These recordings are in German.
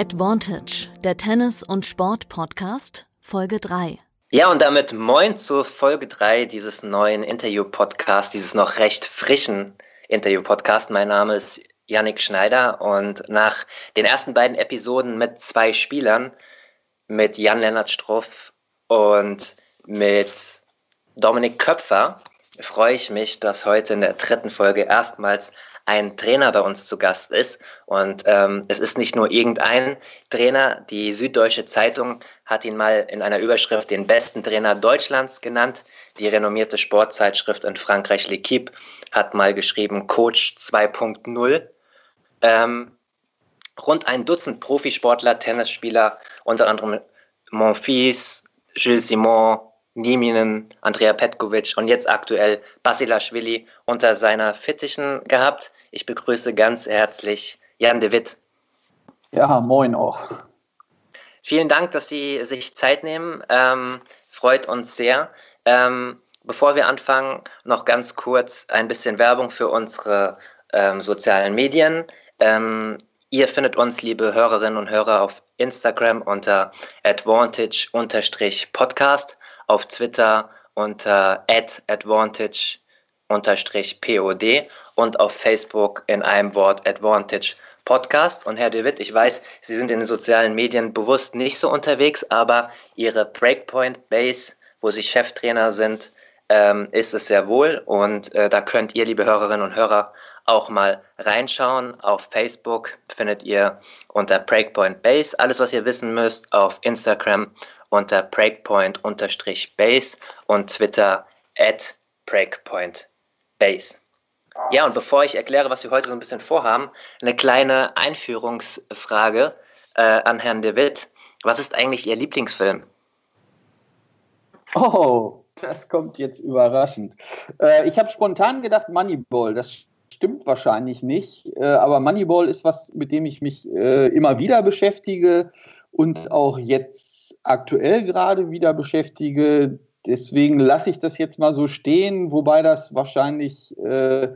Advantage, der Tennis- und Sport-Podcast, Folge 3. Ja, und damit moin zur Folge 3 dieses neuen Interview-Podcasts, dieses noch recht frischen Interview-Podcasts. Mein Name ist Yannick Schneider und nach den ersten beiden Episoden mit zwei Spielern, mit Jan-Lennart Struff und mit Dominik Köpfer, freue ich mich, dass heute in der dritten Folge erstmals ein Trainer bei uns zu Gast ist. Und ähm, es ist nicht nur irgendein Trainer. Die Süddeutsche Zeitung hat ihn mal in einer Überschrift den besten Trainer Deutschlands genannt. Die renommierte Sportzeitschrift in Frankreich, L'Equipe, hat mal geschrieben Coach 2.0. Ähm, rund ein Dutzend Profisportler, Tennisspieler, unter anderem Monfils, Gilles Simon, Nieminen, Andrea Petkovic und jetzt aktuell Basilashvili unter seiner Fittichen gehabt. Ich begrüße ganz herzlich Jan de Witt. Ja, moin auch. Vielen Dank, dass Sie sich Zeit nehmen. Ähm, freut uns sehr. Ähm, bevor wir anfangen, noch ganz kurz ein bisschen Werbung für unsere ähm, sozialen Medien. Ähm, ihr findet uns, liebe Hörerinnen und Hörer, auf Instagram unter advantage-podcast auf Twitter unter advantage-pod und auf Facebook in einem Wort Advantage Podcast. Und Herr De Witt, ich weiß, Sie sind in den sozialen Medien bewusst nicht so unterwegs, aber Ihre Breakpoint Base, wo Sie Cheftrainer sind, ähm, ist es sehr wohl. Und äh, da könnt ihr, liebe Hörerinnen und Hörer, auch mal reinschauen. Auf Facebook findet ihr unter Breakpoint Base alles, was ihr wissen müsst. Auf Instagram unter breakpoint-base und Twitter at breakpointbase. Ja, und bevor ich erkläre, was wir heute so ein bisschen vorhaben, eine kleine Einführungsfrage äh, an Herrn De Witt. Was ist eigentlich Ihr Lieblingsfilm? Oh, das kommt jetzt überraschend. Äh, ich habe spontan gedacht Moneyball. Das stimmt wahrscheinlich nicht, äh, aber Moneyball ist was, mit dem ich mich äh, immer wieder beschäftige und auch jetzt aktuell gerade wieder beschäftige. Deswegen lasse ich das jetzt mal so stehen, wobei das wahrscheinlich äh,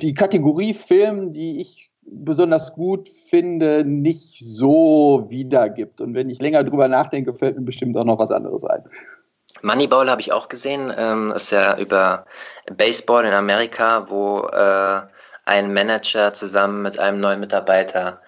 die Kategorie Film, die ich besonders gut finde, nicht so wiedergibt. Und wenn ich länger drüber nachdenke, fällt mir bestimmt auch noch was anderes ein. Moneyball habe ich auch gesehen. Ähm, ist ja über Baseball in Amerika, wo äh, ein Manager zusammen mit einem neuen Mitarbeiter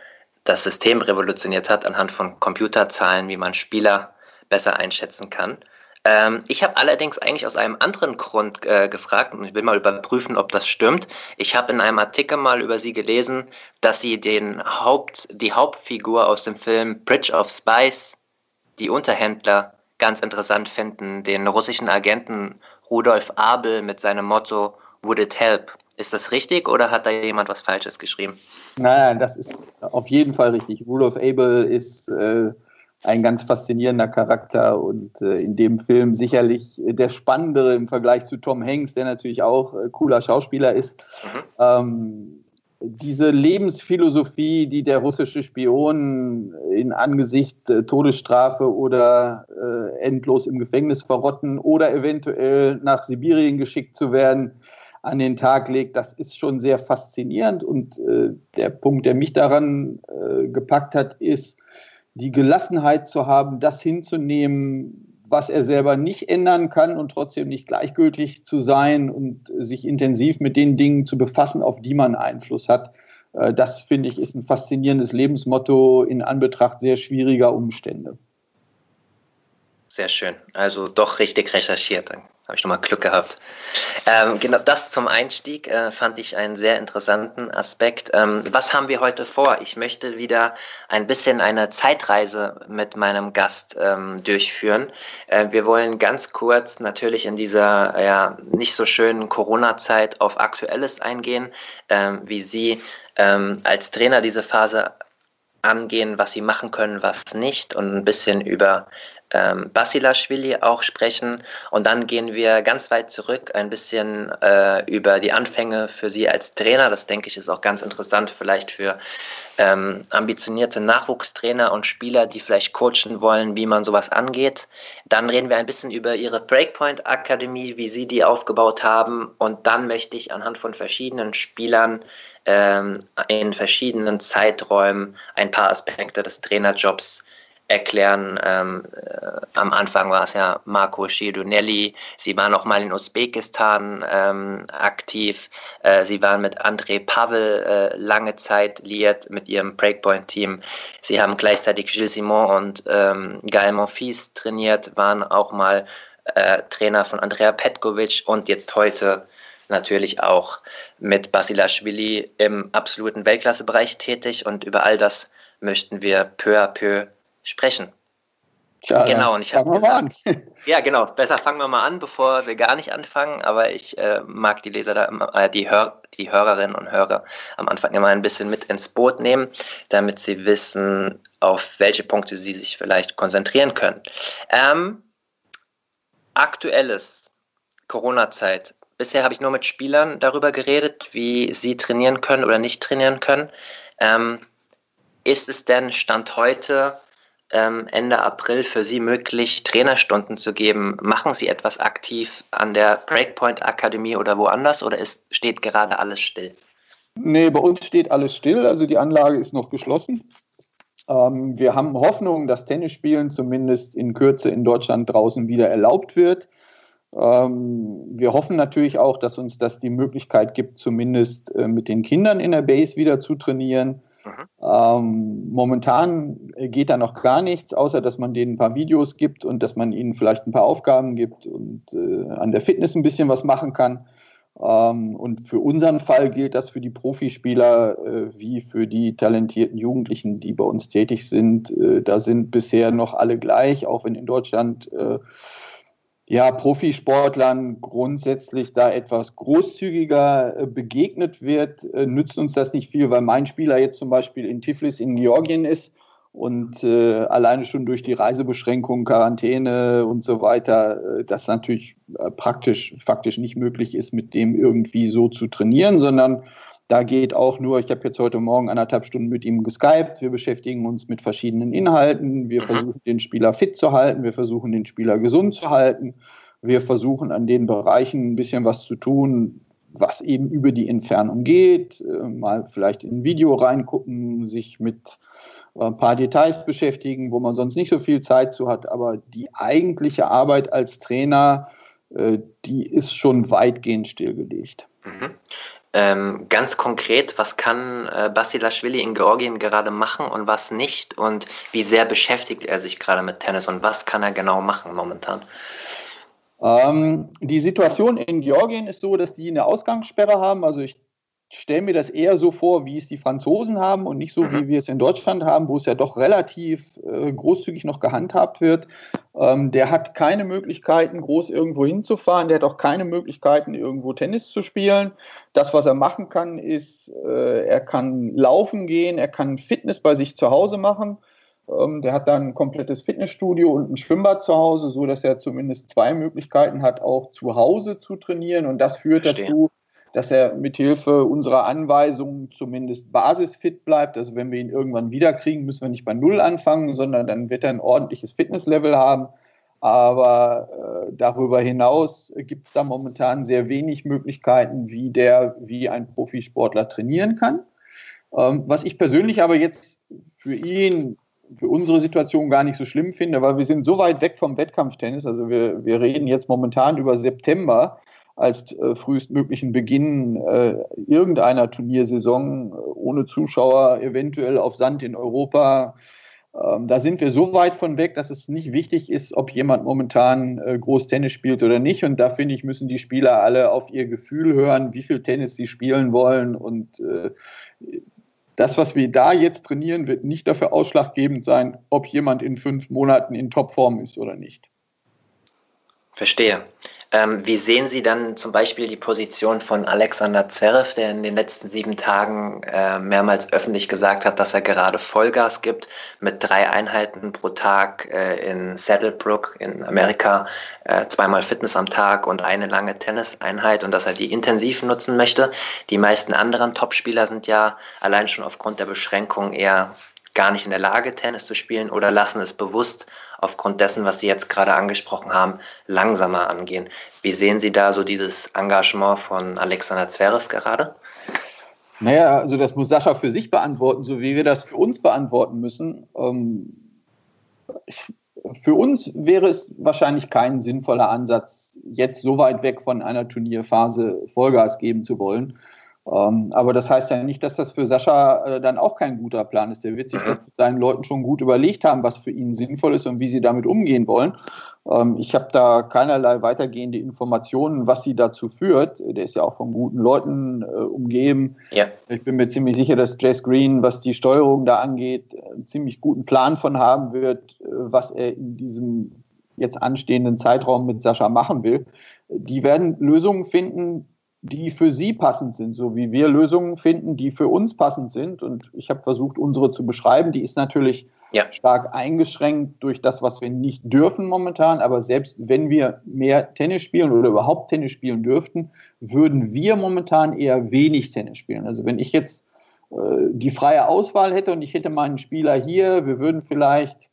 das System revolutioniert hat anhand von Computerzahlen, wie man Spieler besser einschätzen kann. Ähm, ich habe allerdings eigentlich aus einem anderen Grund äh, gefragt und ich will mal überprüfen, ob das stimmt. Ich habe in einem Artikel mal über sie gelesen, dass sie den Haupt, die Hauptfigur aus dem Film Bridge of Spies, die Unterhändler, ganz interessant finden, den russischen Agenten Rudolf Abel mit seinem Motto Would it help? Ist das richtig oder hat da jemand was Falsches geschrieben? Nein, das ist auf jeden Fall richtig. Rudolf Abel ist äh, ein ganz faszinierender Charakter und äh, in dem Film sicherlich der spannendere im Vergleich zu Tom Hanks, der natürlich auch äh, cooler Schauspieler ist. Mhm. Ähm, diese Lebensphilosophie, die der russische Spion in Angesicht äh, Todesstrafe oder äh, endlos im Gefängnis verrotten oder eventuell nach Sibirien geschickt zu werden, an den Tag legt, das ist schon sehr faszinierend. Und äh, der Punkt, der mich daran äh, gepackt hat, ist, die Gelassenheit zu haben, das hinzunehmen, was er selber nicht ändern kann und trotzdem nicht gleichgültig zu sein und sich intensiv mit den Dingen zu befassen, auf die man Einfluss hat. Äh, das finde ich ist ein faszinierendes Lebensmotto in Anbetracht sehr schwieriger Umstände. Sehr schön. Also doch richtig recherchiert. Habe ich nochmal Glück gehabt. Ähm, genau das zum Einstieg äh, fand ich einen sehr interessanten Aspekt. Ähm, was haben wir heute vor? Ich möchte wieder ein bisschen eine Zeitreise mit meinem Gast ähm, durchführen. Äh, wir wollen ganz kurz natürlich in dieser ja, nicht so schönen Corona-Zeit auf Aktuelles eingehen, ähm, wie Sie ähm, als Trainer diese Phase angehen, was sie machen können, was nicht und ein bisschen über ähm, Basilashvili auch sprechen. Und dann gehen wir ganz weit zurück, ein bisschen äh, über die Anfänge für Sie als Trainer. Das denke ich ist auch ganz interessant, vielleicht für ähm, ambitionierte Nachwuchstrainer und Spieler, die vielleicht coachen wollen, wie man sowas angeht. Dann reden wir ein bisschen über Ihre Breakpoint Akademie, wie Sie die aufgebaut haben. Und dann möchte ich anhand von verschiedenen Spielern ähm, in verschiedenen Zeiträumen ein paar Aspekte des Trainerjobs erklären. Ähm, äh, am Anfang war es ja Marco Schiedonelli. Sie waren noch mal in Usbekistan ähm, aktiv. Äh, sie waren mit André Pavel äh, lange Zeit liiert mit ihrem Breakpoint-Team. Sie haben gleichzeitig Gilles Simon und ähm, Gael Monfils trainiert, waren auch mal äh, Trainer von Andrea Petkovic und jetzt heute natürlich auch mit Basilashvili im absoluten Weltklassebereich tätig und über all das möchten wir peu à peu sprechen. Tja, genau, und ich habe gesagt, ja genau, besser fangen wir mal an, bevor wir gar nicht anfangen, aber ich äh, mag die Leser da immer, äh, die, Hör, die Hörerinnen und Hörer am Anfang immer ein bisschen mit ins Boot nehmen, damit sie wissen, auf welche Punkte sie sich vielleicht konzentrieren können. Ähm, aktuelles Corona-Zeit. Bisher habe ich nur mit Spielern darüber geredet, wie sie trainieren können oder nicht trainieren können. Ähm, ist es denn Stand heute ähm, Ende April für Sie möglich, Trainerstunden zu geben? Machen Sie etwas aktiv an der Breakpoint Akademie oder woanders oder ist, steht gerade alles still? Nee, bei uns steht alles still, also die Anlage ist noch geschlossen. Ähm, wir haben Hoffnung, dass Tennisspielen zumindest in Kürze in Deutschland draußen wieder erlaubt wird. Ähm, wir hoffen natürlich auch, dass uns das die Möglichkeit gibt, zumindest äh, mit den Kindern in der Base wieder zu trainieren. Ähm, momentan geht da noch gar nichts, außer dass man denen ein paar Videos gibt und dass man ihnen vielleicht ein paar Aufgaben gibt und äh, an der Fitness ein bisschen was machen kann. Ähm, und für unseren Fall gilt das für die Profispieler äh, wie für die talentierten Jugendlichen, die bei uns tätig sind. Da sind bisher noch alle gleich, auch wenn in Deutschland ja, Profisportlern grundsätzlich da etwas großzügiger äh, begegnet wird, äh, nützt uns das nicht viel, weil mein Spieler jetzt zum Beispiel in Tiflis in Georgien ist und äh, alleine schon durch die Reisebeschränkungen, Quarantäne und so weiter, äh, das natürlich praktisch, faktisch nicht möglich ist, mit dem irgendwie so zu trainieren, sondern da geht auch nur, ich habe jetzt heute Morgen anderthalb Stunden mit ihm geskypt. Wir beschäftigen uns mit verschiedenen Inhalten. Wir mhm. versuchen, den Spieler fit zu halten. Wir versuchen, den Spieler gesund zu halten. Wir versuchen, an den Bereichen ein bisschen was zu tun, was eben über die Entfernung geht. Äh, mal vielleicht in ein Video reingucken, sich mit ein paar Details beschäftigen, wo man sonst nicht so viel Zeit zu hat. Aber die eigentliche Arbeit als Trainer, äh, die ist schon weitgehend stillgelegt. Mhm. Ähm, ganz konkret, was kann äh, Basilashvili in Georgien gerade machen und was nicht? Und wie sehr beschäftigt er sich gerade mit Tennis und was kann er genau machen momentan? Ähm, die Situation in Georgien ist so, dass die eine Ausgangssperre haben. Also ich stelle mir das eher so vor, wie es die Franzosen haben und nicht so, wie mhm. wir es in Deutschland haben, wo es ja doch relativ äh, großzügig noch gehandhabt wird. Ähm, der hat keine Möglichkeiten, groß irgendwo hinzufahren. Der hat auch keine Möglichkeiten, irgendwo Tennis zu spielen. Das, was er machen kann, ist, äh, er kann laufen gehen, er kann Fitness bei sich zu Hause machen. Ähm, der hat dann ein komplettes Fitnessstudio und ein Schwimmbad zu Hause, so dass er zumindest zwei Möglichkeiten hat, auch zu Hause zu trainieren. Und das führt Verstehe. dazu, dass er mithilfe unserer Anweisungen zumindest basisfit bleibt. Also wenn wir ihn irgendwann wiederkriegen, müssen wir nicht bei Null anfangen, sondern dann wird er ein ordentliches Fitnesslevel haben. Aber äh, darüber hinaus gibt es da momentan sehr wenig Möglichkeiten, wie der, wie ein Profisportler trainieren kann. Ähm, was ich persönlich aber jetzt für ihn, für unsere Situation gar nicht so schlimm finde, weil wir sind so weit weg vom Wettkampftennis. Also wir, wir reden jetzt momentan über September als äh, frühestmöglichen Beginn äh, irgendeiner Turniersaison äh, ohne Zuschauer, eventuell auf Sand in Europa. Ähm, da sind wir so weit von weg, dass es nicht wichtig ist, ob jemand momentan äh, groß Tennis spielt oder nicht. Und da finde ich, müssen die Spieler alle auf ihr Gefühl hören, wie viel Tennis sie spielen wollen. Und äh, das, was wir da jetzt trainieren, wird nicht dafür ausschlaggebend sein, ob jemand in fünf Monaten in Topform ist oder nicht. Verstehe. Ähm, wie sehen Sie dann zum Beispiel die Position von Alexander Zverev, der in den letzten sieben Tagen äh, mehrmals öffentlich gesagt hat, dass er gerade Vollgas gibt mit drei Einheiten pro Tag äh, in Saddlebrook in Amerika, äh, zweimal Fitness am Tag und eine lange Tenniseinheit und dass er die intensiv nutzen möchte. Die meisten anderen Topspieler sind ja allein schon aufgrund der Beschränkung eher gar nicht in der Lage, Tennis zu spielen oder lassen es bewusst aufgrund dessen, was Sie jetzt gerade angesprochen haben, langsamer angehen. Wie sehen Sie da so dieses Engagement von Alexander Zverev gerade? Naja, also das muss Sascha für sich beantworten, so wie wir das für uns beantworten müssen. Ähm, für uns wäre es wahrscheinlich kein sinnvoller Ansatz, jetzt so weit weg von einer Turnierphase Vollgas geben zu wollen. Ähm, aber das heißt ja nicht, dass das für Sascha äh, dann auch kein guter Plan ist. Der wird sich das mit seinen Leuten schon gut überlegt haben, was für ihn sinnvoll ist und wie sie damit umgehen wollen. Ähm, ich habe da keinerlei weitergehende Informationen, was sie dazu führt. Der ist ja auch von guten Leuten äh, umgeben. Ja. Ich bin mir ziemlich sicher, dass Jess Green, was die Steuerung da angeht, einen ziemlich guten Plan von haben wird, äh, was er in diesem jetzt anstehenden Zeitraum mit Sascha machen will. Die werden Lösungen finden, die für sie passend sind, so wie wir Lösungen finden, die für uns passend sind. Und ich habe versucht, unsere zu beschreiben. Die ist natürlich ja. stark eingeschränkt durch das, was wir nicht dürfen momentan. Aber selbst wenn wir mehr Tennis spielen oder überhaupt Tennis spielen dürften, würden wir momentan eher wenig Tennis spielen. Also wenn ich jetzt äh, die freie Auswahl hätte und ich hätte meinen Spieler hier, wir würden vielleicht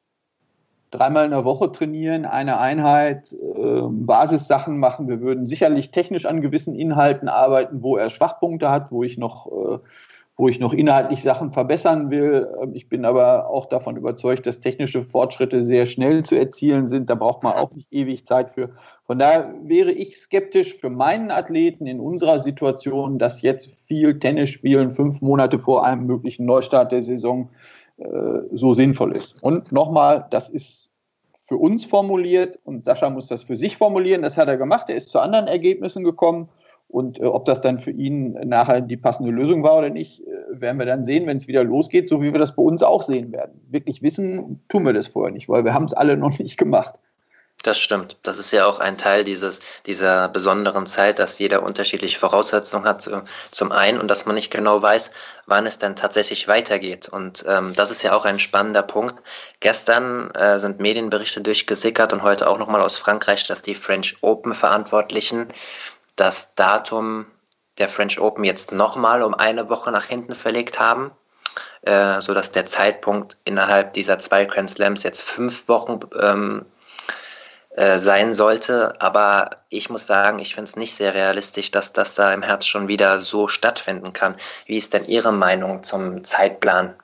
dreimal in der Woche trainieren, eine Einheit, äh, Basissachen machen. Wir würden sicherlich technisch an gewissen Inhalten arbeiten, wo er Schwachpunkte hat, wo ich noch, äh, wo ich noch inhaltlich Sachen verbessern will. Ähm, ich bin aber auch davon überzeugt, dass technische Fortschritte sehr schnell zu erzielen sind. Da braucht man auch nicht ewig Zeit für. Von daher wäre ich skeptisch für meinen Athleten in unserer Situation, dass jetzt viel Tennis spielen, fünf Monate vor einem möglichen Neustart der Saison, äh, so sinnvoll ist. Und nochmal, das ist für uns formuliert und Sascha muss das für sich formulieren. Das hat er gemacht. Er ist zu anderen Ergebnissen gekommen. Und äh, ob das dann für ihn nachher die passende Lösung war oder nicht, äh, werden wir dann sehen, wenn es wieder losgeht, so wie wir das bei uns auch sehen werden. Wirklich wissen tun wir das vorher nicht, weil wir haben es alle noch nicht gemacht. Das stimmt. Das ist ja auch ein Teil dieses, dieser besonderen Zeit, dass jeder unterschiedliche Voraussetzungen hat. Zum einen und dass man nicht genau weiß, wann es dann tatsächlich weitergeht. Und ähm, das ist ja auch ein spannender Punkt. Gestern äh, sind Medienberichte durchgesickert und heute auch nochmal aus Frankreich, dass die French Open Verantwortlichen das Datum der French Open jetzt nochmal um eine Woche nach hinten verlegt haben. Äh, sodass der Zeitpunkt innerhalb dieser zwei Grand Slams jetzt fünf Wochen ähm, äh, sein sollte. Aber ich muss sagen, ich finde es nicht sehr realistisch, dass das da im Herbst schon wieder so stattfinden kann. Wie ist denn Ihre Meinung zum Zeitplan?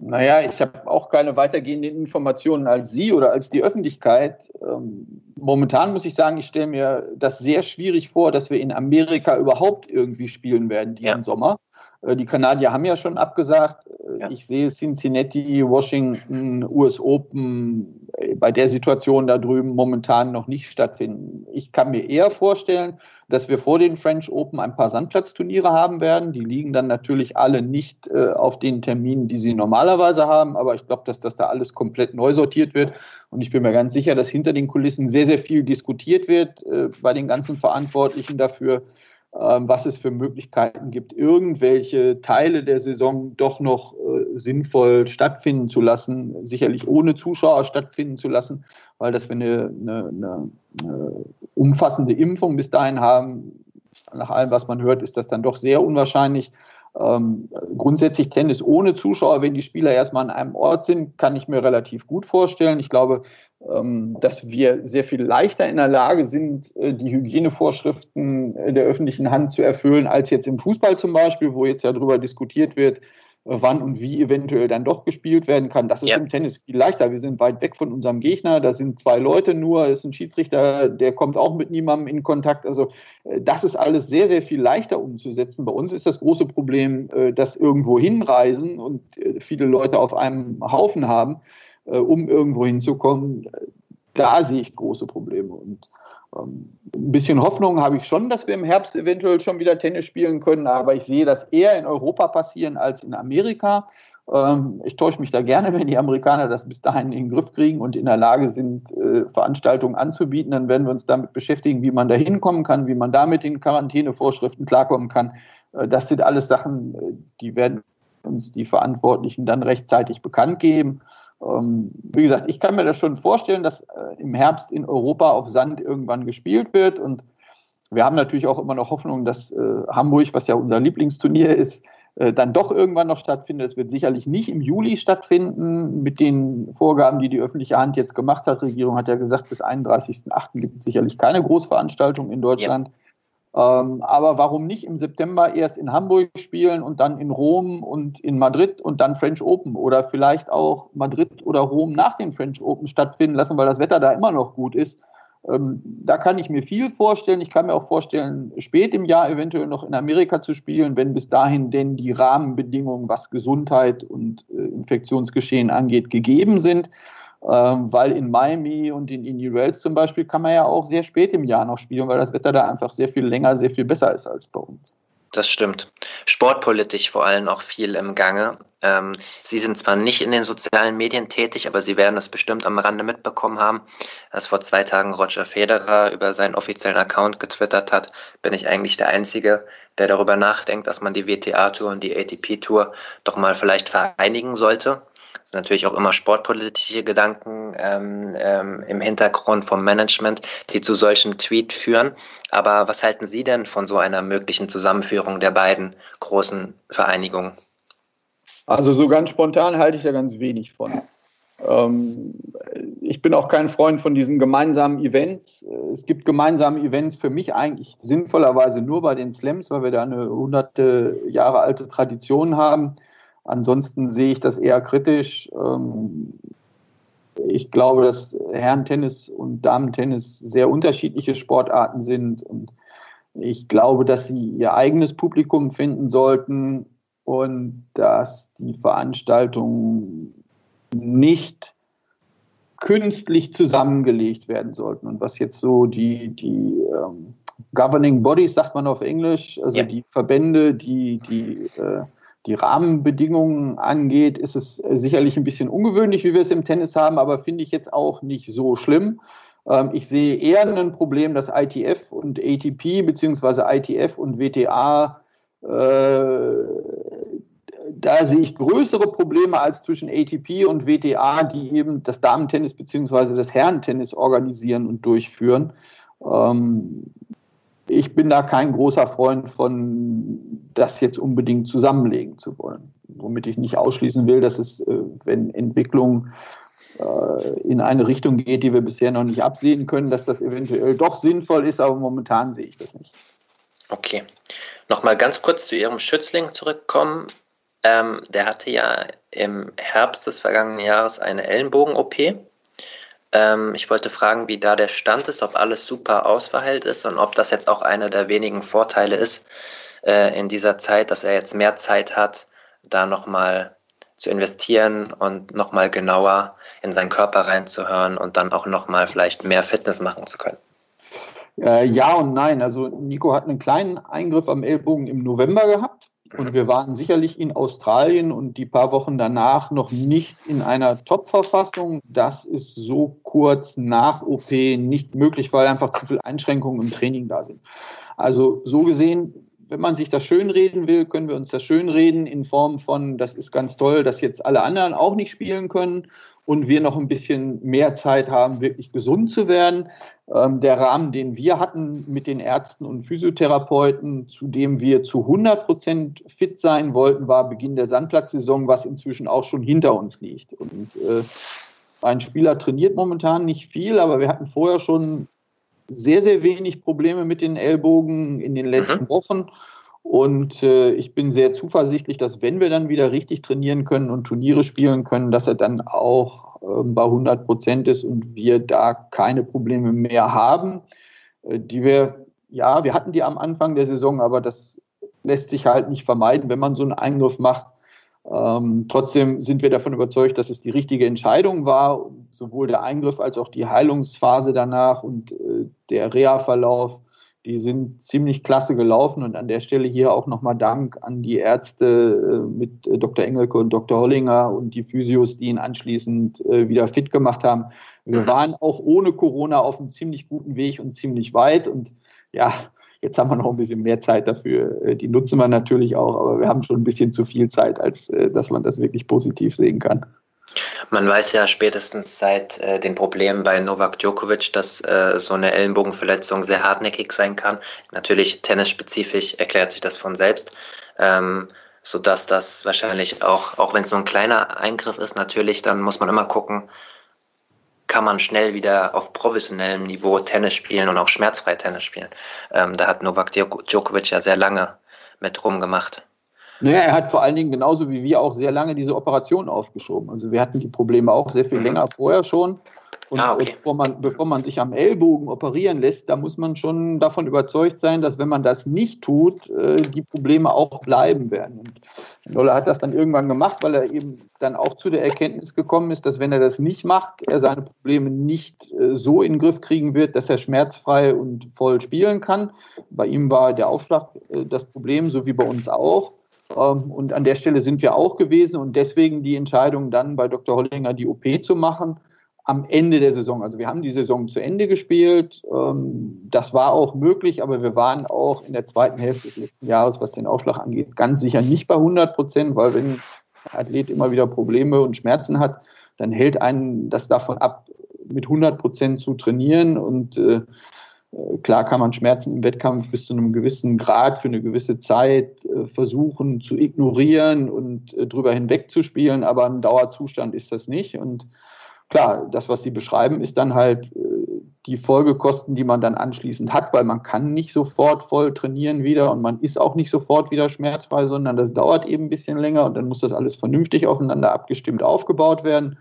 Naja, ich habe auch keine weitergehenden Informationen als Sie oder als die Öffentlichkeit. Ähm, momentan muss ich sagen, ich stelle mir das sehr schwierig vor, dass wir in Amerika überhaupt irgendwie spielen werden diesen ja. Sommer. Äh, die Kanadier haben ja schon abgesagt. Äh, ja. Ich sehe Cincinnati, Washington, US Open äh, bei der Situation da drüben momentan noch nicht stattfinden. Ich kann mir eher vorstellen, dass wir vor den French Open ein paar Sandplatzturniere haben werden. Die liegen dann natürlich alle nicht äh, auf den Terminen, die sie normalerweise haben, aber ich glaube, dass das da alles komplett neu sortiert wird. Und ich bin mir ganz sicher, dass hinter den Kulissen sehr, sehr viel diskutiert wird äh, bei den ganzen Verantwortlichen dafür, was es für Möglichkeiten gibt, irgendwelche Teile der Saison doch noch äh, sinnvoll stattfinden zu lassen, sicherlich ohne Zuschauer stattfinden zu lassen, weil dass wir eine, eine, eine, eine umfassende Impfung bis dahin haben, nach allem, was man hört, ist das dann doch sehr unwahrscheinlich. Ähm, grundsätzlich Tennis ohne Zuschauer, wenn die Spieler erstmal an einem Ort sind, kann ich mir relativ gut vorstellen. Ich glaube, ähm, dass wir sehr viel leichter in der Lage sind, äh, die Hygienevorschriften der öffentlichen Hand zu erfüllen, als jetzt im Fußball zum Beispiel, wo jetzt ja darüber diskutiert wird, wann und wie eventuell dann doch gespielt werden kann. Das ist ja. im Tennis viel leichter. Wir sind weit weg von unserem Gegner. Da sind zwei Leute nur. Es ist ein Schiedsrichter, der kommt auch mit niemandem in Kontakt. Also äh, das ist alles sehr, sehr viel leichter umzusetzen. Bei uns ist das große Problem, äh, dass irgendwo hinreisen und äh, viele Leute auf einem Haufen haben, um irgendwo hinzukommen. Da sehe ich große Probleme. Und ein bisschen Hoffnung habe ich schon, dass wir im Herbst eventuell schon wieder Tennis spielen können, aber ich sehe das eher in Europa passieren als in Amerika. Ähm, ich täusche mich da gerne, wenn die Amerikaner das bis dahin in den Griff kriegen und in der Lage sind, äh, Veranstaltungen anzubieten. Dann werden wir uns damit beschäftigen, wie man da hinkommen kann, wie man da mit den Quarantänevorschriften klarkommen kann. Äh, das sind alles Sachen, äh, die werden uns die Verantwortlichen dann rechtzeitig bekannt geben. Ähm, wie gesagt, ich kann mir das schon vorstellen, dass im Herbst in Europa auf Sand irgendwann gespielt wird. Und wir haben natürlich auch immer noch Hoffnung, dass Hamburg, was ja unser Lieblingsturnier ist, äh, dann doch irgendwann noch stattfindet. Es wird sicherlich nicht im Juli stattfinden mit den Vorgaben, die die öffentliche Hand jetzt gemacht hat. Die Regierung hat ja gesagt, bis 31.08. gibt es sicherlich keine Großveranstaltung in Deutschland. Ja. Ähm, aber warum nicht im September erst in Hamburg spielen und dann in Rom und in Madrid und dann French Open oder vielleicht auch Madrid oder Rom nach den French Open stattfinden lassen, weil das Wetter da immer noch gut ist ähm, da kann ich mir viel vorstellen. Ich kann mir auch vorstellen, spät im Jahr eventuell noch in Amerika zu spielen, wenn bis dahin denn die Rahmenbedingungen, was Gesundheit und äh, Infektionsgeschehen angeht, gegeben sind. Ähm, weil in Miami und in Indian Wells zum Beispiel kann man ja auch sehr spät im Jahr noch spielen, weil das Wetter da einfach sehr viel länger, sehr viel besser ist als bei uns. Das stimmt. Sportpolitisch vor allem auch viel im Gange. Ähm, Sie sind zwar nicht in den sozialen Medien tätig, aber Sie werden es bestimmt am Rande mitbekommen haben, dass vor zwei Tagen Roger Federer über seinen offiziellen Account getwittert hat, bin ich eigentlich der Einzige, der darüber nachdenkt, dass man die WTA-Tour und die ATP-Tour doch mal vielleicht vereinigen sollte sind natürlich auch immer sportpolitische Gedanken ähm, ähm, im Hintergrund vom Management, die zu solchem Tweet führen. Aber was halten Sie denn von so einer möglichen Zusammenführung der beiden großen Vereinigungen? Also so ganz spontan halte ich da ganz wenig von. Ähm, ich bin auch kein Freund von diesen gemeinsamen Events. Es gibt gemeinsame Events für mich eigentlich sinnvollerweise nur bei den Slams, weil wir da eine hunderte Jahre alte Tradition haben. Ansonsten sehe ich das eher kritisch. Ähm, ich glaube, dass Herrentennis und Damentennis sehr unterschiedliche Sportarten sind und ich glaube, dass sie ihr eigenes Publikum finden sollten und dass die Veranstaltungen nicht künstlich zusammengelegt werden sollten. Und was jetzt so die, die ähm, Governing Bodies, sagt man auf Englisch, also ja. die Verbände, die, die äh, die Rahmenbedingungen angeht, ist es äh, sicherlich ein bisschen ungewöhnlich, wie wir es im Tennis haben, aber finde ich jetzt auch nicht so schlimm. Ähm, ich sehe eher ein Problem, dass ITF und ATP beziehungsweise ITF und WTA äh, da sehe ich größere Probleme als zwischen ATP und WTA, die eben das Damentennis beziehungsweise das Herrentennis organisieren und durchführen. Ähm, ich bin da kein großer Freund von, das jetzt unbedingt zusammenlegen zu wollen. Womit ich nicht ausschließen will, dass es, äh, wenn Entwicklung äh, in eine Richtung geht, die wir bisher noch nicht absehen können, dass das eventuell doch sinnvoll ist, aber momentan sehe ich das nicht. Okay. Nochmal ganz kurz zu Ihrem Schützling zurückkommen. Ähm, der hatte ja im Herbst des vergangenen Jahres eine Ellenbogen-OP. Ähm, ich wollte fragen, wie da der Stand ist, ob alles super ausverheilt ist und ob das jetzt auch einer der wenigen Vorteile ist äh, in dieser Zeit, dass er jetzt mehr Zeit hat, da nochmal zu investieren und nochmal genauer in seinen Körper reinzuhören und dann auch nochmal vielleicht mehr Fitness machen zu können. Äh, ja und nein. Also Nico hat einen kleinen Eingriff am Ellbogen im November gehabt. Und wir waren sicherlich in Australien und die paar Wochen danach noch nicht in einer Top-Verfassung. Das ist so kurz nach OP nicht möglich, weil einfach zu viele Einschränkungen im Training da sind. Also so gesehen, wenn man sich das schönreden will, können wir uns das schönreden in Form von, das ist ganz toll, dass jetzt alle anderen auch nicht spielen können und wir noch ein bisschen mehr Zeit haben, wirklich gesund zu werden. Ähm, der Rahmen, den wir hatten mit den Ärzten und Physiotherapeuten, zu dem wir zu 100 Prozent fit sein wollten, war Beginn der Sandplatzsaison, was inzwischen auch schon hinter uns liegt. Und äh, ein Spieler trainiert momentan nicht viel, aber wir hatten vorher schon sehr, sehr wenig Probleme mit den Ellbogen in den letzten mhm. Wochen. Und äh, ich bin sehr zuversichtlich, dass wenn wir dann wieder richtig trainieren können und Turniere spielen können, dass er dann auch äh, bei 100 Prozent ist und wir da keine Probleme mehr haben, äh, die wir, ja, wir hatten die am Anfang der Saison, aber das lässt sich halt nicht vermeiden, wenn man so einen Eingriff macht. Ähm, trotzdem sind wir davon überzeugt, dass es die richtige Entscheidung war, sowohl der Eingriff als auch die Heilungsphase danach und äh, der Reha-Verlauf Die sind ziemlich klasse gelaufen und an der Stelle hier auch nochmal Dank an die Ärzte äh, mit Dr. Engelke und Dr. Hollinger und die Physios, die ihn anschließend äh, wieder fit gemacht haben. Wir waren auch ohne Corona auf einem ziemlich guten Weg und ziemlich weit und ja, Jetzt haben wir noch ein bisschen mehr Zeit dafür. Äh, die nutzen wir natürlich auch, aber wir haben schon ein bisschen zu viel Zeit, als dass man das wirklich positiv sehen kann. Man weiß ja spätestens seit äh, den Problemen bei Novak Djokovic, dass äh, so eine Ellenbogenverletzung sehr hartnäckig sein kann. Natürlich tennisspezifisch erklärt sich das von selbst, ähm, sodass das wahrscheinlich auch, auch wenn es nur ein kleiner Eingriff ist, natürlich, dann muss man immer gucken, kann man schnell wieder auf professionellem Niveau Tennis spielen und auch schmerzfrei Tennis spielen. Ähm, da hat Novak Djokovic ja sehr lange mit rumgemacht. Naja, er hat vor allen Dingen genauso wie wir auch sehr lange diese Operation aufgeschoben. Also wir hatten die Probleme auch sehr viel mhm. länger vorher schon. Und ah, okay. bevor, man, bevor man sich am Ellbogen operieren lässt, da muss man schon davon überzeugt sein, dass wenn man das nicht tut, äh, die Probleme auch bleiben werden. Und Nolle hat das dann irgendwann gemacht, weil er eben dann auch zu der Erkenntnis gekommen ist, dass wenn er das nicht macht, er seine Probleme nicht äh, so in den Griff kriegen wird, dass er schmerzfrei und voll spielen kann. Bei ihm war der Aufschlag äh, das Problem, so wie bei uns auch. Ähm, und an der Stelle sind wir auch gewesen und deswegen die Entscheidung dann bei Dr. Hollinger die OP zu machen am Ende der Saison. Also wir haben die Saison zu Ende gespielt. Ähm, das war auch möglich, aber wir waren auch in der zweiten Hälfte des letzten Jahres, was den Aufschlag angeht, ganz sicher nicht bei 100 Prozent, weil wenn ein Athlet immer wieder Probleme und Schmerzen hat, dann hält einen das davon ab, mit 100 Prozent zu trainieren und äh, klar kann man Schmerzen im Wettkampf bis zu einem gewissen Grad für eine gewisse Zeit äh, versuchen zu ignorieren und äh, drüber hinwegzuspielen, aber ein Dauerzustand ist das nicht. Und klar, das, was Sie beschreiben, ist dann halt die Folgekosten, die man dann anschließend hat, weil man kann nicht sofort voll trainieren wieder und man ist auch nicht sofort wieder schmerzfrei, sondern das dauert eben ein bisschen länger und dann muss das alles vernünftig aufeinander abgestimmt aufgebaut werden.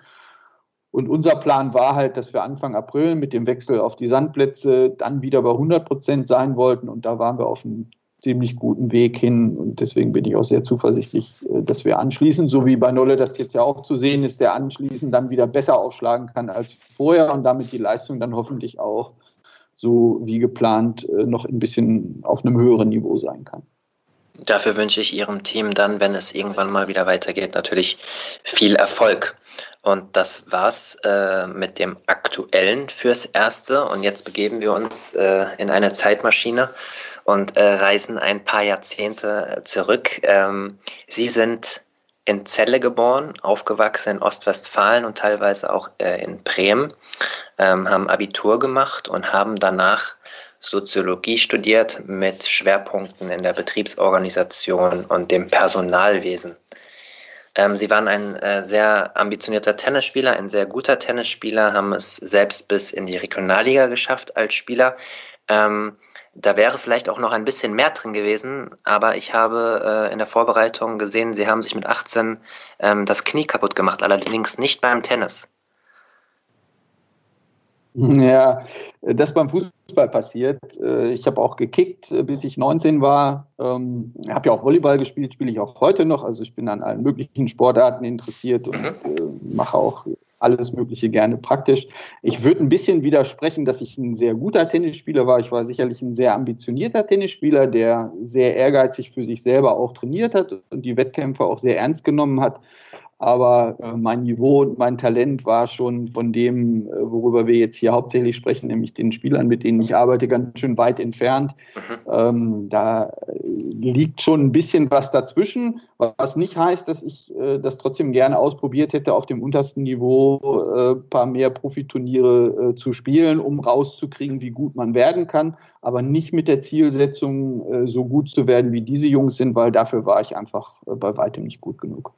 Und unser Plan war halt, dass wir Anfang April mit dem Wechsel auf die Sandplätze dann wieder bei 100 Prozent sein wollten. Und da waren wir auf einem ziemlich guten Weg hin. Und deswegen bin ich auch sehr zuversichtlich, äh, dass wir anschließend, so wie bei Nolle das jetzt ja auch zu sehen ist, der anschließend dann wieder besser aufschlagen kann als vorher und damit die Leistung dann hoffentlich auch so wie geplant äh, noch ein bisschen auf einem höheren Niveau sein kann. Dafür wünsche ich Ihrem Team dann, wenn es irgendwann mal wieder weitergeht, natürlich viel Erfolg. Und das war's äh, mit dem Aktuellen fürs Erste. Und jetzt begeben wir uns äh, in eine Zeitmaschine und äh, reisen ein paar Jahrzehnte zurück. Ähm, Sie sind in Celle geboren, aufgewachsen in Ostwestfalen und teilweise auch äh, in Bremen, ähm, haben Abitur gemacht und haben danach Soziologie studiert mit Schwerpunkten in der Betriebsorganisation und dem Personalwesen. Ähm, sie waren ein äh, sehr ambitionierter Tennisspieler, ein sehr guter Tennisspieler, haben es selbst bis in die Regionalliga geschafft als Spieler. Ähm, da wäre vielleicht auch noch ein bisschen mehr drin gewesen, aber ich habe äh, in der Vorbereitung gesehen, sie haben sich mit 18 ähm, das Knie kaputt gemacht, allerdings nicht beim Tennis. Ja, das beim Fußball passiert. Äh, ich habe auch gekickt, äh, bis ich 19 war. Ich ähm, habe ja auch Volleyball gespielt, spiele ich auch heute noch. Also ich bin an allen möglichen Sportarten interessiert und mhm. Äh, mache auch alles Mögliche gerne praktisch. Ich würde ein bisschen widersprechen, dass ich ein sehr guter Tennisspieler war. Ich war sicherlich ein sehr ambitionierter Tennisspieler, der sehr ehrgeizig für sich selber auch trainiert hat und die Wettkämpfe auch sehr ernst genommen hat. Aber äh, mein Niveau und mein Talent war schon von dem, äh, worüber wir jetzt hier hauptsächlich sprechen, nämlich den Spielern, mit denen ich arbeite, ganz schön weit entfernt. Mhm. Ähm, da äh, liegt schon ein bisschen was dazwischen, was nicht heißt, dass ich äh, das trotzdem gerne ausprobiert hätte, auf dem untersten Niveau ein äh, paar mehr Profiturniere äh, zu spielen, um rauszukriegen, wie gut man werden kann, aber nicht mit der Zielsetzung, so gut zu werden, wie diese Jungs sind, weil dafür war ich einfach bei weitem nicht gut genug.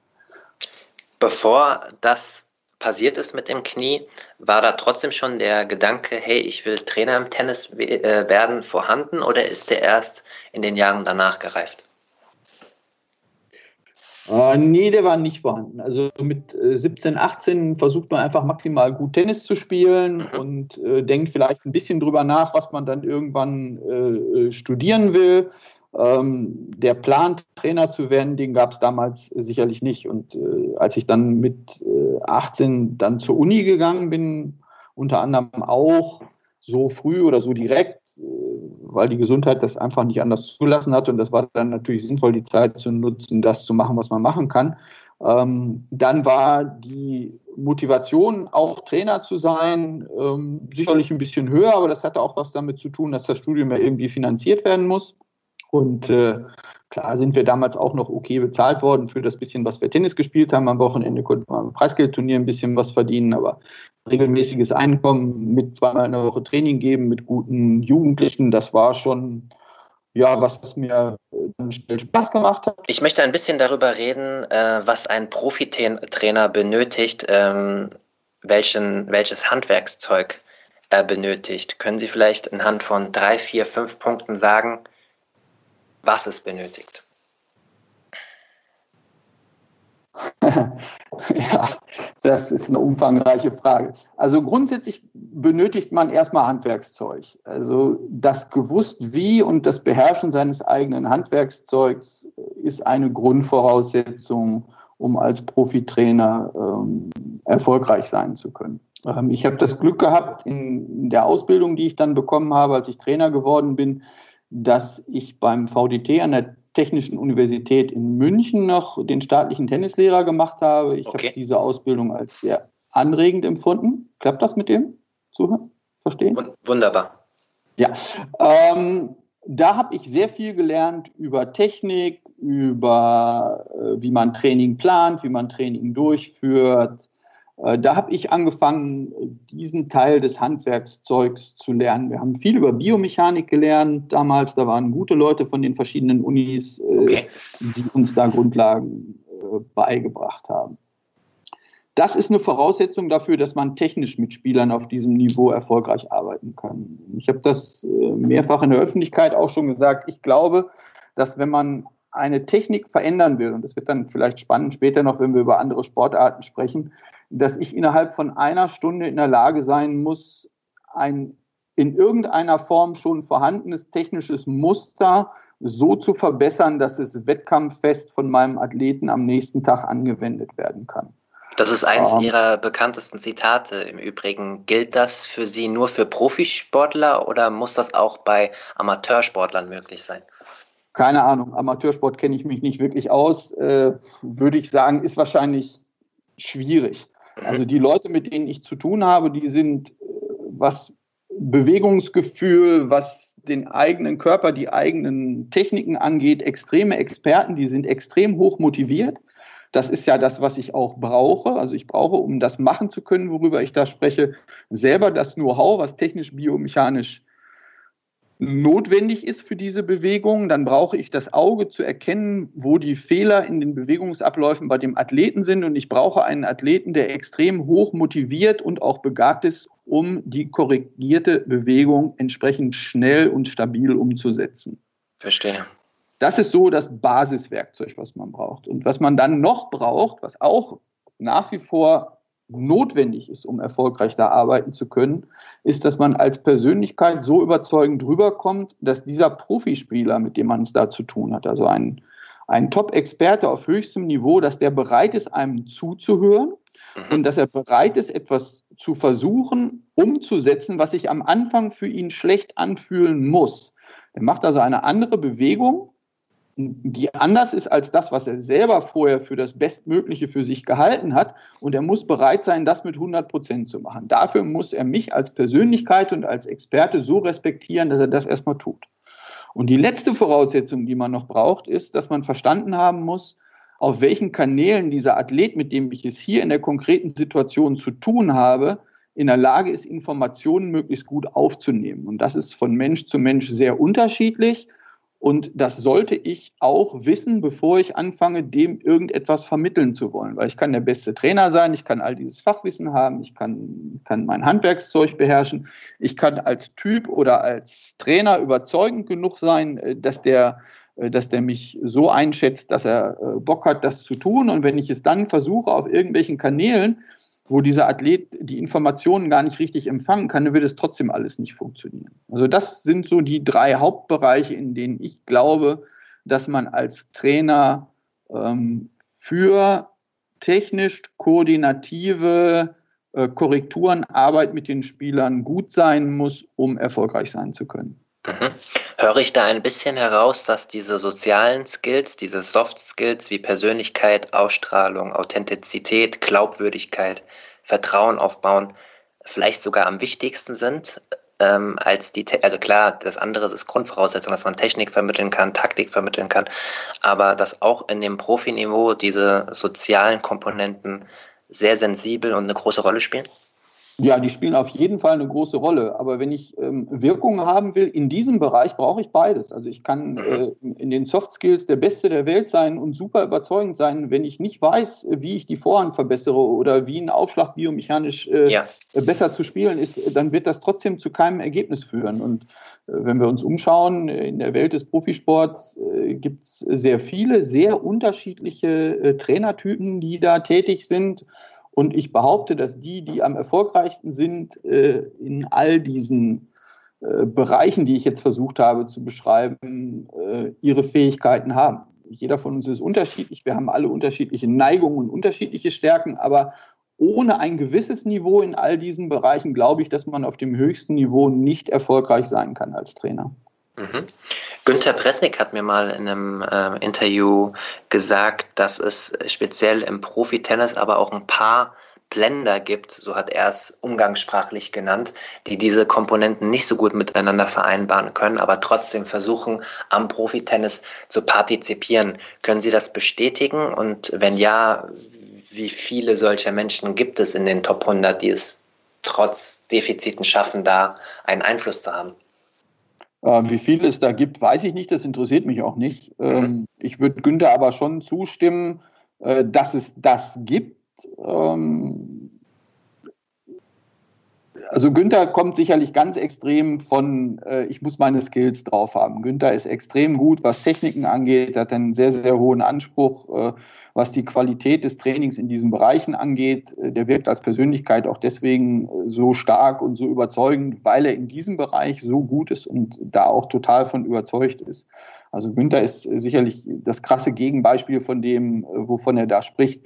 Bevor das passiert ist mit dem Knie, war da trotzdem schon der Gedanke, hey, ich will Trainer im Tennis äh, werden, vorhanden oder ist der erst in den Jahren danach gereift? Äh, nee, der war nicht vorhanden. Also mit 17, äh, 18 versucht man einfach maximal gut Tennis zu spielen mhm. und äh, denkt vielleicht ein bisschen drüber nach, was man dann irgendwann äh, studieren will. Ähm, der Plan, Trainer zu werden, den gab es damals sicherlich nicht. Und äh, als ich dann mit äh, 18 dann zur Uni gegangen bin, unter anderem auch so früh oder so direkt, äh, weil die Gesundheit das einfach nicht anders zugelassen hat. Und das war dann natürlich sinnvoll, die Zeit zu nutzen, das zu machen, was man machen kann. Ähm, dann war die Motivation, auch Trainer zu sein, ähm, sicherlich ein bisschen höher, aber das hatte auch was damit zu tun, dass das Studium ja irgendwie finanziert werden muss. Und äh, klar sind wir damals auch noch okay bezahlt worden für das bisschen, was wir Tennis gespielt haben. Am Wochenende konnten wir am Preisgeldturnier ein bisschen was verdienen, aber regelmäßiges Einkommen mit zweimal in der Woche Training geben, mit guten Jugendlichen, das war schon ja, was mir dann schnell Spaß gemacht hat. Ich möchte ein bisschen darüber reden, äh, was ein Profitrainer benötigt, ähm, welchen, welches Handwerkszeug er benötigt. Können Sie vielleicht anhand von drei, vier, fünf Punkten sagen, was es benötigt? ja, das ist eine umfangreiche Frage. Also grundsätzlich benötigt man erstmal Handwerkszeug. Also das gewusst wie und das Beherrschen seines eigenen Handwerkszeugs ist eine Grundvoraussetzung, um als Profitrainer ähm, erfolgreich sein zu können. Ähm, ich habe das Glück gehabt in der Ausbildung, die ich dann bekommen habe, als ich Trainer geworden bin, dass ich beim VDT an der Technischen Universität in München noch den staatlichen Tennislehrer gemacht habe. Ich okay. habe diese Ausbildung als sehr anregend empfunden. Klappt das mit dem Zuhören? Verstehen? Wunderbar. Ja, ähm, da habe ich sehr viel gelernt über Technik, über äh, wie man Training plant, wie man Training durchführt, da habe ich angefangen, diesen Teil des Handwerkszeugs zu lernen. Wir haben viel über Biomechanik gelernt damals. Da waren gute Leute von den verschiedenen Unis, äh, okay. die uns da Grundlagen äh, beigebracht haben. Das ist eine Voraussetzung dafür, dass man technisch mit Spielern auf diesem Niveau erfolgreich arbeiten kann. Ich habe das mehrfach in der Öffentlichkeit auch schon gesagt. Ich glaube, dass wenn man eine Technik verändern will, und das wird dann vielleicht spannend später noch, wenn wir über andere Sportarten sprechen, dass ich innerhalb von einer Stunde in der Lage sein muss, ein in irgendeiner Form schon vorhandenes technisches Muster so zu verbessern, dass es wettkampffest von meinem Athleten am nächsten Tag angewendet werden kann. Das ist eines ähm, Ihrer bekanntesten Zitate. Im Übrigen gilt das für Sie nur für Profisportler oder muss das auch bei Amateursportlern möglich sein? Keine Ahnung. Amateursport kenne ich mich nicht wirklich aus. Äh, würde ich sagen, ist wahrscheinlich schwierig. Also die Leute, mit denen ich zu tun habe, die sind, äh, was Bewegungsgefühl, was den eigenen Körper, die eigenen Techniken angeht, extreme Experten, die sind extrem hoch motiviert. Das ist ja das, was ich auch brauche. Also ich brauche, um das machen zu können, worüber ich da spreche, selber das Know-how, was technisch, biomechanisch notwendig ist für diese Bewegung, dann brauche ich das Auge zu erkennen, wo die Fehler in den Bewegungsabläufen bei dem Athleten sind. Und ich brauche einen Athleten, der extrem hoch motiviert und auch begabt ist, um die korrigierte Bewegung entsprechend schnell und stabil umzusetzen. Verstehe. Das ist so das Basiswerkzeug, was man braucht. Und was man dann noch braucht, was auch nach wie vor notwendig ist, um erfolgreich da arbeiten zu können, ist, dass man als Persönlichkeit so überzeugend rüberkommt, dass dieser Profispieler, mit dem man es da zu tun hat, also ein, ein Top-Experte auf höchstem Niveau, dass der bereit ist, einem zuzuhören mhm. und dass er bereit ist, etwas zu versuchen, umzusetzen, was sich am Anfang für ihn schlecht anfühlen muss. Er macht also eine andere Bewegung, die anders ist als das, was er selber vorher für das Bestmögliche für sich gehalten hat. Und er muss bereit sein, das mit 100 Prozent zu machen. Dafür muss er mich als Persönlichkeit und als Experte so respektieren, dass er das erstmal tut. Und die letzte Voraussetzung, die man noch braucht, ist, dass man verstanden haben muss, auf welchen Kanälen dieser Athlet, mit dem ich es hier in der konkreten Situation zu tun habe, in der Lage ist, Informationen möglichst gut aufzunehmen. Und das ist von Mensch zu Mensch sehr unterschiedlich. Und das sollte ich auch wissen, bevor ich anfange, dem irgendetwas vermitteln zu wollen. Weil ich kann der beste Trainer sein, ich kann all dieses Fachwissen haben, ich kann, kann mein Handwerkszeug beherrschen, ich kann als Typ oder als Trainer überzeugend genug sein, äh, dass der, äh, dass der mich so einschätzt, dass er äh, Bock hat, das zu tun. Und wenn ich es dann versuche, auf irgendwelchen Kanälen wo dieser Athlet die Informationen gar nicht richtig empfangen kann, dann wird es trotzdem alles nicht funktionieren. Also das sind so die drei Hauptbereiche, in denen ich glaube, dass man als Trainer ähm, für technisch koordinative äh, Korrekturen, Arbeit mit den Spielern gut sein muss, um erfolgreich sein zu können. Mhm. Höre ich da ein bisschen heraus, dass diese sozialen Skills, diese Soft Skills wie Persönlichkeit, Ausstrahlung, Authentizität, Glaubwürdigkeit, Vertrauen aufbauen, vielleicht sogar am wichtigsten sind ähm, als die, also klar, das andere ist Grundvoraussetzung, dass man Technik vermitteln kann, Taktik vermitteln kann, aber dass auch in dem Profiniveau diese sozialen Komponenten sehr sensibel und eine große Rolle spielen? Ja, die spielen auf jeden Fall eine große Rolle. Aber wenn ich ähm, Wirkung haben will, in diesem Bereich brauche ich beides. Also ich kann äh, in den Soft Skills der Beste der Welt sein und super überzeugend sein. Wenn ich nicht weiß, wie ich die Vorhand verbessere oder wie ein Aufschlag biomechanisch äh, ja. besser zu spielen ist, dann wird das trotzdem zu keinem Ergebnis führen. Und äh, wenn wir uns umschauen, in der Welt des Profisports äh, gibt es sehr viele, sehr unterschiedliche äh, Trainertypen, die da tätig sind. Und ich behaupte, dass die, die am erfolgreichsten sind, äh, in all diesen äh, Bereichen, die ich jetzt versucht habe zu beschreiben, äh, ihre Fähigkeiten haben. Jeder von uns ist unterschiedlich. Wir haben alle unterschiedliche Neigungen und unterschiedliche Stärken. Aber ohne ein gewisses Niveau in all diesen Bereichen glaube ich, dass man auf dem höchsten Niveau nicht erfolgreich sein kann als Trainer. Mhm. Günther Presnick hat mir mal in einem äh, Interview gesagt, dass es speziell im Profitennis aber auch ein paar Blender gibt, so hat er es umgangssprachlich genannt, die diese Komponenten nicht so gut miteinander vereinbaren können, aber trotzdem versuchen, am Profitennis zu partizipieren. Können Sie das bestätigen? Und wenn ja, wie viele solcher Menschen gibt es in den Top 100, die es trotz Defiziten schaffen, da einen Einfluss zu haben? Ähm, wie viel es da gibt, weiß ich nicht, das interessiert mich auch nicht. Ähm, mhm. Ich würde Günther aber schon zustimmen, äh, dass es das gibt. Ähm, also Günther kommt sicherlich ganz extrem von, äh, ich muss meine Skills drauf haben. Günther ist extrem gut, was Techniken angeht, hat einen sehr, sehr hohen Anspruch, äh, was die Qualität des Trainings in diesen Bereichen angeht. Äh, der wirkt als Persönlichkeit auch deswegen äh, so stark und so überzeugend, weil er in diesem Bereich so gut ist und da auch total von überzeugt ist. Also Günther ist sicherlich das krasse Gegenbeispiel von dem, äh, wovon er da spricht.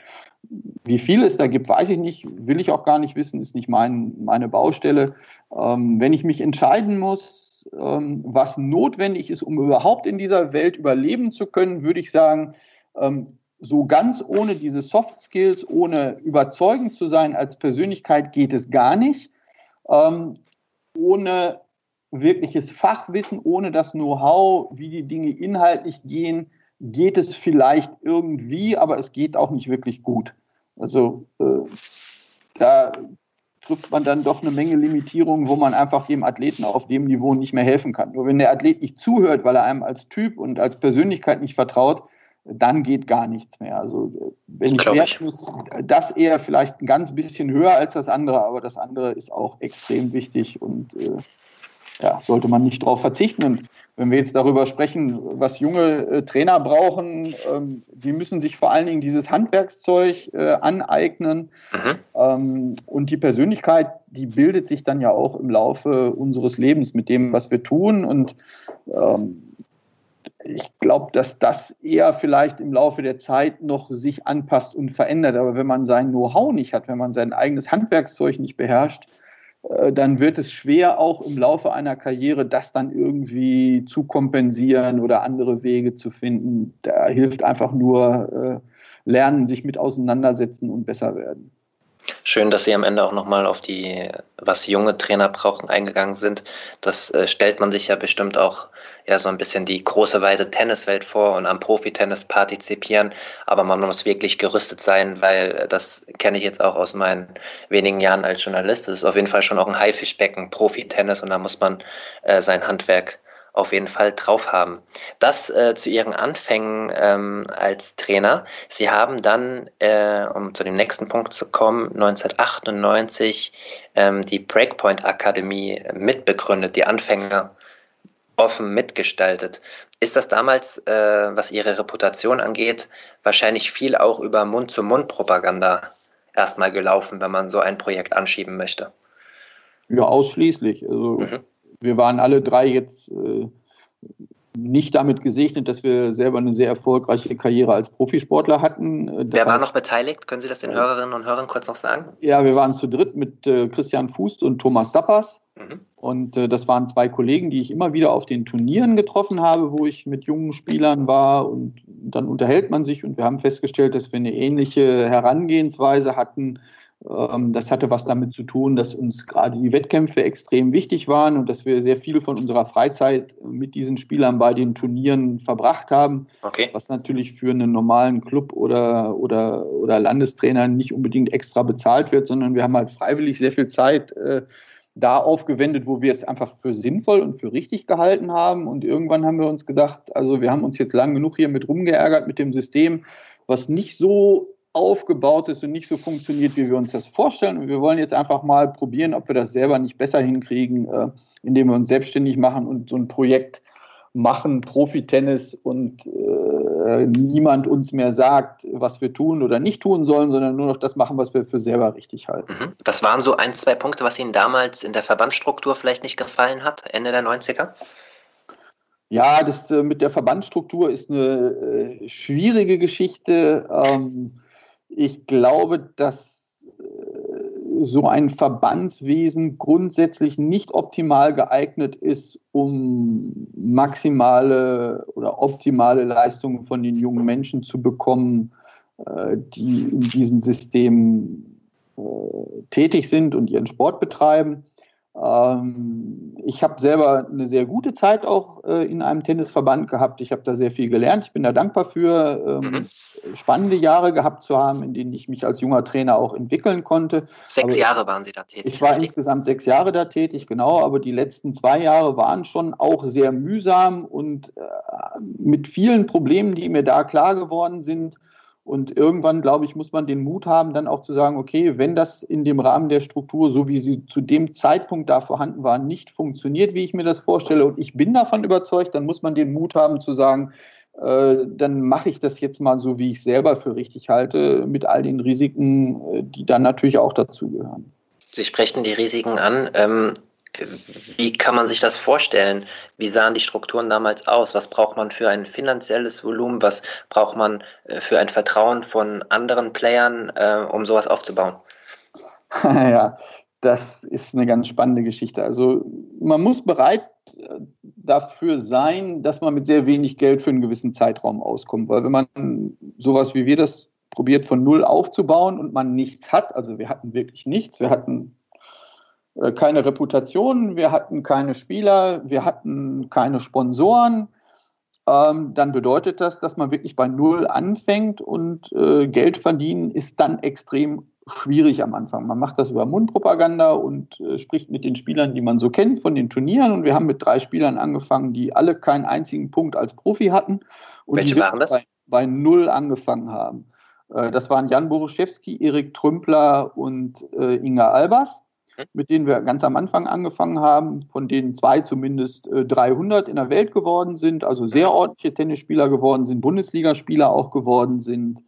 Wie viel es da gibt, weiß ich nicht, will ich auch gar nicht wissen, ist nicht mein, meine Baustelle. Ähm, wenn ich mich entscheiden muss, ähm, was notwendig ist, um überhaupt in dieser Welt überleben zu können, würde ich sagen, ähm, so ganz ohne diese Soft Skills, ohne überzeugend zu sein als Persönlichkeit geht es gar nicht. Ähm, ohne wirkliches Fachwissen, ohne das Know-how, wie die Dinge inhaltlich gehen, geht es vielleicht irgendwie, aber es geht auch nicht wirklich gut. Also äh, da trifft man dann doch eine Menge Limitierungen, wo man einfach dem Athleten auf dem Niveau nicht mehr helfen kann. Nur wenn der Athlet nicht zuhört, weil er einem als Typ und als Persönlichkeit nicht vertraut, dann geht gar nichts mehr. Also wenn ich merken muss, das eher vielleicht ein ganz bisschen höher als das andere, aber das andere ist auch extrem wichtig und äh, ja, sollte man nicht darauf verzichten. Und wenn wir jetzt darüber sprechen, was junge äh, Trainer brauchen, ähm, die müssen sich vor allen Dingen dieses Handwerkszeug äh, aneignen. Mhm. Ähm, und die Persönlichkeit, die bildet sich dann ja auch im Laufe unseres Lebens mit dem, was wir tun. Und ähm, ich glaube, dass das eher vielleicht im Laufe der Zeit noch sich anpasst und verändert. Aber wenn man sein Know-how nicht hat, wenn man sein eigenes Handwerkszeug nicht beherrscht, dann wird es schwer, auch im Laufe einer Karriere das dann irgendwie zu kompensieren oder andere Wege zu finden. Da hilft einfach nur äh, lernen, sich mit auseinandersetzen und besser werden. Schön, dass Sie am Ende auch nochmal auf die, was junge Trainer brauchen, eingegangen sind. Das äh, stellt man sich ja bestimmt auch ja so ein bisschen die große weite Tenniswelt vor und am Profitennis partizipieren. Aber man muss wirklich gerüstet sein, weil das kenne ich jetzt auch aus meinen wenigen Jahren als Journalist. Das ist auf jeden Fall schon auch ein Haifischbecken, Profitennis und da muss man äh, sein Handwerk auf jeden Fall drauf haben. Das äh, zu Ihren Anfängen ähm, als Trainer. Sie haben dann, äh, um zu dem nächsten Punkt zu kommen, 1998 ähm, die Breakpoint Akademie mitbegründet, die Anfänger offen mitgestaltet. Ist das damals, äh, was Ihre Reputation angeht, wahrscheinlich viel auch über Mund-zu-Mund-Propaganda erstmal gelaufen, wenn man so ein Projekt anschieben möchte? Ja, ausschließlich. Also mhm wir waren alle drei jetzt äh, nicht damit gesegnet, dass wir selber eine sehr erfolgreiche Karriere als Profisportler hatten. Das Wer war noch beteiligt? Können Sie das den Hörerinnen und Hörern kurz noch sagen? Ja, wir waren zu dritt mit äh, Christian Fußt und Thomas Dappers. Mhm. Und äh, das waren zwei Kollegen, die ich immer wieder auf den Turnieren getroffen habe, wo ich mit jungen Spielern war. Und dann unterhält man sich und wir haben festgestellt, dass wir eine ähnliche Herangehensweise hatten das hatte was damit zu tun, dass uns gerade die Wettkämpfe extrem wichtig waren und dass wir sehr viel von unserer Freizeit mit diesen Spielern bei den Turnieren verbracht haben. Okay. Was natürlich für einen normalen Club oder, oder, oder Landestrainer nicht unbedingt extra bezahlt wird, sondern wir haben halt freiwillig sehr viel Zeit äh, da aufgewendet, wo wir es einfach für sinnvoll und für richtig gehalten haben. Und irgendwann haben wir uns gedacht, also wir haben uns jetzt lang genug hier mit rumgeärgert mit dem System, was nicht so aufgebaut ist und nicht so funktioniert, wie wir uns das vorstellen. Und wir wollen jetzt einfach mal probieren, ob wir das selber nicht besser hinkriegen, äh, indem wir uns selbstständig machen und so ein Projekt machen, Profi-Tennis und äh, niemand uns mehr sagt, was wir tun oder nicht tun sollen, sondern nur noch das machen, was wir für selber richtig halten. Mhm. Was waren so ein, zwei Punkte, was Ihnen damals in der Verbandsstruktur vielleicht nicht gefallen hat, Ende der 90er? Ja, das äh, mit der Verbandsstruktur ist eine äh, schwierige Geschichte. Ähm, ich glaube, dass äh, so ein Verbandswesen grundsätzlich nicht optimal geeignet ist, um maximale oder optimale Leistungen von den jungen Menschen zu bekommen, äh, die in diesem System äh, tätig sind und ihren Sport betreiben. Ähm, ich habe selber eine sehr gute Zeit auch äh, in einem Tennisverband gehabt. Ich habe da sehr viel gelernt. Ich bin da dankbar für, ähm, mhm. spannende Jahre gehabt zu haben, in denen ich mich als junger Trainer auch entwickeln konnte. Sechs aber Jahre waren Sie da tätig. Ich war richtig? insgesamt sechs Jahre da tätig, genau. Aber die letzten zwei Jahre waren schon auch sehr mühsam und äh, mit vielen Problemen, die mir da klar geworden sind. Und irgendwann, glaube ich, muss man den Mut haben, dann auch zu sagen, okay, wenn das in dem Rahmen der Struktur, so wie sie zu dem Zeitpunkt da vorhanden war, nicht funktioniert, wie ich mir das vorstelle, und ich bin davon überzeugt, dann muss man den Mut haben zu sagen, äh, dann mache ich das jetzt mal so, wie ich selber für richtig halte, mit all den Risiken, äh, die dann natürlich auch dazugehören. Sie sprechen die Risiken an. Ähm wie kann man sich das vorstellen? Wie sahen die Strukturen damals aus? Was braucht man für ein finanzielles Volumen? Was braucht man äh, für ein Vertrauen von anderen Playern, äh, um sowas aufzubauen? ja, das ist eine ganz spannende Geschichte. Also man muss bereit äh, dafür sein, dass man mit sehr wenig Geld für einen gewissen Zeitraum auskommt. Weil wenn man sowas wie wir das probiert von null aufzubauen und man nichts hat, also wir hatten wirklich nichts, wir hatten keine Reputation, wir hatten keine Spieler, wir hatten keine Sponsoren. Ähm, dann bedeutet das, dass man wirklich bei Null anfängt und äh, Geld verdienen ist dann extrem schwierig am Anfang. Man macht das über Mundpropaganda und äh, spricht mit den Spielern, die man so kennt von den Turnieren. Und wir haben mit drei Spielern angefangen, die alle keinen einzigen Punkt als Profi hatten und Welche die waren das? Bei, bei Null angefangen haben. Äh, das waren Jan Boruszewski, Erik Trümpler und äh, Inga Albers. Mhm. mit denen wir ganz am Anfang angefangen haben, von denen zwei zumindest äh, 300 in der Welt geworden sind, also sehr mhm. ordentliche Tennisspieler geworden sind, Bundesligaspieler auch geworden sind,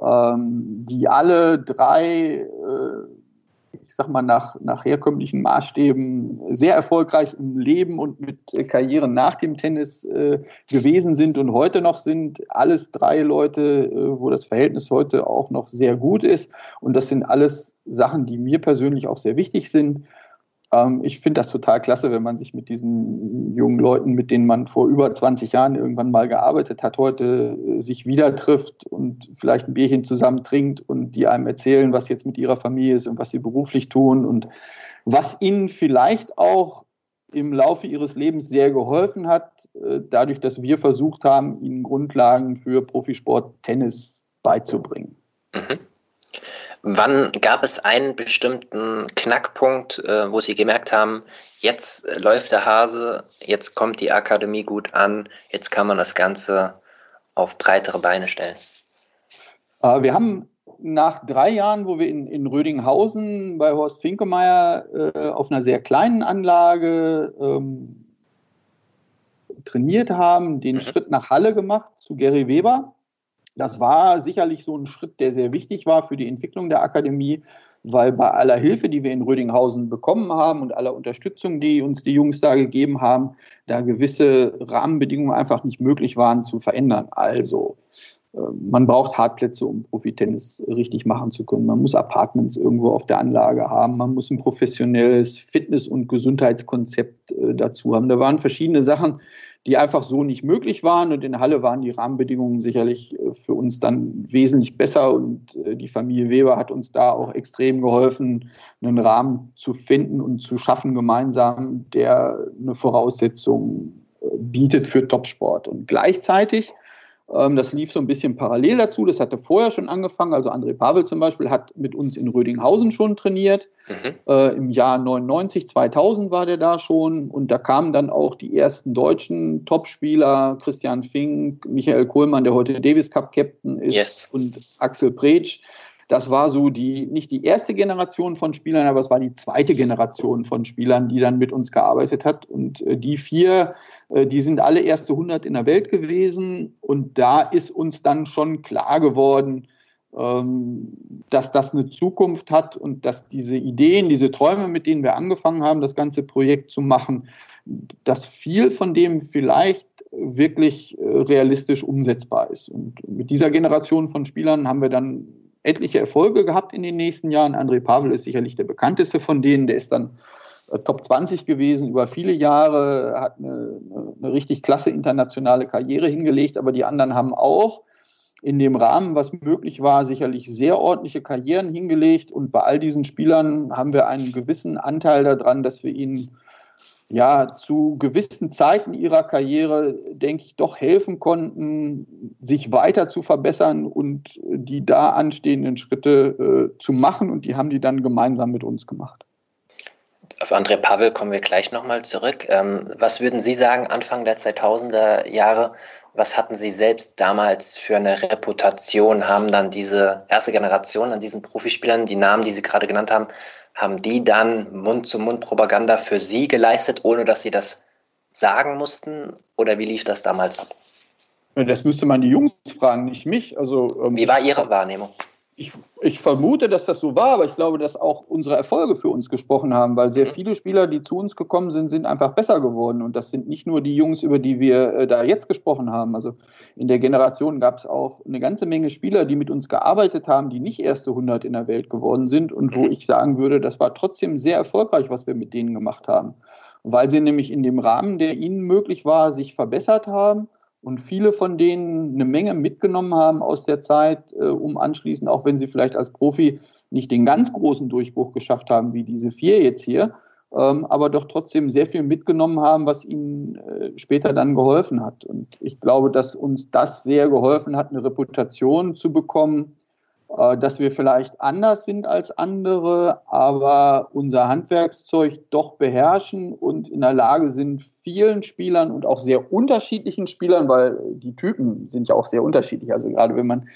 ähm, die alle drei äh, ich sag mal, nach, nach herkömmlichen Maßstäben sehr erfolgreich im Leben und mit Karrieren nach dem Tennis äh, gewesen sind und heute noch sind. Alles drei Leute, äh, wo das Verhältnis heute auch noch sehr gut ist. Und das sind alles Sachen, die mir persönlich auch sehr wichtig sind. Ähm, ich finde das total klasse, wenn man sich mit diesen jungen Leuten, mit denen man vor über 20 Jahren irgendwann mal gearbeitet hat, heute äh, sich wieder trifft und vielleicht ein Bierchen zusammen trinkt und die einem erzählen, was jetzt mit ihrer Familie ist und was sie beruflich tun und was ihnen vielleicht auch im Laufe ihres Lebens sehr geholfen hat, äh, dadurch, dass wir versucht haben, ihnen Grundlagen für Profisport Tennis beizubringen. Mhm. Wann gab es einen bestimmten Knackpunkt, äh, wo Sie gemerkt haben, jetzt äh, läuft der Hase, jetzt kommt die Akademie gut an, jetzt kann man das Ganze auf breitere Beine stellen? Äh, wir haben nach drei Jahren, wo wir in, in Rödinghausen bei Horst Finkemeyer äh, auf einer sehr kleinen Anlage ähm, trainiert haben, den mhm. Schritt nach Halle gemacht zu Gary Weber. Das war sicherlich so ein Schritt, der sehr wichtig war für die Entwicklung der Akademie, weil bei aller Hilfe, die wir in Rödinghausen bekommen haben und aller Unterstützung, die uns die Jungs da gegeben haben, da gewisse Rahmenbedingungen einfach nicht möglich waren zu verändern. Also man braucht Hartplätze, um Profitennis richtig machen zu können. Man muss Apartments irgendwo auf der Anlage haben. Man muss ein professionelles Fitness- und Gesundheitskonzept äh, dazu haben. Da waren verschiedene Sachen, die einfach so nicht möglich waren. Und in Halle waren die Rahmenbedingungen sicherlich äh, für uns dann wesentlich besser. Und äh, die Familie Weber hat uns da auch extrem geholfen, einen Rahmen zu finden und zu schaffen gemeinsam, der eine Voraussetzung bietet für Topsport. Und gleichzeitig das lief so ein bisschen parallel dazu. Das hatte vorher schon angefangen. Also André Pavel zum Beispiel hat mit uns in Rödinghausen schon trainiert. Mhm. Äh, Im Jahr 99, 2000 war der da schon. Und da kamen dann auch die ersten deutschen Topspieler. Christian Fink, Michael Kohlmann, der heute Davis Cup Captain ist, yes. und Axel Pretsch. Das war so die, nicht die erste Generation von Spielern, aber es war die zweite Generation von Spielern, die dann mit uns gearbeitet hat. Und äh, die vier, äh, die sind alle erste 100 in der Welt gewesen. Und da ist uns dann schon klar geworden, ähm, dass das eine Zukunft hat und dass diese Ideen, diese Träume, mit denen wir angefangen haben, das ganze Projekt zu machen, dass viel von dem vielleicht wirklich äh, realistisch umsetzbar ist. Und mit dieser Generation von Spielern haben wir dann etliche Erfolge gehabt in den nächsten Jahren. André Pavel ist sicherlich der bekannteste von denen. Der ist dann äh, Top 20 gewesen über viele Jahre, hat eine, eine, richtig klasse internationale Karriere hingelegt, aber die anderen haben auch in dem Rahmen, was möglich war, sicherlich sehr ordentliche Karrieren hingelegt. Und bei all diesen Spielern haben wir einen gewissen Anteil daran, dass wir ihnen ja zu gewissen Zeiten ihrer Karriere, denke ich, doch helfen konnten, sich weiter zu verbessern und die da anstehenden Schritte äh, zu machen. Und die haben die dann gemeinsam mit uns gemacht. Auf André Pavel kommen wir gleich nochmal zurück. Ähm, was würden Sie sagen, Anfang der 2000er Jahre, was hatten Sie selbst damals für eine Reputation? Haben dann diese erste Generation an diesen Profispielern, die Namen, die Sie gerade genannt haben, haben die dann Mund-zu-Mund-Propaganda für Sie geleistet, ohne dass Sie das sagen mussten? Oder wie lief das damals ab? Das müsste man die Jungs fragen, nicht mich. Also, ähm, wie war Ihre Wahrnehmung? Ich, ich, vermute, dass das so war, aber ich glaube, dass auch unsere Erfolge für uns gesprochen haben, weil sehr mhm. viele Spieler, die zu uns gekommen sind, sind einfach besser geworden. Und das sind nicht nur die Jungs, über die wir äh, da jetzt gesprochen haben. Also in der Generation gab es auch eine ganze Menge Spieler, die mit uns gearbeitet haben, die nicht erste 100 in der Welt geworden sind und wo mhm. ich sagen würde, das war trotzdem sehr erfolgreich, was wir mit denen gemacht haben. Weil sie nämlich in dem Rahmen, der ihnen möglich war, sich verbessert haben und viele von denen eine Menge mitgenommen haben aus der Zeit, äh, um anschließend, auch wenn sie vielleicht als Profi nicht den ganz großen Durchbruch geschafft haben, wie diese vier jetzt hier, ähm, aber doch trotzdem sehr viel mitgenommen haben, was ihnen äh, später dann geholfen hat. Und ich glaube, dass uns das sehr geholfen hat, eine Reputation zu bekommen, dass wir vielleicht anders sind als andere, aber unser Handwerkszeug doch beherrschen und in der Lage sind, vielen Spielern und auch sehr unterschiedlichen Spielern, weil die Typen sind ja auch sehr unterschiedlich. Also gerade wenn man,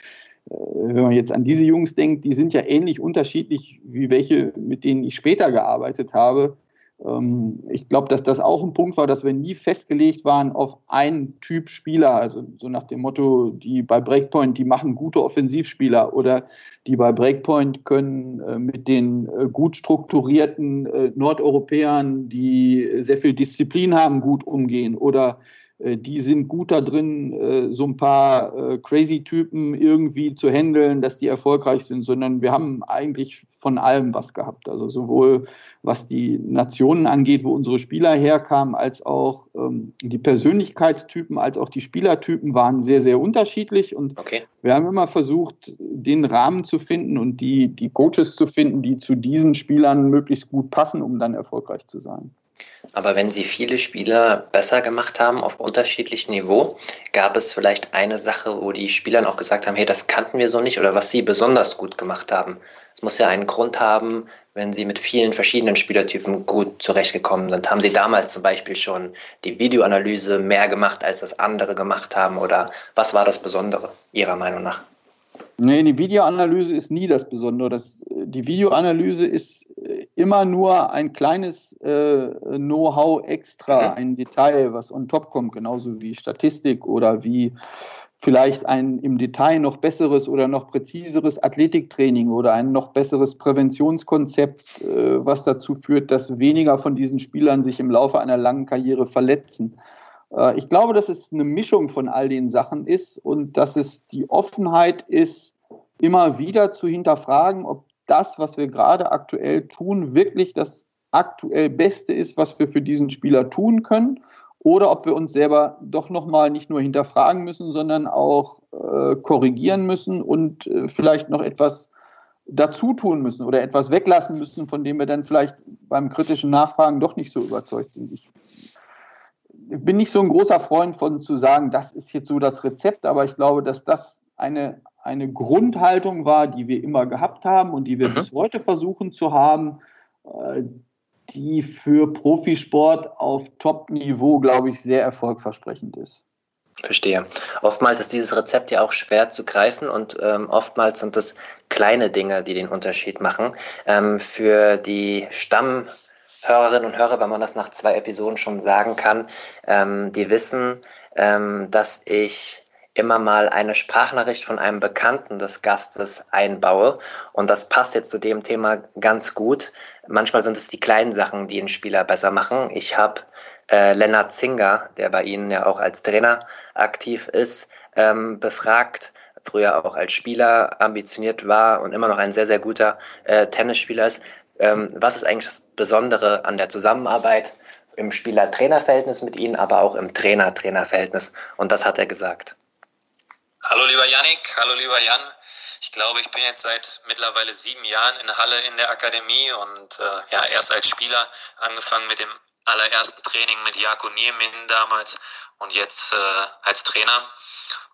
äh, wenn man jetzt an diese Jungs denkt, die sind ja ähnlich unterschiedlich wie welche, mit denen ich später gearbeitet habe. Ähm, ich glaube, dass das auch ein Punkt war, dass wir nie festgelegt waren auf einen Typ Spieler, also so nach dem Motto, die bei Breakpoint, die machen gute Offensivspieler oder die bei Breakpoint können äh, mit den äh, gut strukturierten äh, Nordeuropäern, die sehr viel Disziplin haben, gut umgehen oder die sind gut da drin, äh, so ein paar äh, Crazy-Typen irgendwie zu handeln, dass die erfolgreich sind, sondern wir haben eigentlich von allem was gehabt. Also sowohl was die Nationen angeht, wo unsere Spieler herkamen, als auch ähm, die Persönlichkeitstypen, als auch die Spielertypen waren sehr, sehr unterschiedlich. Und okay. wir haben immer versucht, den Rahmen zu finden und die, die Coaches zu finden, die zu diesen Spielern möglichst gut passen, um dann erfolgreich zu sein. Aber wenn Sie viele Spieler besser gemacht haben auf unterschiedlichem Niveau, gab es vielleicht eine Sache, wo die Spieler auch gesagt haben, hey, das kannten wir so nicht oder was Sie besonders gut gemacht haben. Es muss ja einen Grund haben, wenn Sie mit vielen verschiedenen Spielertypen gut zurechtgekommen sind. Haben Sie damals zum Beispiel schon die Videoanalyse mehr gemacht, als das andere gemacht haben oder was war das Besondere Ihrer Meinung nach? Nee, die Videoanalyse ist nie das Besondere. Das, die Videoanalyse ist äh, immer nur ein kleines äh, Know-how extra, mhm. ein Detail, was on top kommt, genauso wie Statistik oder wie vielleicht ein im Detail noch besseres oder noch präziseres Athletiktraining oder ein noch besseres Präventionskonzept, äh, was dazu führt, dass weniger von diesen Spielern sich im Laufe einer langen Karriere verletzen. Äh, ich glaube, dass es eine Mischung von all den Sachen ist und dass es die Offenheit ist, immer wieder zu hinterfragen, ob das, was wir gerade aktuell tun, wirklich das aktuell Beste ist, was wir für diesen Spieler tun können, oder ob wir uns selber doch nochmal nicht nur hinterfragen müssen, sondern auch äh, korrigieren müssen und äh, vielleicht noch etwas dazu tun müssen oder etwas weglassen müssen, von dem wir dann vielleicht beim kritischen Nachfragen doch nicht so überzeugt sind. Ich bin nicht so ein großer Freund von zu sagen, das ist jetzt so das Rezept, aber ich glaube, dass das eine, eine Grundhaltung war, die wir immer gehabt haben und die wir mhm. bis heute versuchen zu haben, äh, die für Profisport auf Top-Niveau, glaube ich, sehr erfolgversprechend ist. Verstehe. Oftmals ist dieses Rezept ja auch schwer zu greifen und ähm, oftmals sind es kleine Dinge, die den Unterschied machen. Ähm, für die Stammhörerinnen und Hörer, wenn man das nach zwei Episoden schon sagen kann, ähm, die wissen, ähm, dass ich immer mal eine Sprachnachricht von einem Bekannten des Gastes einbaue. Und das passt jetzt zu dem Thema ganz gut. Manchmal sind es die kleinen Sachen, die einen Spieler besser machen. Ich habe äh, Lennart Zinger, der bei Ihnen ja auch als Trainer aktiv ist, ähm, befragt, früher auch als Spieler ambitioniert war und immer noch ein sehr, sehr guter äh, Tennisspieler ist. Ähm, was ist eigentlich das Besondere an der Zusammenarbeit im Spieler-Trainer-Verhältnis mit Ihnen, aber auch im Trainer-Trainer-Verhältnis? Und das hat er gesagt. Hallo lieber Yannick, hallo lieber Jan. Ich glaube, ich bin jetzt seit mittlerweile sieben Jahren in Halle in der Akademie und äh, ja, erst als Spieler angefangen mit dem allerersten Training mit Jako Niemin damals und jetzt äh, als Trainer.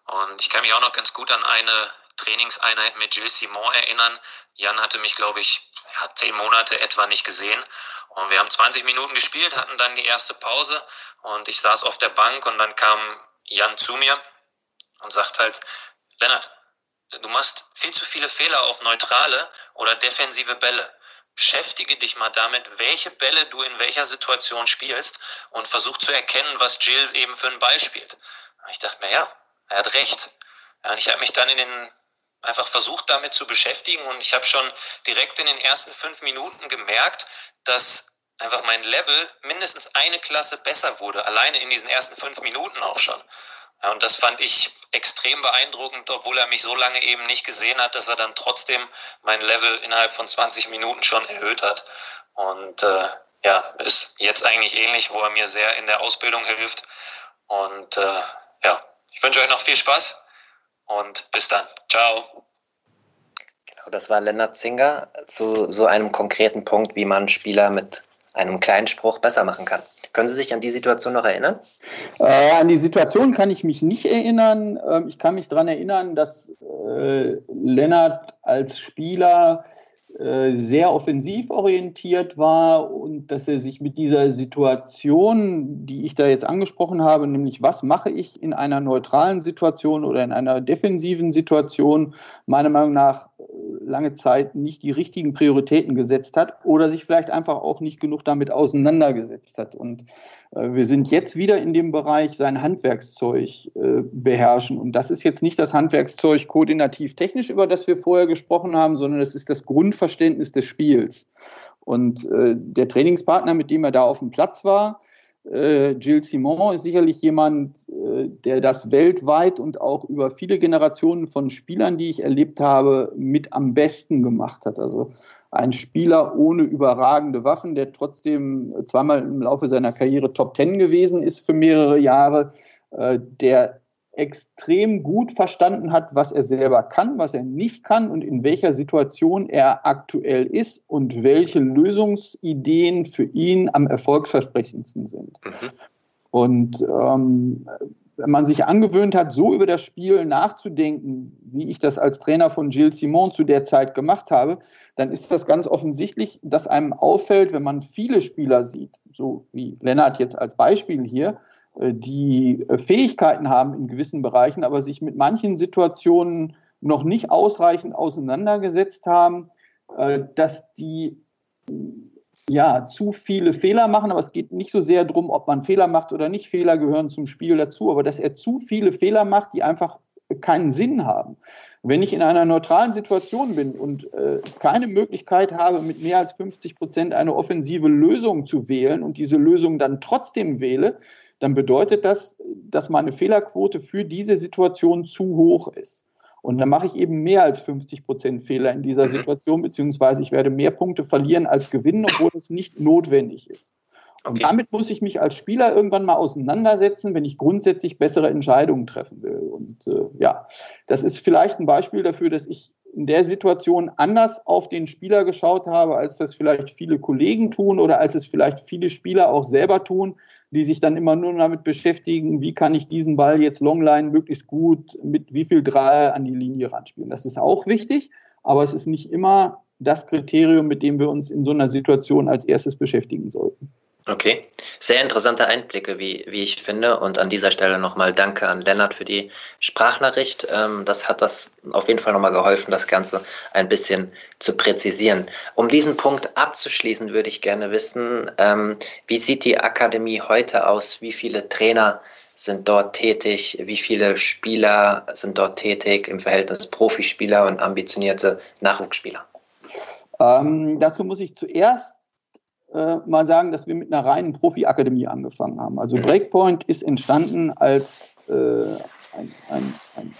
Und ich kann mich auch noch ganz gut an eine Trainingseinheit mit Gilles Simon erinnern. Jan hatte mich, glaube ich, ja, zehn Monate etwa nicht gesehen. Und wir haben 20 Minuten gespielt, hatten dann die erste Pause und ich saß auf der Bank und dann kam Jan zu mir und sagt halt, Lennart, du machst viel zu viele Fehler auf neutrale oder defensive Bälle beschäftige dich mal damit, welche Bälle du in welcher Situation spielst und versuch zu erkennen, was Jill eben für einen Ball spielt. Ich dachte mir, ja, er hat recht. Ja, und ich habe mich dann in den einfach versucht, damit zu beschäftigen und ich habe schon direkt in den ersten fünf Minuten gemerkt, dass einfach mein Level mindestens eine Klasse besser wurde, alleine in diesen ersten fünf Minuten auch schon. Ja, und das fand ich extrem beeindruckend, obwohl er mich so lange eben nicht gesehen hat, dass er dann trotzdem mein Level innerhalb von 20 Minuten schon erhöht hat. Und äh, ja, ist jetzt eigentlich ähnlich, wo er mir sehr in der Ausbildung hilft. Und äh, ja, ich wünsche euch noch viel Spaß und bis dann. Ciao. Genau, das war Lennart Zinger zu so einem konkreten Punkt, wie man Spieler mit einem kleinen Spruch besser machen kann. Können Sie sich an die Situation noch erinnern? Äh, an die Situation kann ich mich nicht erinnern. Ähm, ich kann mich daran erinnern, dass äh, Lennart als Spieler äh, sehr offensiv orientiert war und dass er sich mit dieser Situation, die ich da jetzt angesprochen habe, nämlich was mache ich in einer neutralen Situation oder in einer defensiven Situation, meiner Meinung nach äh, lange Zeit nicht die richtigen Prioritäten gesetzt hat oder sich vielleicht einfach auch nicht genug damit auseinandergesetzt hat. Und äh, wir sind jetzt wieder in dem Bereich, sein Handwerkszeug äh, beherrschen. Und das ist jetzt nicht das Handwerkszeug koordinativ technisch, über das wir vorher gesprochen haben, sondern es ist das Grundverständnis des Spiels. Und äh, der Trainingspartner, mit dem er da auf dem Platz war, äh, Gilles Simon, ist sicherlich jemand, äh, der das weltweit und auch über viele Generationen von Spielern, die ich erlebt habe, mit am besten gemacht hat. Also ein Spieler ohne überragende Waffen, der trotzdem zweimal im Laufe seiner Karriere Top Ten gewesen ist für mehrere Jahre, äh, der extrem gut verstanden hat, was er selber kann, was er nicht kann und in welcher Situation er aktuell ist und welche Lösungsideen für ihn am erfolgsversprechendsten sind. Mhm. Und ähm, wenn man sich angewöhnt hat, so über das Spiel nachzudenken, wie ich das als Trainer von Gilles Simon zu der Zeit gemacht habe, dann ist das ganz offensichtlich, dass einem auffällt, wenn man viele Spieler sieht, so wie Lennart jetzt als Beispiel hier, äh, die äh, Fähigkeiten haben in gewissen Bereichen, aber sich mit manchen Situationen noch nicht ausreichend auseinandergesetzt haben, äh, dass die ja, zu viele Fehler machen, aber es geht nicht so sehr darum, ob man Fehler macht oder nicht. Fehler gehören zum Spiel dazu, aber dass er zu viele Fehler macht, die einfach keinen Sinn haben. Wenn ich in einer neutralen Situation bin und äh, keine Möglichkeit habe, mit mehr als 50 Prozent eine offensive Lösung zu wählen und diese Lösung dann trotzdem wähle, dann bedeutet das, dass meine Fehlerquote für diese Situation zu hoch ist. Und dann mache ich eben mehr als 50 Prozent Fehler in dieser mhm. Situation, beziehungsweise ich werde mehr Punkte verlieren als gewinnen, obwohl es nicht notwendig ist. Und okay. damit muss ich mich als Spieler irgendwann mal auseinandersetzen, wenn ich grundsätzlich bessere Entscheidungen treffen will. Und äh, ja, das ist vielleicht ein Beispiel dafür, dass ich in der Situation anders auf den Spieler geschaut habe, als das vielleicht viele Kollegen tun oder als es vielleicht viele Spieler auch selber tun, die sich dann immer nur damit beschäftigen, wie kann ich diesen Ball jetzt Longline möglichst gut mit wie viel Dreier an die Linie ranspielen. Das ist auch wichtig, aber es ist nicht immer das Kriterium, mit dem wir uns in so einer Situation als erstes beschäftigen sollten. Okay, sehr interessante Einblicke, wie, wie ich finde. Und an dieser Stelle nochmal Danke an Lennart für die Sprachnachricht. Ähm, das hat das auf jeden Fall nochmal geholfen, das Ganze ein bisschen zu präzisieren. Um diesen Punkt abzuschließen, würde ich gerne wissen, ähm, wie sieht die Akademie heute aus? Wie viele Trainer sind dort tätig? Wie viele Spieler sind dort tätig im Verhältnis Profispieler und ambitionierte Nachwuchsspieler? Ähm, dazu muss ich zuerst äh, mal sagen, dass wir mit einer reinen Profi-Akademie angefangen haben. Also. Breakpoint ist entstanden als äh, ein, ein, ein,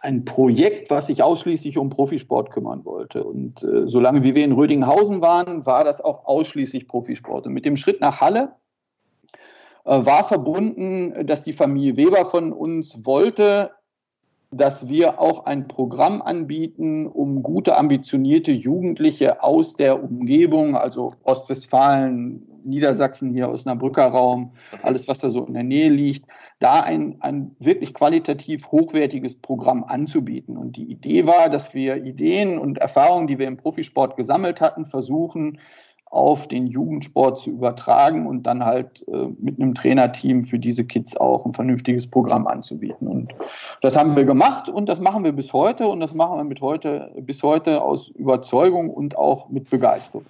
ein, Projekt, was sich ausschließlich um Profisport kümmern wollte. Und äh, solange wie wir in Rödinghausen waren, war das auch ausschließlich Profisport. Und mit dem Schritt nach Halle äh, war verbunden, dass die Familie Weber von uns wollte, dass wir auch ein Programm anbieten, um gute, ambitionierte Jugendliche aus der Umgebung, also Ostwestfalen, Niedersachsen, hier aus Osnabrücker Raum, alles, was da so in der Nähe liegt, da ein, ein wirklich qualitativ hochwertiges Programm anzubieten. Und die Idee war, dass wir Ideen und Erfahrungen, die wir im Profisport gesammelt hatten, versuchen, auf den Jugendsport zu übertragen und dann halt äh, mit einem Trainerteam für diese Kids auch ein vernünftiges Programm anzubieten. Und das haben wir gemacht und das machen wir bis heute und das machen wir mit heute, bis heute aus Überzeugung und auch mit Begeisterung.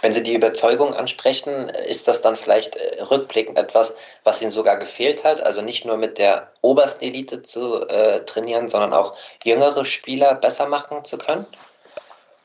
Wenn Sie die Überzeugung ansprechen, ist das dann vielleicht äh, rückblickend etwas, was Ihnen sogar gefehlt hat? Also nicht nur mit der obersten Elite zu äh, trainieren, sondern auch jüngere Spieler besser machen zu können?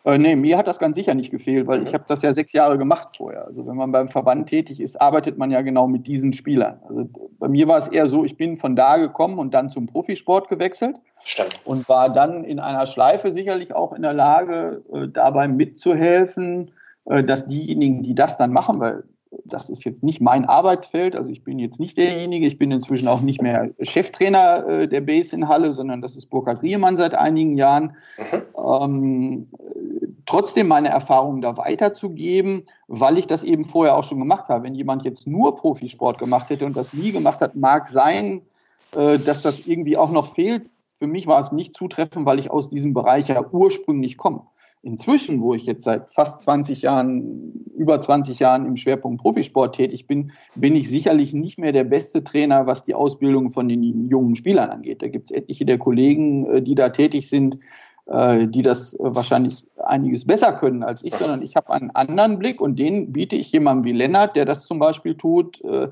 Äh, nee, mir hat das ganz sicher nicht gefehlt, weil mhm. ich habe das ja sechs Jahre gemacht vorher. Also wenn man beim Verband tätig ist, arbeitet man ja genau mit diesen Spielern. Also bei mir war es eher so, ich bin von da gekommen und dann zum Profisport gewechselt. Stimmt. Und war dann in einer Schleife sicherlich auch in der Lage, äh, dabei mitzuhelfen, äh, dass diejenigen, die das dann machen, weil das ist jetzt nicht mein Arbeitsfeld, also ich bin jetzt nicht derjenige, ich bin inzwischen auch nicht mehr Cheftrainer äh, der Base in Halle, sondern das ist Burkhard Riemann seit einigen Jahren. Mhm. Ähm, trotzdem meine Erfahrungen da weiterzugeben, weil ich das eben vorher auch schon gemacht habe. Wenn jemand jetzt nur Profisport gemacht hätte und das nie gemacht hat, mag sein, äh, dass das irgendwie auch noch fehlt. Für mich war es nicht zutreffend, weil ich aus diesem Bereich ja ursprünglich komme. Inzwischen, wo ich jetzt seit fast 20 Jahren, über 20 Jahren im Schwerpunkt Profisport tätig bin, bin ich sicherlich nicht mehr der beste Trainer, was die Ausbildung von den jungen Spielern angeht. Da gibt es etliche der Kollegen, äh, die da tätig sind, äh, die das wahrscheinlich einiges besser können als ich, sondern ich habe einen anderen Blick und den biete ich jemandem wie Lennart, der das zum Beispiel tut, äh,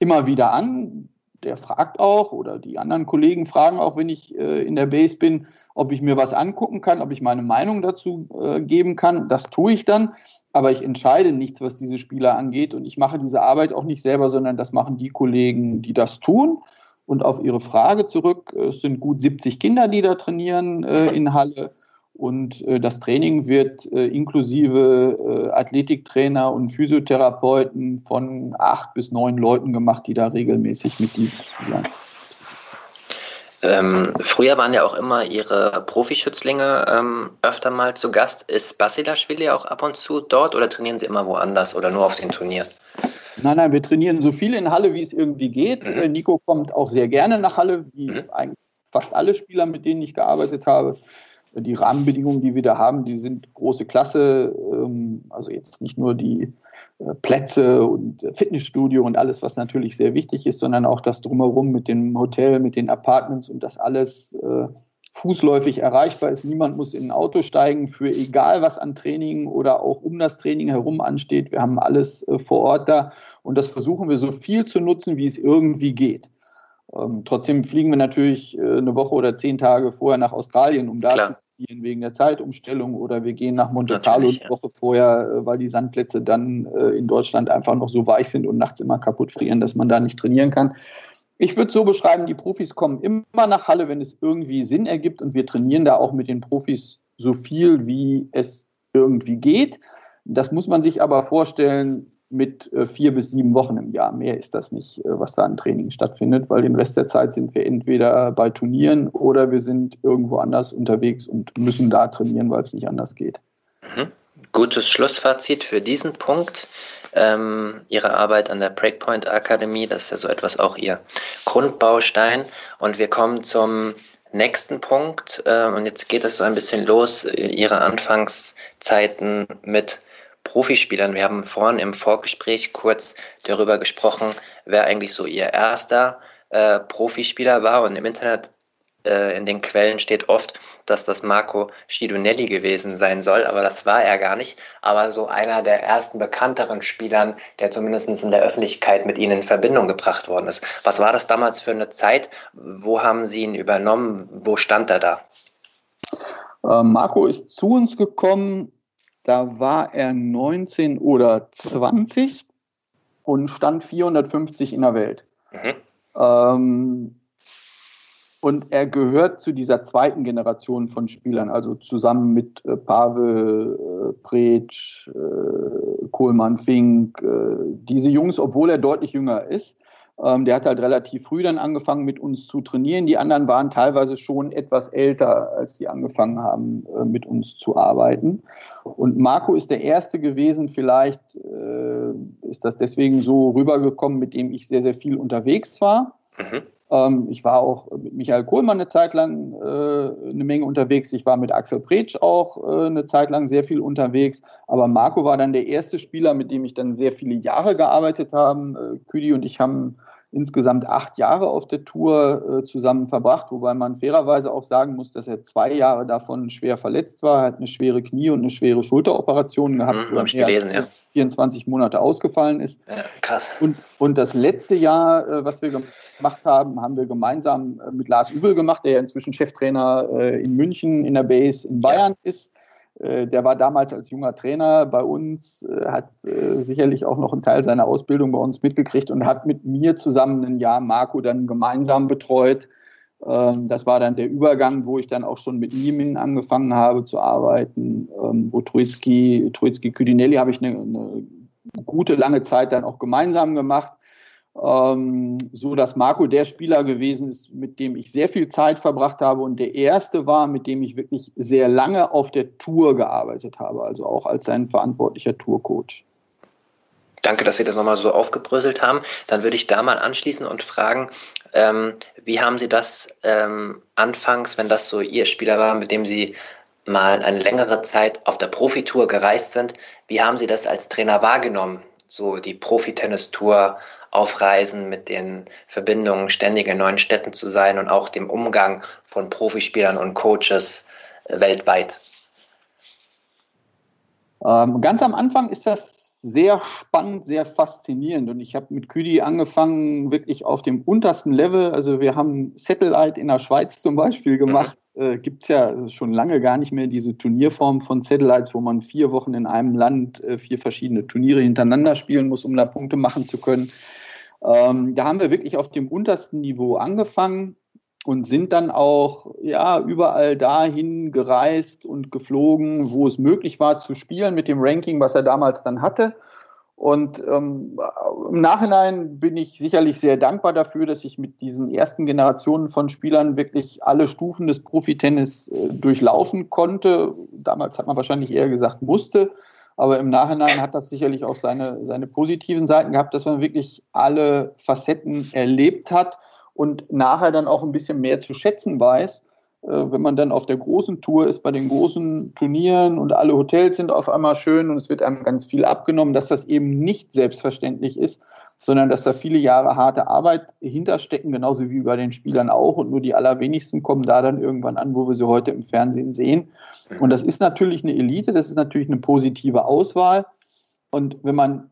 immer wieder an. Der fragt auch oder die anderen Kollegen fragen auch, wenn ich in der Base bin, ob ich mir was angucken kann, ob ich meine Meinung dazu äh, geben kann. Das tue ich dann, aber ich entscheide nichts, was diese Spieler angeht und ich mache diese Arbeit auch nicht selber, sondern das machen die Kollegen, die das tun. Und auf Ihre Frage zurück, es sind gut 70 Kinder, die da trainieren äh, in Halle. Und äh, das Training wird äh, inklusive äh, Athletiktrainer und Physiotherapeuten von acht bis neun Leuten gemacht, die da regelmäßig mit diesen Spielern ähm, früher waren ja auch immer ihre Profischützlinge ähm, öfter mal zu Gast. Ist Basilashvili auch ab und zu dort oder trainieren sie immer woanders oder nur auf den Turnieren? Nein, nein, wir trainieren so viel in Halle, wie es irgendwie geht. Mhm. Äh, Nico kommt auch sehr gerne nach Halle, wie mhm. eigentlich fast alle Spieler, mit denen ich gearbeitet habe. Die Rahmenbedingungen, die wir da haben, die sind große Klasse. Ähm, also jetzt nicht nur die äh, Plätze und Fitnessstudio und alles, was natürlich sehr wichtig ist, sondern auch das drumherum mit dem Hotel, mit den Apartments und das alles äh, fußläufig erreichbar ist. Niemand muss in ein Auto steigen für egal was an Training oder auch um das Training herum ansteht. Wir haben alles äh, vor Ort da und das versuchen wir so viel zu nutzen, wie es irgendwie geht. Ähm, trotzdem fliegen wir natürlich äh, eine Woche oder zehn Tage vorher nach Australien, um da Klar. zu trainieren wegen der Zeitumstellung oder wir gehen nach Monte Carlo eine Woche vorher, äh, weil die Sandplätze dann äh, in Deutschland einfach noch so weich sind und nachts immer kaputt frieren, dass man da nicht trainieren kann. Ich würde so beschreiben, die Profis kommen immer nach Halle, wenn es irgendwie Sinn ergibt und wir trainieren da auch mit den Profis so viel, wie es irgendwie geht. Das muss man sich aber vorstellen, mit äh, vier bis sieben Wochen im Jahr. Mehr ist das nicht, äh, was da an Training stattfindet, weil den Rest der Zeit sind wir entweder bei Turnieren oder wir sind irgendwo anders unterwegs und müssen da trainieren, weil es nicht anders geht. Mhm. Gutes Schlussfazit für diesen Punkt. Ähm, Ihre Arbeit an der Breakpoint Akademie, das ist ja so etwas auch Ihr Grundbaustein. Und wir kommen zum nächsten Punkt. Äh, und jetzt geht es so ein bisschen los, Ihre Anfangszeiten mit Profispielern. Wir haben vorhin im Vorgespräch kurz darüber gesprochen, wer eigentlich so ihr erster äh, Profispieler war. Und im Internet äh, in den Quellen steht oft, dass das Marco Schidonelli gewesen sein soll, aber das war er gar nicht. Aber so einer der ersten bekannteren Spielern, der zumindest in der Öffentlichkeit mit ihnen in Verbindung gebracht worden ist. Was war das damals für eine Zeit? Wo haben Sie ihn übernommen? Wo stand er da? Äh, Marco ist zu uns gekommen da war er 19 oder 20 und stand 450 in der Welt. Mhm. Ähm, und er gehört zu dieser zweiten Generation von Spielern, also zusammen mit äh, Pavel, äh, Pretsch, äh, Kohlmann, Fink. Äh, diese Jungs, obwohl er deutlich jünger ist, ähm, der hat halt relativ früh dann angefangen mit uns zu trainieren. Die anderen waren teilweise schon etwas älter, als die angefangen haben, äh, mit uns zu arbeiten. Und Marco ist der Erste gewesen, vielleicht äh, ist das deswegen so rübergekommen, mit dem ich sehr, sehr viel unterwegs war. Mhm. Ähm, ich war auch mit Michael Kohlmann eine Zeit lang äh, eine Menge unterwegs. Ich war mit Axel Pretsch auch äh, eine Zeit lang sehr viel unterwegs. Aber Marco war dann der erste Spieler, mit dem ich dann sehr viele Jahre gearbeitet habe. Äh, Küdi und ich haben insgesamt acht Jahre auf der Tour äh, zusammen verbracht, wobei man fairerweise auch sagen muss, dass er zwei Jahre davon schwer verletzt war, er hat eine schwere Knie- und eine schwere Schulteroperation gehabt, mhm, wo er gelesen, ja. 24 Monate ausgefallen ist. Ja, krass. Und, und das letzte Jahr, äh, was wir gemacht haben, haben wir gemeinsam äh, mit Lars Übel gemacht, der ja inzwischen Cheftrainer äh, in München in der Base in Bayern ja. ist. Äh, der war damals als junger Trainer bei uns, äh, hat äh, sicherlich auch noch einen Teil seiner Ausbildung bei uns mitgekriegt und hat mit mir zusammen ein Jahr Marco dann gemeinsam betreut. Ähm, das war dann der Übergang, wo ich dann auch schon mit Niemin angefangen habe zu arbeiten, ähm, wo Troitsky, Troitsky Küdinelli habe ich eine, eine gute lange Zeit dann auch gemeinsam gemacht ähm, so dass Marco der Spieler gewesen ist, mit dem ich sehr viel Zeit verbracht habe und der erste war, mit dem ich wirklich sehr lange auf der Tour gearbeitet habe, also auch als sein verantwortlicher Tourcoach. Danke, dass Sie das nochmal so aufgebröselt haben. Dann würde ich da mal anschließen und fragen, ähm, wie haben Sie das ähm, anfangs, wenn das so Ihr Spieler war, mit dem Sie mal eine längere Zeit auf der Profitour gereist sind, wie haben Sie das als Trainer wahrgenommen? So die Profitennistour aufreisen, mit den Verbindungen ständig in neuen Städten zu sein und auch dem Umgang von Profispielern und Coaches äh, weltweit? Ähm, ganz am Anfang ist das sehr spannend, sehr faszinierend. Und ich habe mit Küdi angefangen, wirklich auf dem untersten Level. Also wir haben Satellite in der Schweiz zum Beispiel gemacht. Mhm. Äh, Gibt es ja schon lange gar nicht mehr diese Turnierform von Satellites, wo man vier Wochen in einem Land äh, vier verschiedene Turniere hintereinander spielen muss, um da Punkte machen zu können. Ähm, da haben wir wirklich auf dem untersten Niveau angefangen und sind dann auch ja überall dahin gereist und geflogen, wo es möglich war zu spielen mit dem Ranking, was er damals dann hatte. Und ähm, im Nachhinein bin ich sicherlich sehr dankbar dafür, dass ich mit diesen ersten Generationen von Spielern wirklich alle Stufen des Profitennis äh, durchlaufen konnte. Damals hat man wahrscheinlich eher gesagt musste. Aber im Nachhinein hat das sicherlich auch seine, seine positiven Seiten gehabt, dass man wirklich alle Facetten erlebt hat und nachher dann auch ein bisschen mehr zu schätzen weiß, äh, wenn man dann auf der großen Tour ist, bei den großen Turnieren und alle Hotels sind auf einmal schön und es wird einem ganz viel abgenommen, dass das eben nicht selbstverständlich ist, sondern dass da viele Jahre harte Arbeit hinterstecken, genauso wie bei den Spielern auch. Und nur die allerwenigsten kommen da dann irgendwann an, wo wir sie heute im Fernsehen sehen. Und das ist natürlich eine Elite, das ist natürlich eine positive Auswahl. Und wenn man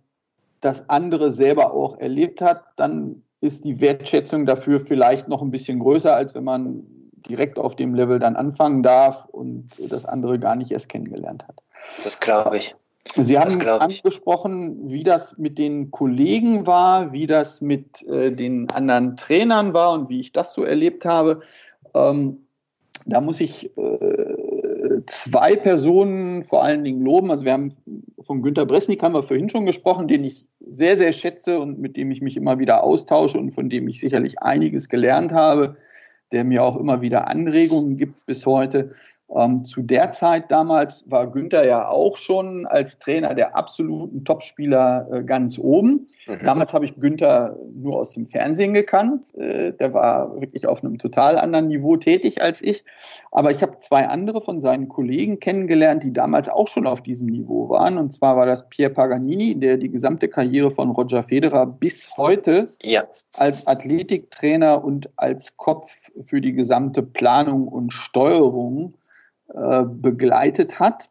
das andere selber auch erlebt hat, dann ist die Wertschätzung dafür vielleicht noch ein bisschen größer, als wenn man direkt auf dem Level dann anfangen darf und das andere gar nicht erst kennengelernt hat. Das glaube ich. Sie haben angesprochen, wie das mit den Kollegen war, wie das mit äh, den anderen Trainern war und wie ich das so erlebt habe. Ähm, da muss ich äh, zwei Personen vor allen Dingen loben. Also wir haben von Günter Bresnik haben wir vorhin schon gesprochen, den ich sehr, sehr schätze und mit dem ich mich immer wieder austausche und von dem ich sicherlich einiges gelernt habe, der mir auch immer wieder Anregungen gibt bis heute. Ähm, zu der Zeit damals war Günther ja auch schon als Trainer der absoluten Topspieler äh, ganz oben. Mhm. Damals habe ich Günther nur aus dem Fernsehen gekannt. Äh, der war wirklich auf einem total anderen Niveau tätig als ich. Aber ich habe zwei andere von seinen Kollegen kennengelernt, die damals auch schon auf diesem Niveau waren. Und zwar war das Pierre Paganini, der die gesamte Karriere von Roger Federer bis heute ja. als Athletiktrainer und als Kopf für die gesamte Planung und Steuerung äh, begleitet hat.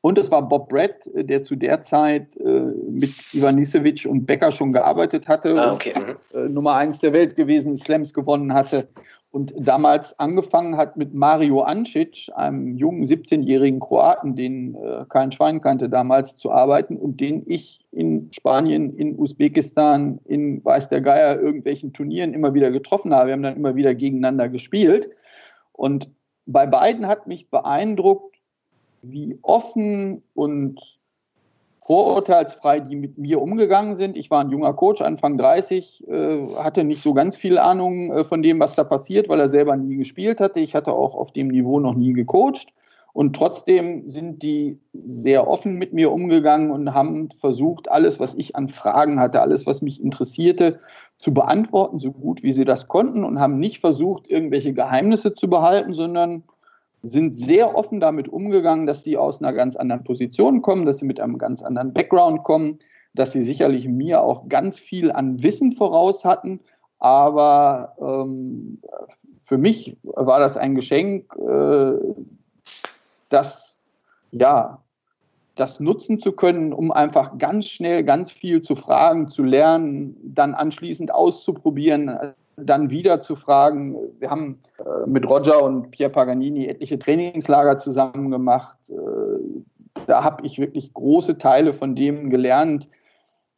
Und es war Bob Brett, äh, der zu der Zeit äh, mit Ivanisevic und Becker schon gearbeitet hatte, ah, okay. und, mhm. äh, Nummer eins der Welt gewesen, Slams gewonnen hatte und damals angefangen hat mit Mario Ancic, einem jungen 17-jährigen Kroaten, den äh, kein Schwein kannte damals, zu arbeiten und den ich in Spanien, in Usbekistan, in weiß der Geier irgendwelchen Turnieren immer wieder getroffen habe. Wir haben dann immer wieder gegeneinander gespielt. Und bei beiden hat mich beeindruckt, wie offen und vorurteilsfrei die mit mir umgegangen sind. Ich war ein junger Coach, Anfang 30, äh, hatte nicht so ganz viel Ahnung äh, von dem, was da passiert, weil er selber nie gespielt hatte. Ich hatte auch auf dem Niveau noch nie gecoacht. Und trotzdem sind die sehr offen mit mir umgegangen und haben versucht, alles, was ich an Fragen hatte, alles, was mich interessierte, zu beantworten, so gut wie sie das konnten und haben nicht versucht, irgendwelche Geheimnisse zu behalten, sondern sind sehr offen damit umgegangen, dass sie aus einer ganz anderen Position kommen, dass sie mit einem ganz anderen Background kommen, dass sie sicherlich mir auch ganz viel an Wissen voraus hatten. Aber ähm, für mich war das ein Geschenk, äh, das ja das nutzen zu können, um einfach ganz schnell ganz viel zu fragen, zu lernen, dann anschließend auszuprobieren, dann wieder zu fragen. Wir haben äh, mit Roger und Pierre Paganini etliche Trainingslager zusammen gemacht. Äh, da habe ich wirklich große Teile von dem gelernt,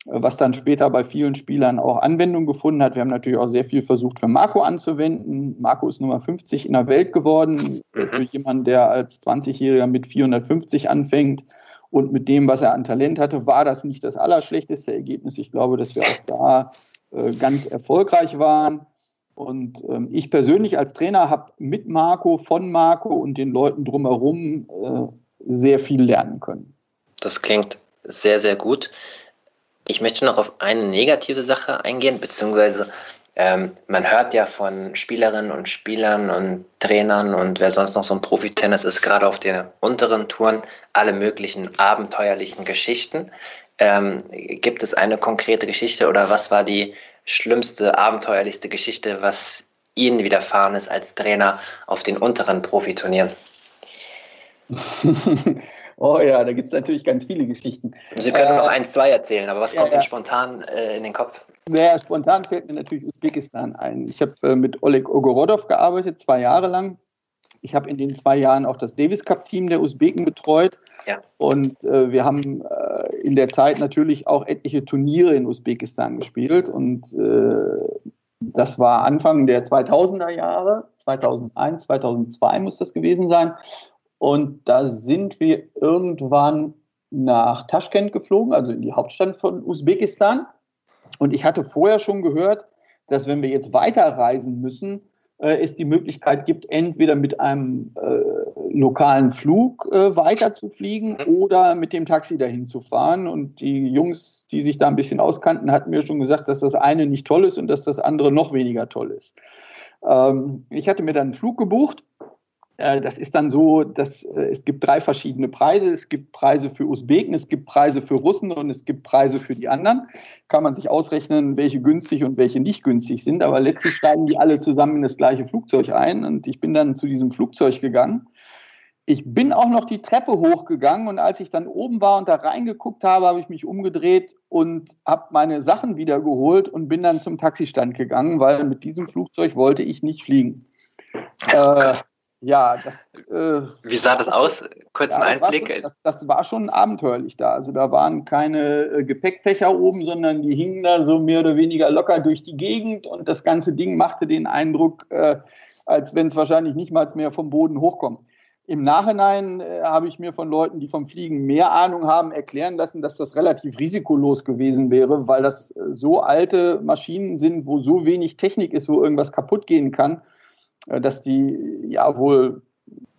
was dann später bei vielen Spielern auch Anwendung gefunden hat. Wir haben natürlich auch sehr viel versucht für Marco anzuwenden. Marco ist Nummer 50 in der Welt geworden. Mhm. Für jemanden, der als 20-Jähriger mit 450 anfängt, und mit dem, was er an Talent hatte, war das nicht das allerschlechteste Ergebnis. Ich glaube, dass wir auch da äh, ganz erfolgreich waren. Und ähm, ich persönlich als Trainer habe mit Marco, von Marco und den Leuten drumherum äh, sehr viel lernen können. Das klingt sehr, sehr gut. Ich möchte noch auf eine negative Sache eingehen, beziehungsweise ähm, man hört ja von Spielerinnen und Spielern und Trainern und wer sonst noch so ein Profitennis ist, gerade auf den unteren Touren, alle möglichen abenteuerlichen Geschichten. Ähm, gibt es eine konkrete Geschichte oder was war die schlimmste, abenteuerlichste Geschichte, was Ihnen widerfahren ist als Trainer auf den unteren Profiturnieren? Oh ja, da gibt es natürlich ganz viele Geschichten. Sie können äh, noch eins, zwei erzählen, aber was kommt ja, Ihnen spontan äh, in den Kopf? Naja, spontan fällt mir natürlich Usbekistan ein. Ich habe äh, mit Oleg Ogorodov gearbeitet, zwei Jahre lang. Ich habe in den zwei Jahren auch das Davis Cup Team der Usbeken betreut. Ja. Und äh, wir haben äh, in der Zeit natürlich auch etliche Turniere in Usbekistan gespielt. Und äh, das war Anfang der 2000er Jahre, 2001, 2002 muss das gewesen sein. Und da sind wir irgendwann nach Taschkent geflogen, also in die Hauptstadt von Usbekistan. Und ich hatte vorher schon gehört, dass wenn wir jetzt weiterreisen müssen, äh, es die Möglichkeit gibt, entweder mit einem äh, lokalen Flug äh, weiter zu fliegen mhm. oder mit dem Taxi dahin zu fahren. Und die Jungs, die sich da ein bisschen auskannten, hatten mir schon gesagt, dass das eine nicht toll ist und dass das andere noch weniger toll ist. Ähm, ich hatte mir dann einen Flug gebucht das ist dann so, dass äh, es gibt drei verschiedene Preise. Es gibt Preise für Usbeken, es gibt Preise für Russen und es gibt Preise für die anderen. Kann man sich ausrechnen, welche günstig und welche nicht günstig sind. Aber letztlich steigen die alle zusammen in das gleiche Flugzeug ein. Und ich bin dann zu diesem Flugzeug gegangen. Ich bin auch noch die Treppe hochgegangen und als ich dann oben war und da reingeguckt habe, habe ich mich umgedreht und habe meine Sachen wiedergeholt und bin dann zum Taxistand gegangen, weil mit diesem Flugzeug wollte ich nicht fliegen. Äh, ja, das. Äh, Wie sah das aus? Kurz ja, Einblick. Schon, das, das, war schon abenteuerlich da. Also da waren keine äh, Gepäckfächer oben, sondern die hingen da so mehr oder weniger locker durch die Gegend und das ganze Ding machte den Eindruck, äh, als wenn es wahrscheinlich nicht mal mehr vom Boden hochkommt. Im Nachhinein äh, habe ich mir von Leuten, die vom Fliegen mehr Ahnung haben, erklären lassen, dass das relativ risikolos gewesen wäre, weil das äh, so alte Maschinen sind, wo so wenig Technik ist, wo irgendwas kaputt gehen kann dass die ja wohl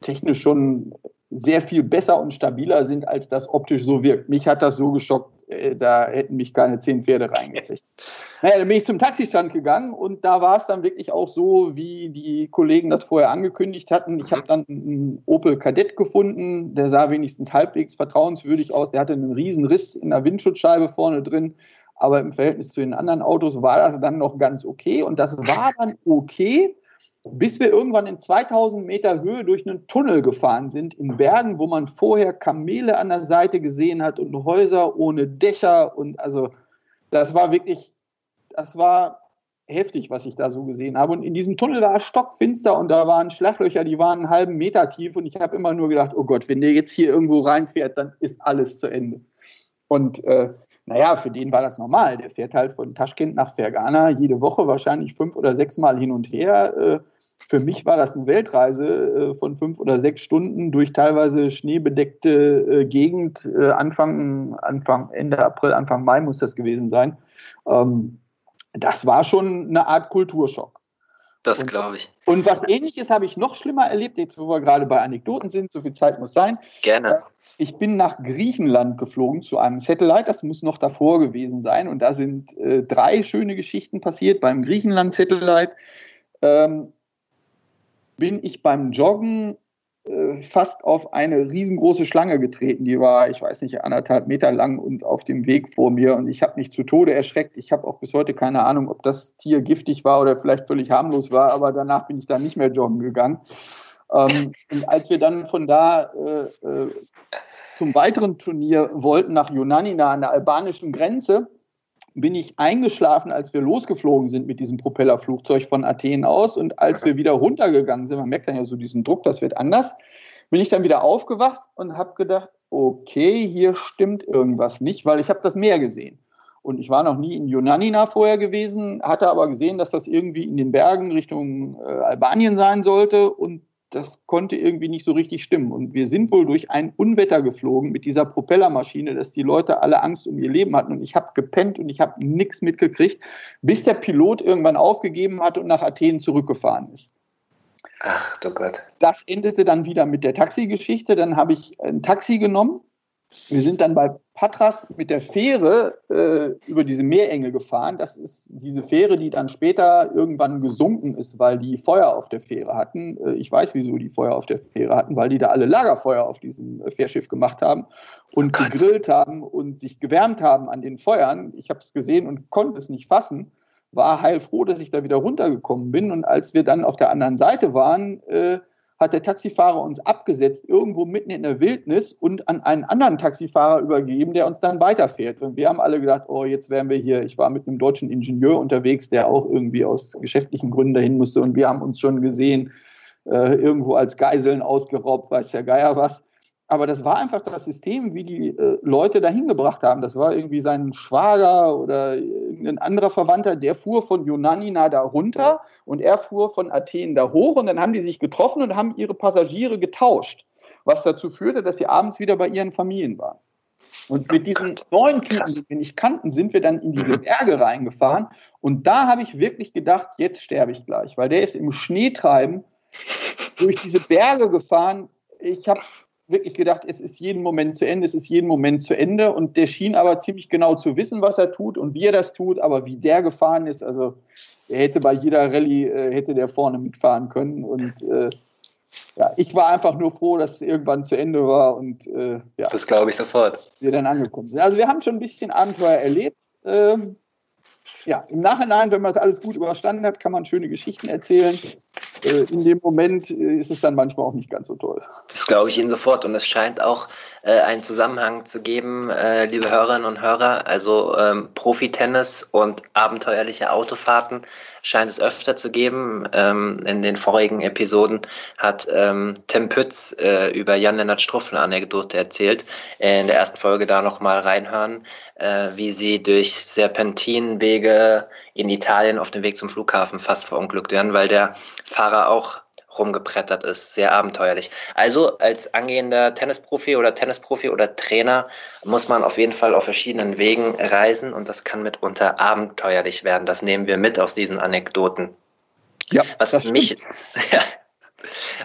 technisch schon sehr viel besser und stabiler sind, als das optisch so wirkt. Mich hat das so geschockt, äh, da hätten mich keine zehn Pferde reingekriegt. naja, dann bin ich zum Taxistand gegangen und da war es dann wirklich auch so, wie die Kollegen das vorher angekündigt hatten. Ich habe dann einen Opel Kadett gefunden, der sah wenigstens halbwegs vertrauenswürdig aus. Der hatte einen riesen Riss in der Windschutzscheibe vorne drin, aber im Verhältnis zu den anderen Autos war das dann noch ganz okay und das war dann okay, bis wir irgendwann in 2000 Meter Höhe durch einen Tunnel gefahren sind, in Bergen, wo man vorher Kamele an der Seite gesehen hat und Häuser ohne Dächer. Und also, das war wirklich, das war heftig, was ich da so gesehen habe. Und in diesem Tunnel war es stockfinster und da waren Schlaglöcher, die waren einen halben Meter tief. Und ich habe immer nur gedacht, oh Gott, wenn der jetzt hier irgendwo reinfährt, dann ist alles zu Ende. Und äh, naja, für den war das normal. Der fährt halt von Taschkent nach Fergana jede Woche wahrscheinlich fünf oder sechs Mal hin und her. Äh, für mich war das eine Weltreise äh, von fünf oder sechs Stunden durch teilweise schneebedeckte äh, Gegend. Anfang, Anfang, Ende April, Anfang Mai muss das gewesen sein. Ähm, das war schon eine Art Kulturschock. Das glaube ich. Und was ähnliches habe ich noch schlimmer erlebt, jetzt wo wir gerade bei Anekdoten sind, so viel Zeit muss sein. Gerne. Ich bin nach Griechenland geflogen zu einem Satellite, das muss noch davor gewesen sein. Und da sind äh, drei schöne Geschichten passiert. Beim Griechenland-Satellite ähm, bin ich beim Joggen äh, fast auf eine riesengroße Schlange getreten. Die war, ich weiß nicht, anderthalb Meter lang und auf dem Weg vor mir. Und ich habe mich zu Tode erschreckt. Ich habe auch bis heute keine Ahnung, ob das Tier giftig war oder vielleicht völlig harmlos war. Aber danach bin ich dann nicht mehr joggen gegangen. Ähm, und als wir dann von da äh, äh, zum weiteren Turnier wollten, nach Yunanina an der albanischen Grenze, bin ich eingeschlafen, als wir losgeflogen sind mit diesem Propellerflugzeug von Athen aus. Und als wir wieder runtergegangen sind, man merkt dann ja so diesen Druck, das wird anders, bin ich dann wieder aufgewacht und habe gedacht, okay, hier stimmt irgendwas nicht, weil ich habe das Meer gesehen. Und ich war noch nie in Yunanina vorher gewesen, hatte aber gesehen, dass das irgendwie in den Bergen Richtung äh, Albanien sein sollte. Und das konnte irgendwie nicht so richtig stimmen. Und wir sind wohl durch ein Unwetter geflogen mit dieser Propellermaschine, dass die Leute alle Angst um ihr Leben hatten. Und ich habe gepennt und ich habe nichts mitgekriegt, bis der Pilot irgendwann aufgegeben hat und nach Athen zurückgefahren ist. Ach du Gott. Das endete dann wieder mit der Taxigeschichte. Dann habe ich ein Taxi genommen wir sind dann bei Patras mit der Fähre äh, über diese Meerenge gefahren. Das ist diese Fähre, die dann später irgendwann gesunken ist, weil die Feuer auf der Fähre hatten. Äh, ich weiß, wieso die Feuer auf der Fähre hatten, weil die da alle Lagerfeuer auf diesem äh, Fährschiff gemacht haben und oh gegrillt haben und sich gewärmt haben an den Feuern. Ich habe es gesehen und konnte es nicht fassen. War heilfroh, dass ich da wieder runtergekommen bin. Und als wir dann auf der anderen Seite waren, äh, hat der Taxifahrer uns abgesetzt, irgendwo mitten in der Wildnis und an einen anderen Taxifahrer übergeben, der uns dann weiterfährt. Und wir haben alle gedacht, oh, jetzt wären wir hier. Ich war mit einem deutschen Ingenieur unterwegs, der auch irgendwie aus geschäftlichen Gründen dahin musste. Und wir haben uns schon gesehen, äh, irgendwo als Geiseln ausgeraubt, weiß der Geier was. Aber das war einfach das System, wie die äh, Leute dahin gebracht haben. Das war irgendwie sein Schwager oder irgendein anderer Verwandter, der fuhr von Yunanina da runter und er fuhr von Athen da hoch und dann haben die sich getroffen und haben ihre Passagiere getauscht, was dazu führte, dass sie abends wieder bei ihren Familien waren. Und mit diesen neuen Typen, die wir nicht kannten, sind wir dann in diese Berge reingefahren und da habe ich wirklich gedacht, jetzt sterbe ich gleich, weil der ist im Schneetreiben durch diese Berge gefahren. Ich habe wirklich gedacht, es ist jeden Moment zu Ende, es ist jeden Moment zu Ende. Und der schien aber ziemlich genau zu wissen, was er tut und wie er das tut, aber wie der gefahren ist, also er hätte bei jeder Rallye, äh, hätte der vorne mitfahren können. Und äh, ja, ich war einfach nur froh, dass es irgendwann zu Ende war und äh, ja. Das glaube ich sofort. Wir dann angekommen sind. Also wir haben schon ein bisschen Abenteuer erlebt. Ähm, ja, im Nachhinein, wenn man das alles gut überstanden hat, kann man schöne Geschichten erzählen. Äh, in dem Moment äh, ist es dann manchmal auch nicht ganz so toll. Das glaube ich Ihnen sofort. Und es scheint auch äh, einen Zusammenhang zu geben, äh, liebe Hörerinnen und Hörer. Also ähm, Profitennis und abenteuerliche Autofahrten scheint es öfter zu geben. Ähm, in den vorigen Episoden hat ähm, Tim Pütz äh, über Jan-Lennart Struff eine Anekdote erzählt. In der ersten Folge da nochmal reinhören, äh, wie sie durch Serpentinwege in Italien auf dem Weg zum Flughafen fast verunglückt werden, weil der Fahrer auch rumgebrettert ist. Sehr abenteuerlich. Also als angehender Tennisprofi oder Tennisprofi oder Trainer muss man auf jeden Fall auf verschiedenen Wegen reisen und das kann mitunter abenteuerlich werden. Das nehmen wir mit aus diesen Anekdoten. Ja, was mich, ja,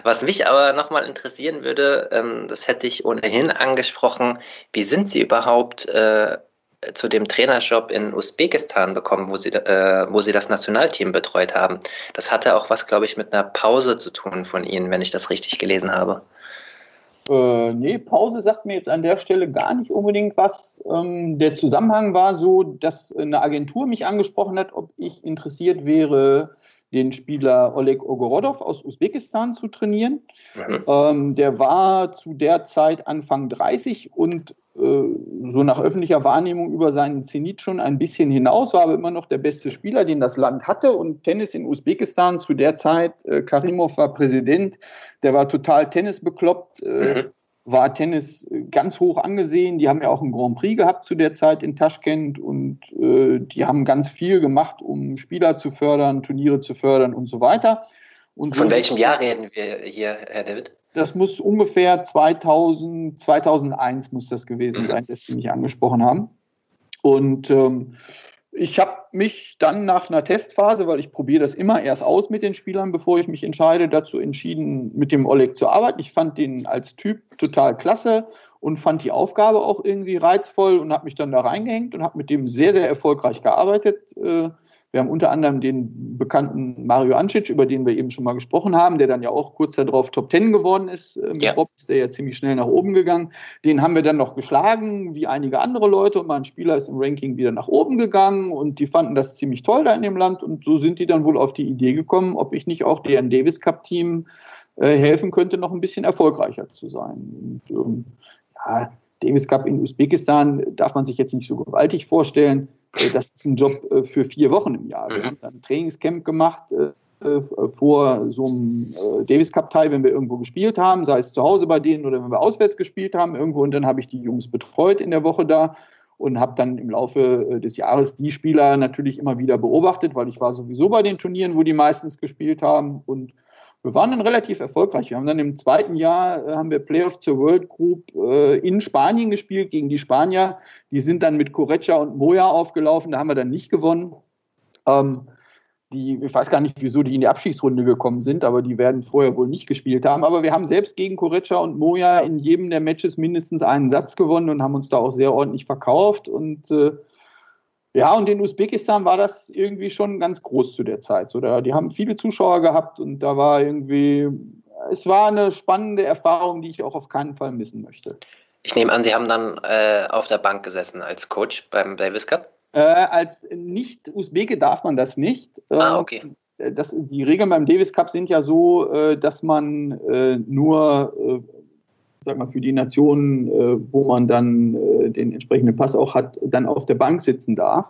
was mich aber nochmal interessieren würde, ähm, das hätte ich ohnehin angesprochen, wie sind Sie überhaupt äh, zu dem Trainerjob in Usbekistan bekommen, wo sie, äh, wo sie das Nationalteam betreut haben. Das hatte auch was, glaube ich, mit einer Pause zu tun von Ihnen, wenn ich das richtig gelesen habe. Äh, nee, Pause sagt mir jetzt an der Stelle gar nicht unbedingt was. Ähm, der Zusammenhang war so, dass eine Agentur mich angesprochen hat, ob ich interessiert wäre, den Spieler Oleg Ogorodov aus Usbekistan zu trainieren. Mhm. Ähm, der war zu der Zeit Anfang 30 und äh, so nach öffentlicher Wahrnehmung über seinen Zenit schon ein bisschen hinaus, war aber immer noch der beste Spieler, den das Land hatte. Und Tennis in Usbekistan zu der Zeit, äh, Karimov war Präsident, der war total tennisbekloppt, äh, mhm. War Tennis ganz hoch angesehen. Die haben ja auch einen Grand Prix gehabt zu der Zeit in Taschkent und äh, die haben ganz viel gemacht, um Spieler zu fördern, Turniere zu fördern und so weiter. Und Von so welchem Jahr reden wir hier, Herr David? Das muss ungefähr 2000, 2001 muss das gewesen mhm. sein, dass Sie mich angesprochen haben. Und ähm, ich habe mich dann nach einer Testphase, weil ich probiere das immer erst aus mit den Spielern, bevor ich mich entscheide, dazu entschieden, mit dem Oleg zu arbeiten. Ich fand den als Typ total klasse und fand die Aufgabe auch irgendwie reizvoll und habe mich dann da reingehängt und habe mit dem sehr, sehr erfolgreich gearbeitet. Äh, wir haben unter anderem den bekannten Mario Ancic, über den wir eben schon mal gesprochen haben, der dann ja auch kurz darauf Top Ten geworden ist. Äh, mit ja. Bob ist der ja ziemlich schnell nach oben gegangen. Den haben wir dann noch geschlagen, wie einige andere Leute. Und mein Spieler ist im Ranking wieder nach oben gegangen und die fanden das ziemlich toll da in dem Land. Und so sind die dann wohl auf die Idee gekommen, ob ich nicht auch deren Davis Cup Team äh, helfen könnte, noch ein bisschen erfolgreicher zu sein. Und, ähm, ja, Davis Cup in Usbekistan darf man sich jetzt nicht so gewaltig vorstellen. Äh, das ist ein Job äh, für vier Wochen im Jahr. Wir mhm. haben dann ein Trainingscamp gemacht äh, vor so einem Davis Cup Teil, wenn wir irgendwo gespielt haben, sei es zu Hause bei denen oder wenn wir auswärts gespielt haben irgendwo. Und dann habe ich die Jungs betreut in der Woche da und habe dann im Laufe des Jahres die Spieler natürlich immer wieder beobachtet, weil ich war sowieso bei den Turnieren, wo die meistens gespielt haben und wir waren dann relativ erfolgreich. Wir haben dann im zweiten Jahr äh, haben wir Playoff zur World Group äh, in Spanien gespielt gegen die Spanier. Die sind dann mit Correcha und Moya aufgelaufen. Da haben wir dann nicht gewonnen. Ähm, die, ich weiß gar nicht, wieso die in die Abschiedsrunde gekommen sind, aber die werden vorher wohl nicht gespielt haben. Aber wir haben selbst gegen Correcha und Moya in jedem der Matches mindestens einen Satz gewonnen und haben uns da auch sehr ordentlich verkauft. Und äh, ja, und in Usbekistan war das irgendwie schon ganz groß zu der Zeit. So, da, die haben viele Zuschauer gehabt und da war irgendwie, es war eine spannende Erfahrung, die ich auch auf keinen Fall missen möchte. Ich nehme an, Sie haben dann äh, auf der Bank gesessen als Coach beim Davis Cup? Äh, als Nicht-Usbeke darf man das nicht. Ah, ähm, okay. Das, die Regeln beim Davis Cup sind ja so, äh, dass man äh, nur äh, sag mal, für die Nationen, äh, wo man dann äh, den entsprechenden Pass auch hat, dann auf der Bank sitzen darf.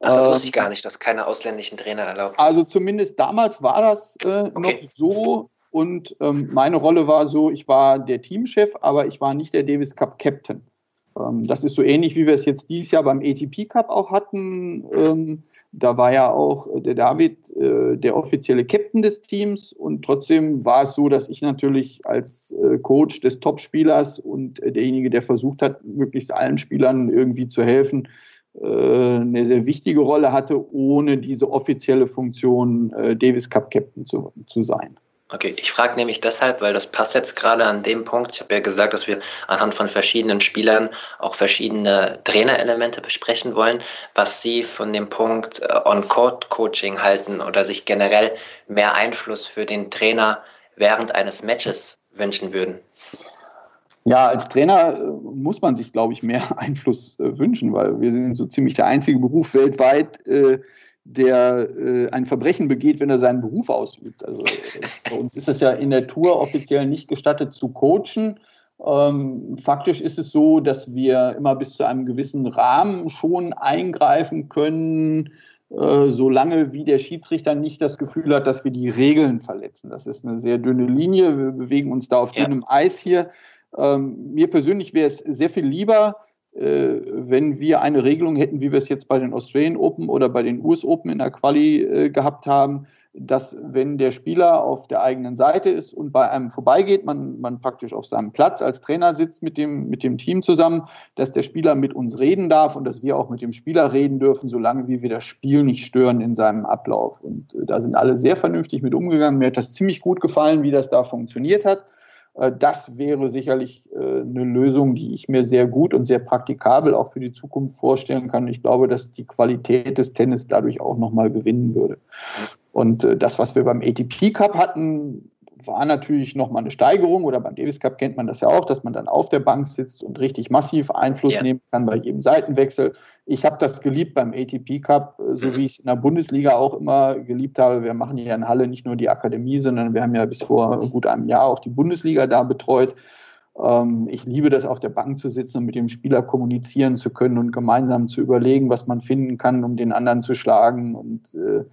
Ach, das wusste ich gar nicht, dass keine ausländischen Trainer erlaubt. Also zumindest damals war das äh, okay. noch so. Und ähm, meine Rolle war so, ich war der Teamchef, aber ich war nicht der Davis Cup Captain. Ähm, das ist so ähnlich, wie wir es jetzt dieses Jahr beim ATP Cup auch hatten. Ähm, da war ja auch der David äh, der offizielle Captain des Teams und trotzdem war es so, dass ich natürlich als äh, Coach des Topspielers und äh, derjenige, der versucht hat, möglichst allen Spielern irgendwie zu helfen, äh, eine sehr wichtige Rolle hatte, ohne diese offizielle Funktion äh, Davis Cup Captain zu, zu sein. Okay, ich frage nämlich deshalb, weil das passt jetzt gerade an dem Punkt. Ich habe ja gesagt, dass wir anhand von verschiedenen Spielern auch verschiedene Trainerelemente besprechen wollen, was Sie von dem Punkt äh, On-Court-Coaching halten oder sich generell mehr Einfluss für den Trainer während eines Matches wünschen würden. Ja, als Trainer äh, muss man sich, glaube ich, mehr Einfluss äh, wünschen, weil wir sind so ziemlich der einzige Beruf weltweit, äh, der äh, ein Verbrechen begeht, wenn er seinen Beruf ausübt. Also äh, bei uns ist es ja in der Tour offiziell nicht gestattet zu coachen. Ähm, faktisch ist es so, dass wir immer bis zu einem gewissen Rahmen schon eingreifen können, äh, solange wie der Schiedsrichter nicht das Gefühl hat, dass wir die Regeln verletzen. Das ist eine sehr dünne Linie. Wir bewegen uns da auf ja. dünnem Eis hier. Ähm, mir persönlich wäre es sehr viel lieber, wenn wir eine Regelung hätten, wie wir es jetzt bei den Australian Open oder bei den US Open in der Quali äh, gehabt haben, dass wenn der Spieler auf der eigenen Seite ist und bei einem vorbeigeht, man, man praktisch auf seinem Platz als Trainer sitzt mit dem, mit dem Team zusammen, dass der Spieler mit uns reden darf und dass wir auch mit dem Spieler reden dürfen, solange wir das Spiel nicht stören in seinem Ablauf. Und äh, da sind alle sehr vernünftig mit umgegangen. Mir hat das ziemlich gut gefallen, wie das da funktioniert hat. Äh, das wäre sicherlich äh, eine Lösung, die ich mir sehr gut und sehr praktikabel auch für die Zukunft vorstellen kann. Ich glaube, dass die Qualität des Tennis dadurch auch nochmal gewinnen würde. Und äh, das, was wir beim ATP Cup hatten, war natürlich nochmal eine Steigerung oder beim Davis Cup kennt man das ja auch, dass man dann auf der Bank sitzt und richtig massiv Einfluss ja. nehmen kann bei jedem Seitenwechsel. Ich habe das geliebt beim ATP Cup, äh, so mhm. wie ich es in der Bundesliga auch immer geliebt habe. Wir machen hier in Halle nicht nur die Akademie, sondern wir haben ja bis vor gut einem Jahr auch die Bundesliga da betreut. Ähm, ich liebe das, auf der Bank zu sitzen und mit dem Spieler kommunizieren zu können und gemeinsam zu überlegen, was man finden kann, um den anderen zu schlagen. Und äh,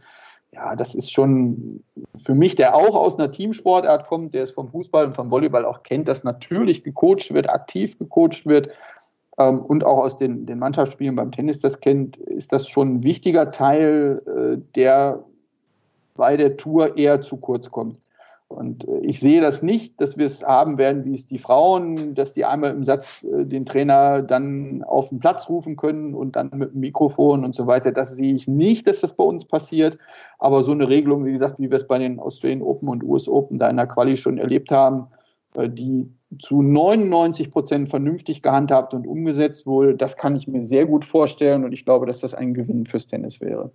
ja, das ist schon für mich, der auch aus einer Teamsportart kommt, der es vom Fußball und vom Volleyball auch kennt, dass natürlich gecoacht wird, aktiv gecoacht wird und auch aus den, den Mannschaftsspielen beim Tennis das kennt, ist das schon ein wichtiger Teil, äh, der bei der Tour eher zu kurz kommt. Und äh, ich sehe das nicht, dass wir es haben werden, wie es die Frauen, dass die einmal im Satz äh, den Trainer dann auf den Platz rufen können und dann mit dem Mikrofon und so weiter. Das sehe ich nicht, dass das bei uns passiert. Aber so eine Regelung, wie gesagt, wie wir es bei den Australian Open und US Open da in der Quali schon erlebt haben, die zu 99 Prozent vernünftig gehandhabt und umgesetzt wurde. Das kann ich mir sehr gut vorstellen und ich glaube, dass das ein Gewinn fürs Tennis wäre.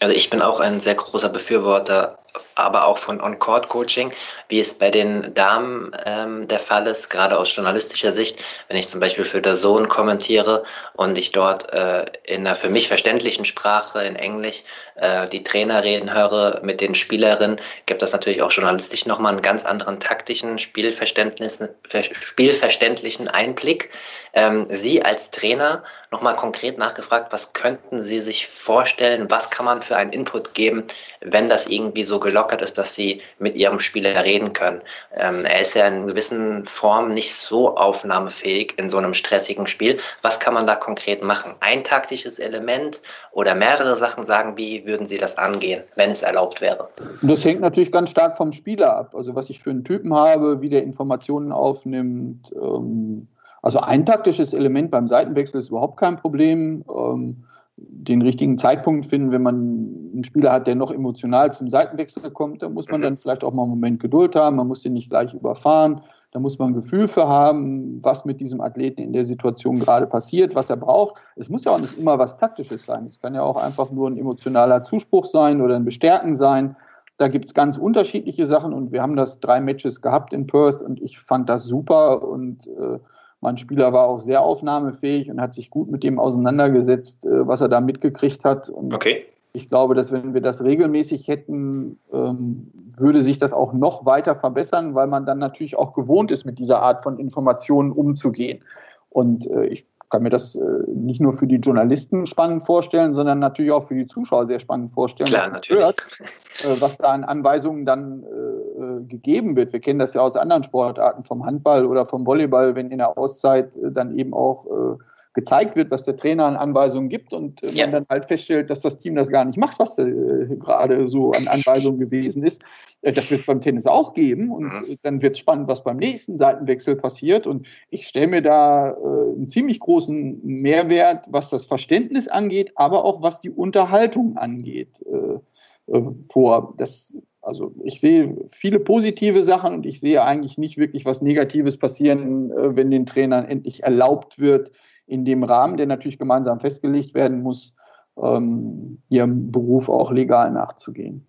Also ich bin auch ein sehr großer Befürworter, aber auch von On-Court-Coaching, wie es bei den Damen ähm, der Fall ist, gerade aus journalistischer Sicht. Wenn ich zum Beispiel für der Sohn kommentiere und ich dort äh, in einer für mich verständlichen Sprache, in Englisch, äh, die Trainer reden höre mit den Spielerinnen, gibt das natürlich auch journalistisch nochmal einen ganz anderen taktischen Spielverständnis spielverständlichen Einblick. Ähm, Sie als Trainer nochmal konkret nachgefragt, was könnten Sie sich vorstellen, was kann man für einen Input geben, wenn das irgendwie so gelockert ist, dass Sie mit Ihrem Spieler reden können. Ähm, er ist ja in gewissen Form nicht so aufnahmefähig in so einem stressigen Spiel. Was kann man da konkret machen? Ein taktisches Element oder mehrere Sachen sagen, wie würden Sie das angehen, wenn es erlaubt wäre? Das hängt natürlich ganz stark vom Spieler ab. Also was ich für einen Typen habe, wie der Informationen aufnimmt, ähm, also ein taktisches Element beim Seitenwechsel ist überhaupt kein Problem. Ähm, den richtigen Zeitpunkt finden, wenn man einen Spieler hat, der noch emotional zum Seitenwechsel kommt, da muss man dann vielleicht auch mal einen Moment Geduld haben, man muss den nicht gleich überfahren, da muss man ein Gefühl für haben, was mit diesem Athleten in der Situation gerade passiert, was er braucht. Es muss ja auch nicht immer was Taktisches sein, es kann ja auch einfach nur ein emotionaler Zuspruch sein oder ein Bestärken sein. Da gibt es ganz unterschiedliche Sachen und wir haben das drei Matches gehabt in Perth und ich fand das super und äh, mein Spieler war auch sehr aufnahmefähig und hat sich gut mit dem auseinandergesetzt, äh, was er da mitgekriegt hat. Und okay. Ich glaube, dass wenn wir das regelmäßig hätten, ähm, würde sich das auch noch weiter verbessern, weil man dann natürlich auch gewohnt ist, mit dieser Art von Informationen umzugehen. Und äh, ich kann mir das äh, nicht nur für die Journalisten spannend vorstellen, sondern natürlich auch für die Zuschauer sehr spannend vorstellen. Klar, natürlich. Hört, was da an Anweisungen dann äh, gegeben wird. Wir kennen das ja aus anderen Sportarten, vom Handball oder vom Volleyball, wenn in der Auszeit äh, dann eben auch äh, gezeigt wird, was der Trainer an Anweisungen gibt und äh, ja. man dann halt feststellt, dass das Team das gar nicht macht, was äh, gerade so an Anweisungen gewesen ist. Äh, das wird es beim Tennis auch geben und mhm. dann wird es spannend, was beim nächsten Seitenwechsel passiert. Und ich stelle mir da äh, einen ziemlich großen Mehrwert, was das Verständnis angeht, aber auch was die Unterhaltung angeht, vor. Das also ich sehe viele positive Sachen und ich sehe eigentlich nicht wirklich was Negatives passieren, äh, wenn den Trainern endlich erlaubt wird, in dem Rahmen, der natürlich gemeinsam festgelegt werden muss, ähm, ihrem Beruf auch legal nachzugehen.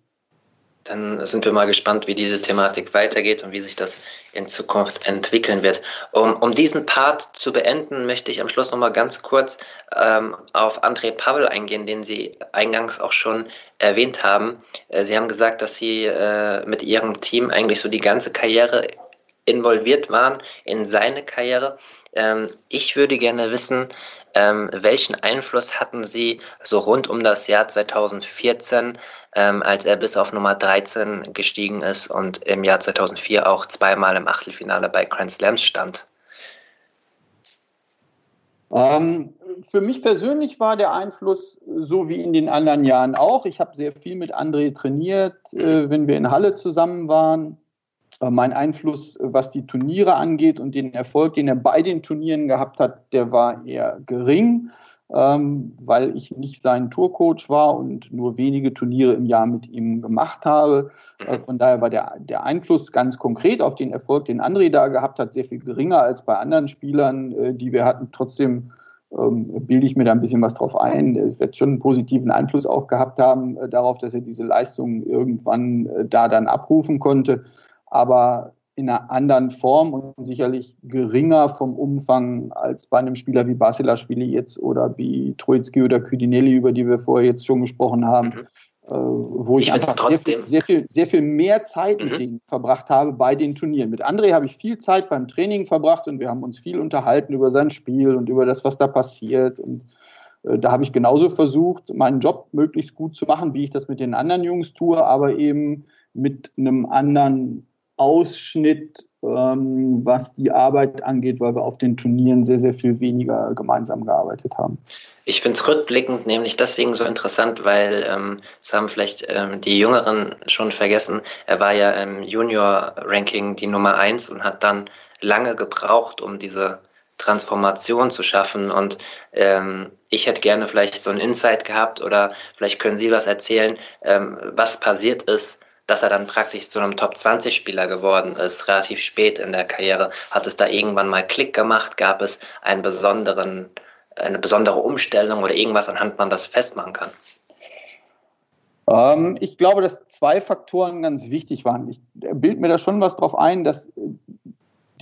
Dann sind wir mal gespannt, wie diese Thematik weitergeht und wie sich das in Zukunft entwickeln wird. Um, um diesen Part zu beenden, möchte ich am Schluss noch mal ganz kurz ähm, auf André Pavel eingehen, den Sie eingangs auch schon erwähnt haben. Äh, Sie haben gesagt, dass Sie äh, mit Ihrem Team eigentlich so die ganze Karriere involviert waren in seine Karriere. Ähm, ich würde gerne wissen, ähm, welchen Einfluss hatten Sie so rund um das Jahr 2014, ähm, als er bis auf Nummer 13 gestiegen ist und im Jahr 2004 auch zweimal im Achtelfinale bei Grand Slams stand? Ähm, für mich persönlich war der Einfluss so wie in den anderen Jahren auch. Ich habe sehr viel mit André trainiert, äh, wenn wir in Halle zusammen waren. Äh, mein Einfluss, äh, was die Turniere angeht und den Erfolg, den er bei den Turnieren gehabt hat, der war eher gering, ähm, weil ich nicht sein Tourcoach war und nur wenige Turniere im Jahr mit ihm gemacht habe. Äh, mhm. von daher war der, der Einfluss ganz konkret auf den Erfolg, den André da gehabt hat, sehr viel geringer als bei anderen Spielern, äh, die wir hatten. Trotzdem ähm, bilde ich mir da ein bisschen was drauf ein. Er wird schon einen positiven Einfluss auch gehabt haben äh, darauf, dass er diese Leistung irgendwann äh, da dann abrufen konnte aber in einer anderen Form und sicherlich geringer vom Umfang als bei einem Spieler wie Basilashvili jetzt oder wie Troitsky oder Kudinelli, über die wir vorher jetzt schon gesprochen haben, mhm. äh, wo ich, ich einfach sehr viel, sehr viel, sehr, viel, mehr Zeit mhm. mit denen verbracht habe bei den Turnieren. Mit André habe ich viel Zeit beim Training verbracht und wir haben uns viel unterhalten über sein Spiel und über das, was da passiert und äh, da habe ich genauso versucht, meinen Job möglichst gut zu machen, wie ich das mit den anderen Jungs tue, aber eben mit einem anderen Ausschnitt, ähm, was die Arbeit angeht, weil wir auf den Turnieren sehr, sehr viel weniger gemeinsam gearbeitet haben. Ich finde es rückblickend nämlich deswegen so interessant, weil ähm, das haben vielleicht ähm, die Jüngeren schon vergessen. Er war ja im Junior-Ranking die Nummer eins und hat dann lange gebraucht, um diese Transformation zu schaffen. Und ähm, ich hätte gerne vielleicht so ein Insight gehabt oder vielleicht können Sie was erzählen, ähm, was passiert ist, dass er dann praktisch zu einem Top-20-Spieler geworden ist, relativ spät in der Karriere. Hat es da irgendwann mal Klick gemacht? Gab es einen besonderen, eine besondere Umstellung oder irgendwas, anhand man das festmachen kann? Ähm, ich glaube, dass zwei Faktoren ganz wichtig waren. Ich bild mir da schon was drauf ein, dass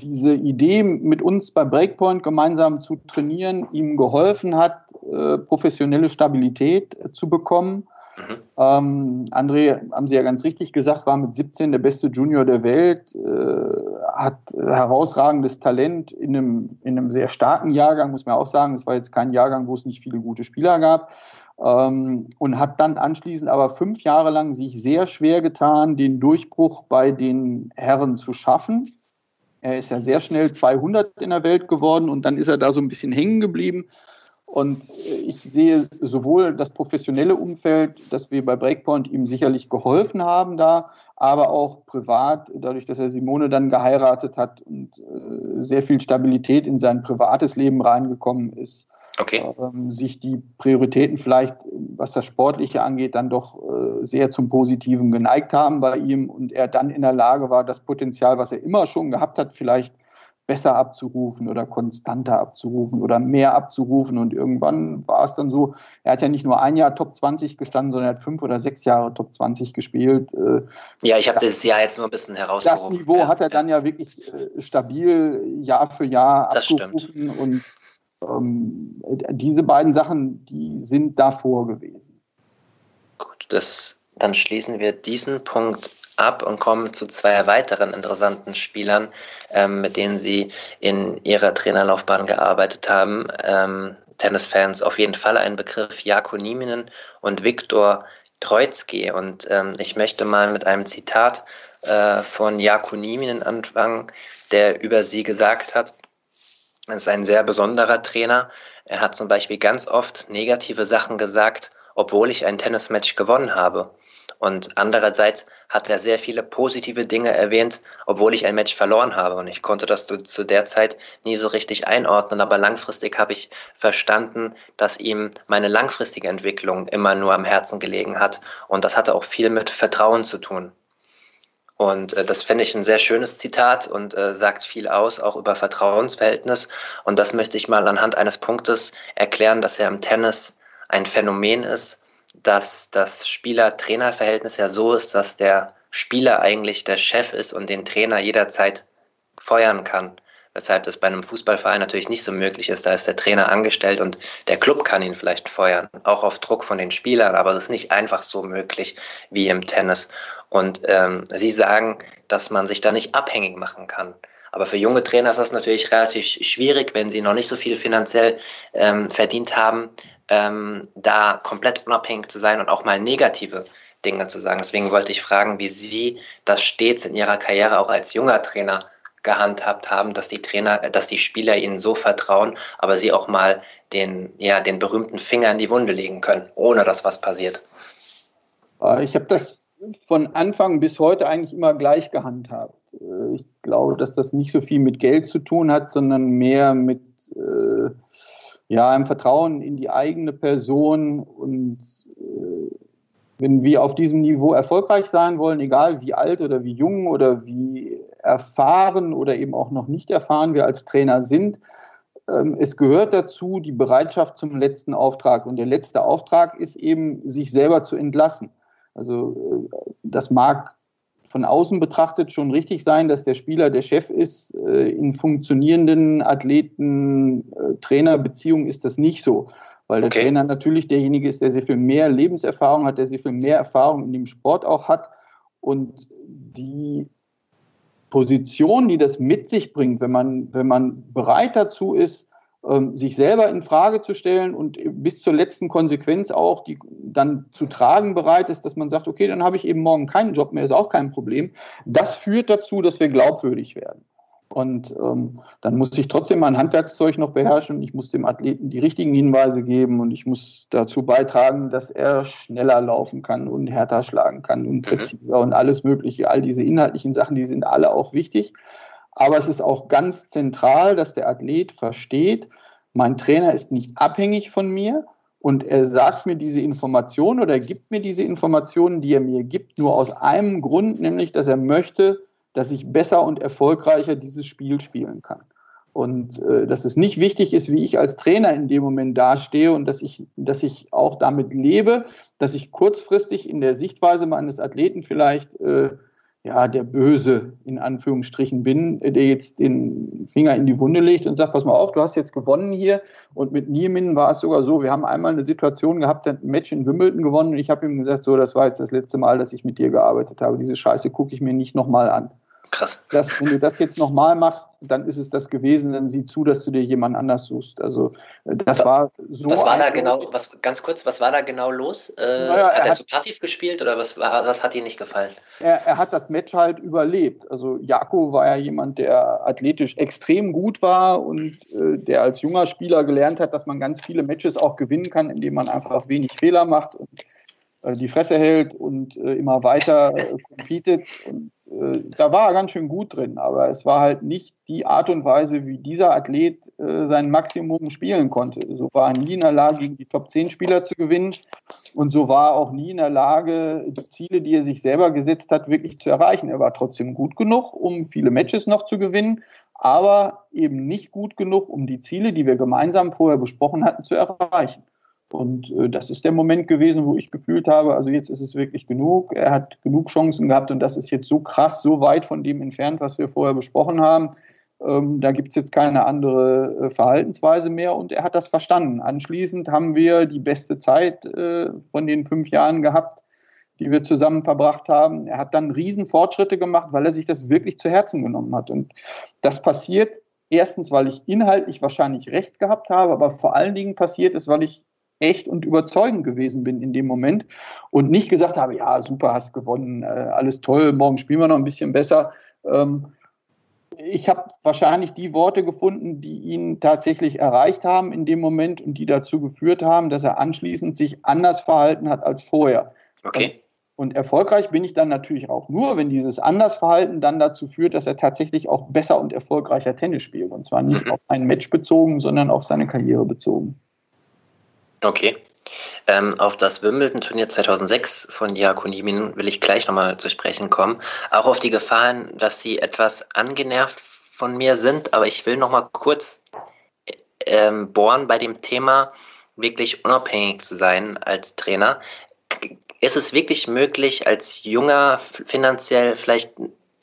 diese Idee, mit uns bei Breakpoint gemeinsam zu trainieren, ihm geholfen hat, äh, professionelle Stabilität zu bekommen Mhm. Ähm, André, haben Sie ja ganz richtig gesagt, war mit 17 der beste Junior der Welt, äh, hat herausragendes Talent in einem, in einem sehr starken Jahrgang, muss man auch sagen. Es war jetzt kein Jahrgang, wo es nicht viele gute Spieler gab. Ähm, und hat dann anschließend aber fünf Jahre lang sich sehr schwer getan, den Durchbruch bei den Herren zu schaffen. Er ist ja sehr schnell 200 in der Welt geworden und dann ist er da so ein bisschen hängen geblieben. Und ich sehe sowohl das professionelle Umfeld, dass wir bei Breakpoint ihm sicherlich geholfen haben da, aber auch privat, dadurch, dass er Simone dann geheiratet hat und äh, sehr viel Stabilität in sein privates Leben reingekommen ist. Okay. Ähm, sich die Prioritäten vielleicht, was das Sportliche angeht, dann doch äh, sehr zum Positiven geneigt haben bei ihm und er dann in der Lage war, das Potenzial, was er immer schon gehabt hat, vielleicht besser abzurufen oder konstanter abzurufen oder mehr abzurufen. Und irgendwann war es dann so, er hat ja nicht nur ein Jahr Top 20 gestanden, sondern er hat fünf oder sechs Jahre Top 20 gespielt. Äh, ja, ich habe das Jahr jetzt nur ein bisschen herausgehoben. Das Niveau ja, hat er dann ja wirklich äh, stabil Jahr für Jahr das abgerufen. Stimmt. Und ähm, diese beiden Sachen, die sind davor gewesen. Gut, das, dann schließen wir diesen Punkt ab und kommen zu zwei weiteren interessanten Spielern, ähm, mit denen Sie in Ihrer Trainerlaufbahn gearbeitet haben. Ähm, Tennisfans auf jeden Fall ein Begriff, Jako Nieminen und Viktor Troitsky. Und ähm, ich möchte mal mit einem Zitat äh, von Jako Nieminen anfangen, der über sie gesagt hat, er ist ein sehr besonderer Trainer. Er hat zum Beispiel ganz oft negative Sachen gesagt, obwohl ich ein Tennismatch gewonnen habe. Und andererseits hat er sehr viele positive Dinge erwähnt, obwohl ich ein Match verloren habe. Und ich konnte das zu, der Zeit nie so richtig einordnen. Aber langfristig habe ich verstanden, dass ihm meine langfristige Entwicklung immer nur am Herzen gelegen hat. Und das hatte auch viel mit Vertrauen zu tun. Und äh, das finde ich ein sehr schönes Zitat und äh, sagt viel aus, auch über Vertrauensverhältnis. Und das möchte ich mal anhand eines Punktes erklären, dass er im Tennis ein Phänomen ist, dass das Spieler-Trainer-Verhältnis ja so ist, dass der Spieler eigentlich der Chef ist und den Trainer jederzeit feuern kann. Weshalb das bei einem Fußballverein natürlich nicht so möglich ist. Da ist der Trainer angestellt und der Club kann ihn vielleicht feuern, auch auf Druck von den Spielern, aber das ist nicht einfach so möglich wie im Tennis. Und ähm, Sie sagen, dass man sich da nicht abhängig machen kann. Aber für junge Trainer ist das natürlich relativ schwierig, wenn sie noch nicht so viel finanziell ähm, verdient haben, ähm, da komplett unabhängig zu sein und auch mal negative Dinge zu sagen. Deswegen wollte ich fragen, wie Sie das stets in Ihrer Karriere auch als junger Trainer gehandhabt haben, dass die Trainer, dass die Spieler ihnen so vertrauen, aber sie auch mal den, ja, den berühmten Finger in die Wunde legen können, ohne dass was passiert. Äh, ich habe das von Anfang bis heute eigentlich immer gleich gehandhabt. Äh, ich glaube, dass das nicht so viel mit Geld zu tun hat, sondern mehr mit äh, ja, einem Vertrauen in die eigene Person und äh, wenn wir auf diesem Niveau erfolgreich sein wollen, egal wie alt oder wie jung oder wie erfahren oder eben auch noch nicht erfahren wir als Trainer sind, ähm, es gehört dazu die Bereitschaft zum letzten Auftrag. Und der letzte Auftrag ist eben, sich selber zu entlassen. Also äh, das mag von außen betrachtet schon richtig sein, dass der Spieler der Chef ist. Äh, in funktionierenden Athleten-Trainer-Beziehungen ist das nicht so weil der okay. Trainer natürlich derjenige ist, der sehr viel mehr Lebenserfahrung hat, der sehr viel mehr Erfahrung in dem Sport auch hat und die Position, die das mit sich bringt, wenn man, wenn man bereit dazu ist, sich selber in Frage zu stellen und bis zur letzten Konsequenz auch, die dann zu tragen bereit ist, dass man sagt, okay, dann habe ich eben morgen keinen Job mehr, ist auch kein Problem. Das führt dazu, dass wir glaubwürdig werden. Und ähm, dann muss ich trotzdem mein Handwerkszeug noch beherrschen. Ich muss dem Athleten die richtigen Hinweise geben und ich muss dazu beitragen, dass er schneller laufen kann und härter schlagen kann und mhm. präziser mhm. und alles Mögliche. All diese inhaltlichen Sachen, die sind alle auch wichtig. Aber es ist auch ganz zentral, dass der Athlet versteht, mein Trainer ist nicht abhängig von mir und er sagt mir diese Informationen oder gibt mir diese Informationen, die er mir gibt, nur aus einem Grund, nämlich, dass er möchte, dass ich besser und erfolgreicher dieses Spiel spielen kann. Und äh, dass es nicht wichtig ist, wie ich als Trainer in dem Moment dastehe und dass ich, dass ich auch damit lebe, dass ich kurzfristig in der Sichtweise meines Athleten vielleicht äh, ja, der Böse in Anführungsstrichen bin, der jetzt den Finger in die Wunde legt und sagt, pass mal auf, du hast jetzt gewonnen hier. Und mit Niemin war es sogar so, wir haben einmal eine Situation gehabt, ein Match in Wimbledon gewonnen und ich habe ihm gesagt, so, das war jetzt das letzte Mal, dass ich mit dir gearbeitet habe. Diese Scheiße gucke ich mir nicht nochmal an. Krass. Das, wenn du das jetzt nochmal machst, dann ist es das gewesen, dann sieh zu, dass du dir jemand anders suchst. Also äh, das war so. Was war da genau, was, ganz kurz, was war da genau los? Äh, naja, hat er, er zu passiv gespielt oder was, was hat ihm nicht gefallen? Er, er, hat das Match halt überlebt. Also Jako war ja jemand, der athletisch extrem gut war und äh, der als junger Spieler gelernt hat, dass man ganz viele Matches auch gewinnen kann, indem man einfach wenig Fehler macht und äh, die Fresse hält und äh, immer weiter äh, competet. Und da war er ganz schön gut drin, aber es war halt nicht die Art und Weise, wie dieser Athlet äh, sein Maximum spielen konnte. So war er nie in der Lage, gegen die Top 10 Spieler zu gewinnen und so war er auch nie in der Lage, die Ziele, die er sich selber gesetzt hat, wirklich zu erreichen. Er war trotzdem gut genug, um viele Matches noch zu gewinnen, aber eben nicht gut genug, um die Ziele, die wir gemeinsam vorher besprochen hatten, zu erreichen. Und äh, das ist der Moment gewesen, wo ich gefühlt habe, also jetzt ist es wirklich genug. Er hat genug Chancen gehabt und das ist jetzt so krass, so weit von dem entfernt, was wir vorher besprochen haben. Ähm, da gibt es jetzt keine andere äh, Verhaltensweise mehr und er hat das verstanden. Anschließend haben wir die beste Zeit äh, von den fünf Jahren gehabt, die wir zusammen verbracht haben. Er hat dann Riesenfortschritte gemacht, weil er sich das wirklich zu Herzen genommen hat. Und das passiert erstens, weil ich inhaltlich wahrscheinlich recht gehabt habe, aber vor allen Dingen passiert es, weil ich echt und überzeugend gewesen bin in dem Moment und nicht gesagt habe, ja, super, hast gewonnen, äh, alles toll, morgen spielen wir noch ein bisschen besser. Ähm, ich habe wahrscheinlich die Worte gefunden, die ihn tatsächlich erreicht haben in dem Moment und die dazu geführt haben, dass er anschließend sich anders verhalten hat als vorher. Okay. Und erfolgreich bin ich dann natürlich auch nur, wenn dieses Andersverhalten dann dazu führt, dass er tatsächlich auch besser und erfolgreicher Tennis spielt. Und zwar nicht mhm. auf ein Match bezogen, sondern auf seine Karriere bezogen. Okay. Ähm, auf das Wimbledon-Turnier 2006 von Jakonimin will ich gleich nochmal zu sprechen kommen. Auch auf die Gefahren, dass Sie etwas angenervt von mir sind, aber ich will nochmal kurz ähm, bohren bei dem Thema, wirklich unabhängig zu sein als Trainer. Ist es wirklich möglich, als junger, finanziell vielleicht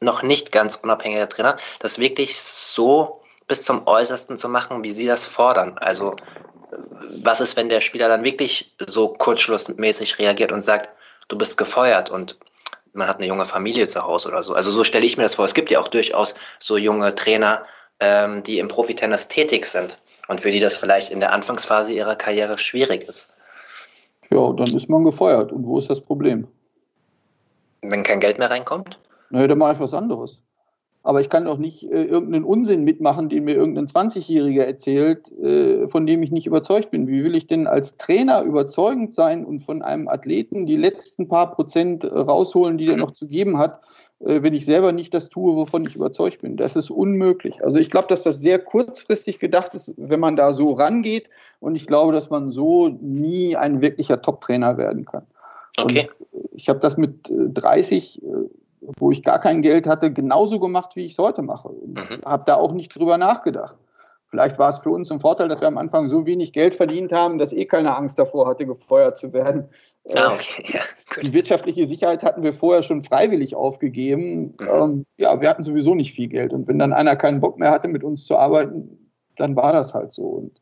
noch nicht ganz unabhängiger Trainer, das wirklich so bis zum Äußersten zu machen, wie Sie das fordern? Also was ist, wenn der Spieler dann wirklich so kurzschlussmäßig reagiert und sagt, du bist gefeuert und man hat eine junge Familie zu Hause oder so. Also so stelle ich mir das vor. Es gibt ja auch durchaus so junge Trainer, ähm, die im Profitennis tätig sind und für die das vielleicht in der Anfangsphase ihrer Karriere schwierig ist. Ja, dann ist man gefeuert. Und wo ist das Problem? Wenn kein Geld mehr reinkommt? Naja, dann mache ich was anderes. Aber ich kann doch nicht äh, irgendeinen Unsinn mitmachen, den mir irgendein 20-Jähriger erzählt, äh, von dem ich nicht überzeugt bin. Wie will ich denn als Trainer überzeugend sein und von einem Athleten die letzten paar Prozent rausholen, die er noch zu geben hat, äh, wenn ich selber nicht das tue, wovon ich überzeugt bin? Das ist unmöglich. Also ich glaube, dass das sehr kurzfristig gedacht ist, wenn man da so rangeht. Und ich glaube, dass man so nie ein wirklicher Top-Trainer werden kann. Okay. Und ich habe das mit 30 wo ich gar kein Geld hatte, genauso gemacht, wie ich es heute mache. Mhm. Habe da auch nicht drüber nachgedacht. Vielleicht war es für uns ein Vorteil, dass wir am Anfang so wenig Geld verdient haben, dass eh keine Angst davor hatte, gefeuert zu werden. Ah, okay. ja, Die wirtschaftliche Sicherheit hatten wir vorher schon freiwillig aufgegeben. Mhm. Ähm, ja, wir hatten sowieso nicht viel Geld. Und wenn dann einer keinen Bock mehr hatte, mit uns zu arbeiten, dann war das halt so. Und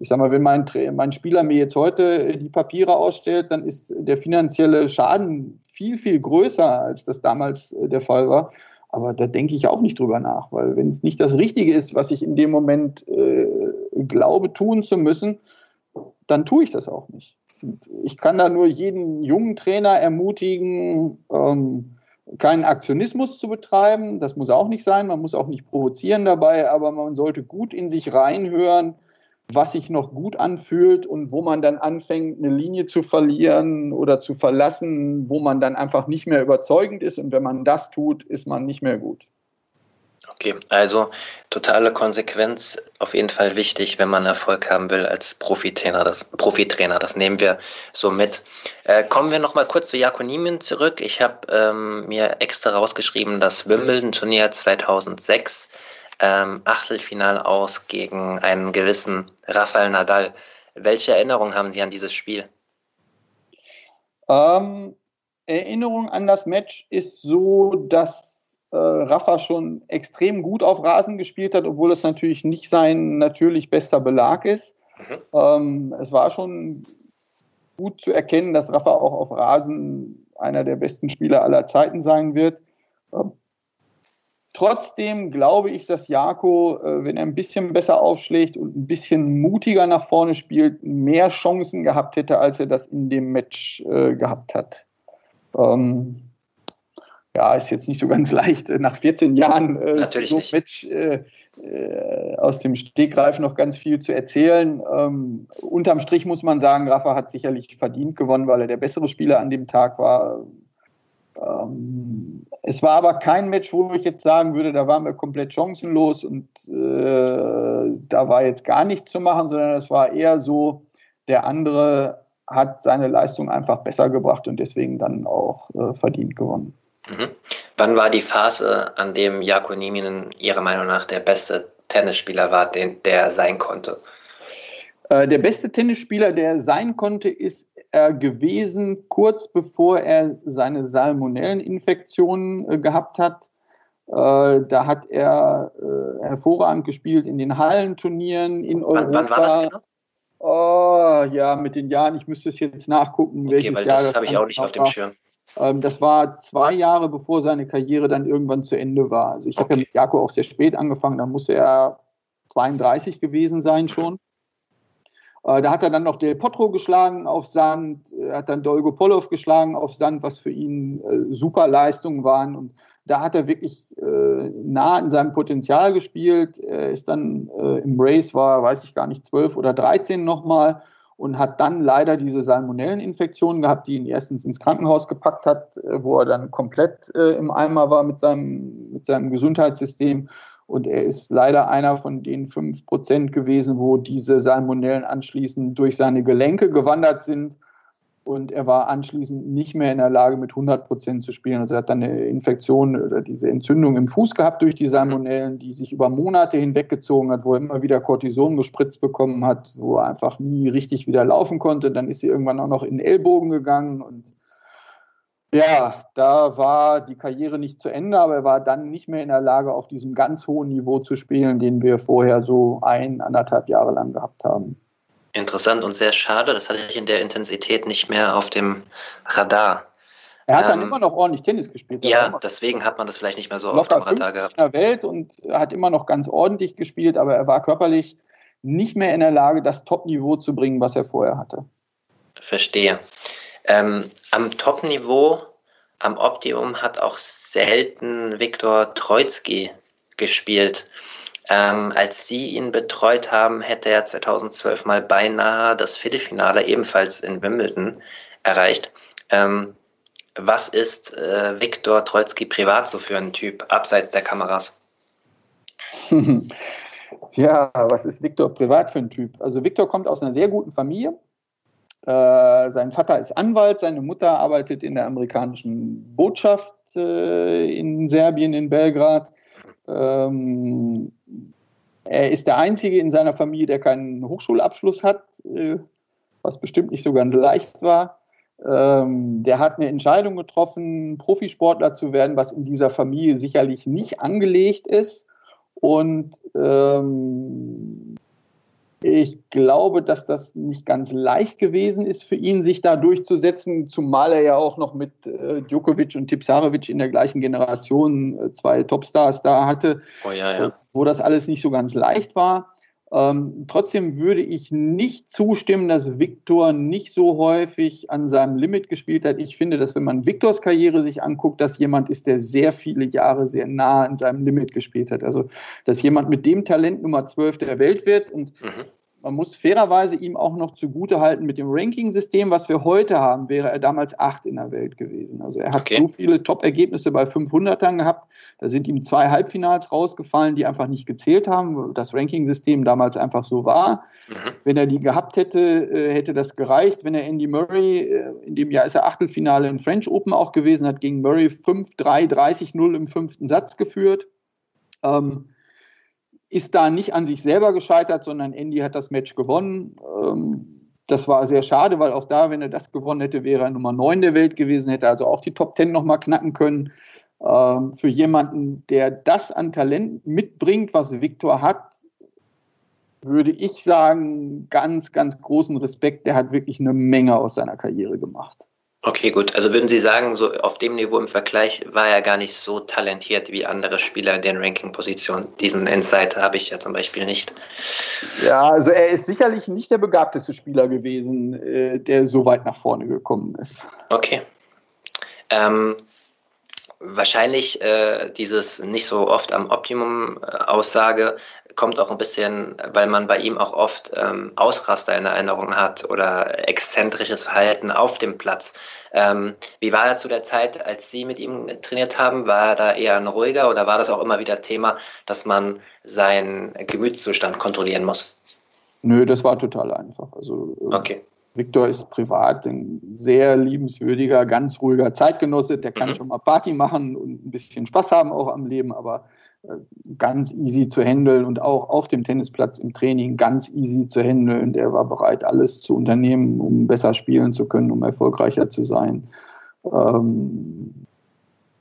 ich sag mal, wenn mein, mein Spieler mir jetzt heute die Papiere ausstellt, dann ist der finanzielle Schaden viel, viel größer, als das damals äh, der Fall war. Aber da denke ich auch nicht drüber nach, weil wenn es nicht das Richtige ist, was ich in dem Moment äh, glaube tun zu müssen, dann tue ich das auch nicht. Und ich kann da nur jeden jungen Trainer ermutigen, ähm, keinen Aktionismus zu betreiben. Das muss auch nicht sein. Man muss auch nicht provozieren dabei, aber man sollte gut in sich reinhören was sich noch gut anfühlt und wo man dann anfängt, eine Linie zu verlieren oder zu verlassen, wo man dann einfach nicht mehr überzeugend ist. Und wenn man das tut, ist man nicht mehr gut. Okay, also totale Konsequenz auf jeden Fall wichtig, wenn man Erfolg haben will als Profitrainer. Das, Profitrainer, das nehmen wir so mit. Äh, kommen wir nochmal kurz zu Jakonimin zurück. Ich habe ähm, mir extra rausgeschrieben, das Wimbledon-Turnier 2006 ähm, Achtelfinal aus gegen einen gewissen Rafael Nadal. Welche Erinnerung haben Sie an dieses Spiel? Ähm, Erinnerung an das Match ist so, dass äh, Rafa schon extrem gut auf Rasen gespielt hat, obwohl es natürlich nicht sein natürlich bester Belag ist. Mhm. Ähm, es war schon gut zu erkennen, dass Rafa auch auf Rasen einer der besten Spieler aller Zeiten sein wird. Trotzdem glaube ich, dass Jako, äh, wenn er ein bisschen besser aufschlägt und ein bisschen mutiger nach vorne spielt, mehr Chancen gehabt hätte, als er das in dem Match äh, gehabt hat. Ähm, ja, ist jetzt nicht so ganz leicht, nach 14 Jahren äh, so ein Match äh, äh, aus dem Stegreif noch ganz viel zu erzählen. Ähm, unterm Strich muss man sagen, Rafa hat sicherlich verdient gewonnen, weil er der bessere Spieler an dem Tag war. Ähm, es war aber kein Match, wo ich jetzt sagen würde, da waren wir komplett chancenlos und äh, da war jetzt gar nichts zu machen, sondern es war eher so, der andere hat seine Leistung einfach besser gebracht und deswegen dann auch äh, verdient gewonnen. Mhm. Wann war die Phase, an dem Jako Nieminen Ihrer Meinung nach der beste Tennisspieler war, den, der sein konnte? Äh, der beste Tennisspieler, der sein konnte, ist er gewesen, kurz bevor er seine Salmonelleninfektion äh, gehabt hat. Äh, da hat er äh, hervorragend gespielt in den Hallenturnieren in Europa. Wann, wann war das genau? Oh, ja, mit den Jahren, ich müsste es jetzt nachgucken, okay, welches weil Jahr das, das habe ich auch nicht auf dem Schirm. Ähm, das war zwei Jahre, bevor seine Karriere dann irgendwann zu Ende war. Also ich okay. habe ja mit Jako auch sehr spät angefangen, da muss er 32 gewesen sein schon. Äh, da hat er dann noch Del Potro geschlagen auf Sand, er hat dann Dolgo Polov geschlagen auf Sand, was für ihn äh, super Leistungen waren. Und da hat er wirklich äh, nah in seinem Potenzial gespielt. Er ist dann äh, im Race, war, weiß ich gar nicht, 12 oder 13 nochmal und hat dann leider diese Salmonelleninfektion gehabt, die ihn erstens ins Krankenhaus gepackt hat, äh, wo er dann komplett äh, im Eimer war mit seinem, mit seinem Gesundheitssystem und er ist leider einer von den fünf Prozent gewesen, wo diese Salmonellen anschließend durch seine Gelenke gewandert sind. und er war anschließend nicht mehr in der Lage, mit 100 Prozent zu spielen. Also er hat dann eine Infektion oder diese Entzündung im Fuß gehabt durch die Salmonellen, die sich über Monate hinweggezogen hat, wo er immer wieder Cortison gespritzt bekommen hat, wo er einfach nie richtig wieder laufen konnte. Dann ist sie irgendwann auch noch in den Ellbogen gegangen und ja, da war die Karriere nicht zu Ende, aber er war dann nicht mehr in der Lage, auf diesem ganz hohen Niveau zu spielen, den wir vorher so ein, anderthalb Jahre lang gehabt haben. Interessant und sehr schade, das hatte ich in der Intensität nicht mehr auf dem Radar. Er hat ähm, dann immer noch ordentlich Tennis gespielt. Ja, deswegen hat man das vielleicht nicht mehr so auf dem Radar gehabt. In der Welt und hat immer noch ganz ordentlich gespielt, aber er war körperlich nicht mehr in der Lage, das Top-Niveau zu bringen, was er vorher hatte. Verstehe. Ähm, am Top-Niveau, am Optimum hat auch selten Viktor Troitsky gespielt. Ähm, als Sie ihn betreut haben, hätte er 2012 mal beinahe das Viertelfinale ebenfalls in Wimbledon erreicht. Ähm, was ist äh, Viktor Troitsky privat so für ein Typ, abseits der Kameras? ja, was ist Viktor privat für ein Typ? Also Viktor kommt aus einer sehr guten Familie. Äh, sein Vater ist Anwalt, seine Mutter arbeitet in der amerikanischen Botschaft äh, in Serbien, in Belgrad. Ähm, er ist der Einzige in seiner Familie, der keinen Hochschulabschluss hat, äh, was bestimmt nicht so ganz leicht war. Ähm, der hat eine Entscheidung getroffen, Profisportler zu werden, was in dieser Familie sicherlich nicht angelegt ist. Und ähm, ich glaube, dass das nicht ganz leicht gewesen ist für ihn, sich da durchzusetzen, zumal er ja auch noch mit äh, Djokovic und Tipsarevic in der gleichen Generation äh, zwei Topstars da hatte, oh ja, ja. wo das alles nicht so ganz leicht war. Ähm, trotzdem würde ich nicht zustimmen, dass Viktor nicht so häufig an seinem Limit gespielt hat. Ich finde, dass wenn man Viktors Karriere sich anguckt, dass jemand ist, der sehr viele Jahre sehr nah an seinem Limit gespielt hat. Also, dass jemand mit dem Talent Nummer 12 der Welt wird und mhm man muss fairerweise ihm auch noch zugute halten, mit dem Ranking-System, was wir heute haben, wäre er damals acht in der Welt gewesen. Also er hat okay. so viele Top-Ergebnisse bei 500ern gehabt, da sind ihm zwei Halbfinals rausgefallen, die einfach nicht gezählt haben, das Ranking-System damals einfach so war. Mhm. Wenn er die gehabt hätte, äh, hätte das gereicht. Wenn er Andy Murray, äh, in dem Jahr ist er Achtelfinale in French Open auch gewesen, hat gegen Murray 5-3, 30-0 im fünften Satz geführt. Ähm, ist da nicht an sich selber gescheitert, sondern Andy hat das Match gewonnen. Ähm, das war sehr schade, weil auch da, wenn er das gewonnen hätte, wäre er Nummer 9 der Welt gewesen, hätte also auch die Top 10 nochmal knacken können. Ähm, für jemanden, der das an Talent mitbringt, was Viktor hat, würde ich sagen, ganz, ganz großen Respekt. Der hat wirklich eine Menge aus seiner Karriere gemacht. Okay, gut. Also würden Sie sagen, so auf dem Niveau im Vergleich war er gar nicht so talentiert wie andere Spieler in den Ranking-Positionen. Diesen Insight habe ich ja zum Beispiel nicht. Ja, also er ist sicherlich nicht der begabteste Spieler gewesen, äh, der so weit nach vorne gekommen ist. Okay. Ähm, wahrscheinlich äh, dieses nicht so oft am Optimum äh, Aussage kommt auch ein bisschen, weil man bei ihm auch oft ähm, Ausraster in Erinnerung hat oder exzentrisches Verhalten auf dem Platz. Ähm, wie war er zu der Zeit, als Sie mit ihm trainiert haben? War er da eher ein ruhiger oder war das auch immer wieder Thema, dass man seinen Gemütszustand kontrollieren muss? Nö, das war total einfach. Also, äh, okay. Viktor ist privat ein sehr liebenswürdiger, ganz ruhiger Zeitgenosse. Der kann mhm. schon mal Party machen und ein bisschen Spaß haben auch am Leben, aber äh, ganz easy zu handeln und auch auf dem Tennisplatz im Training ganz easy zu handeln. Der war bereit, alles zu unternehmen, um besser spielen zu können, um erfolgreicher zu sein. Ähm,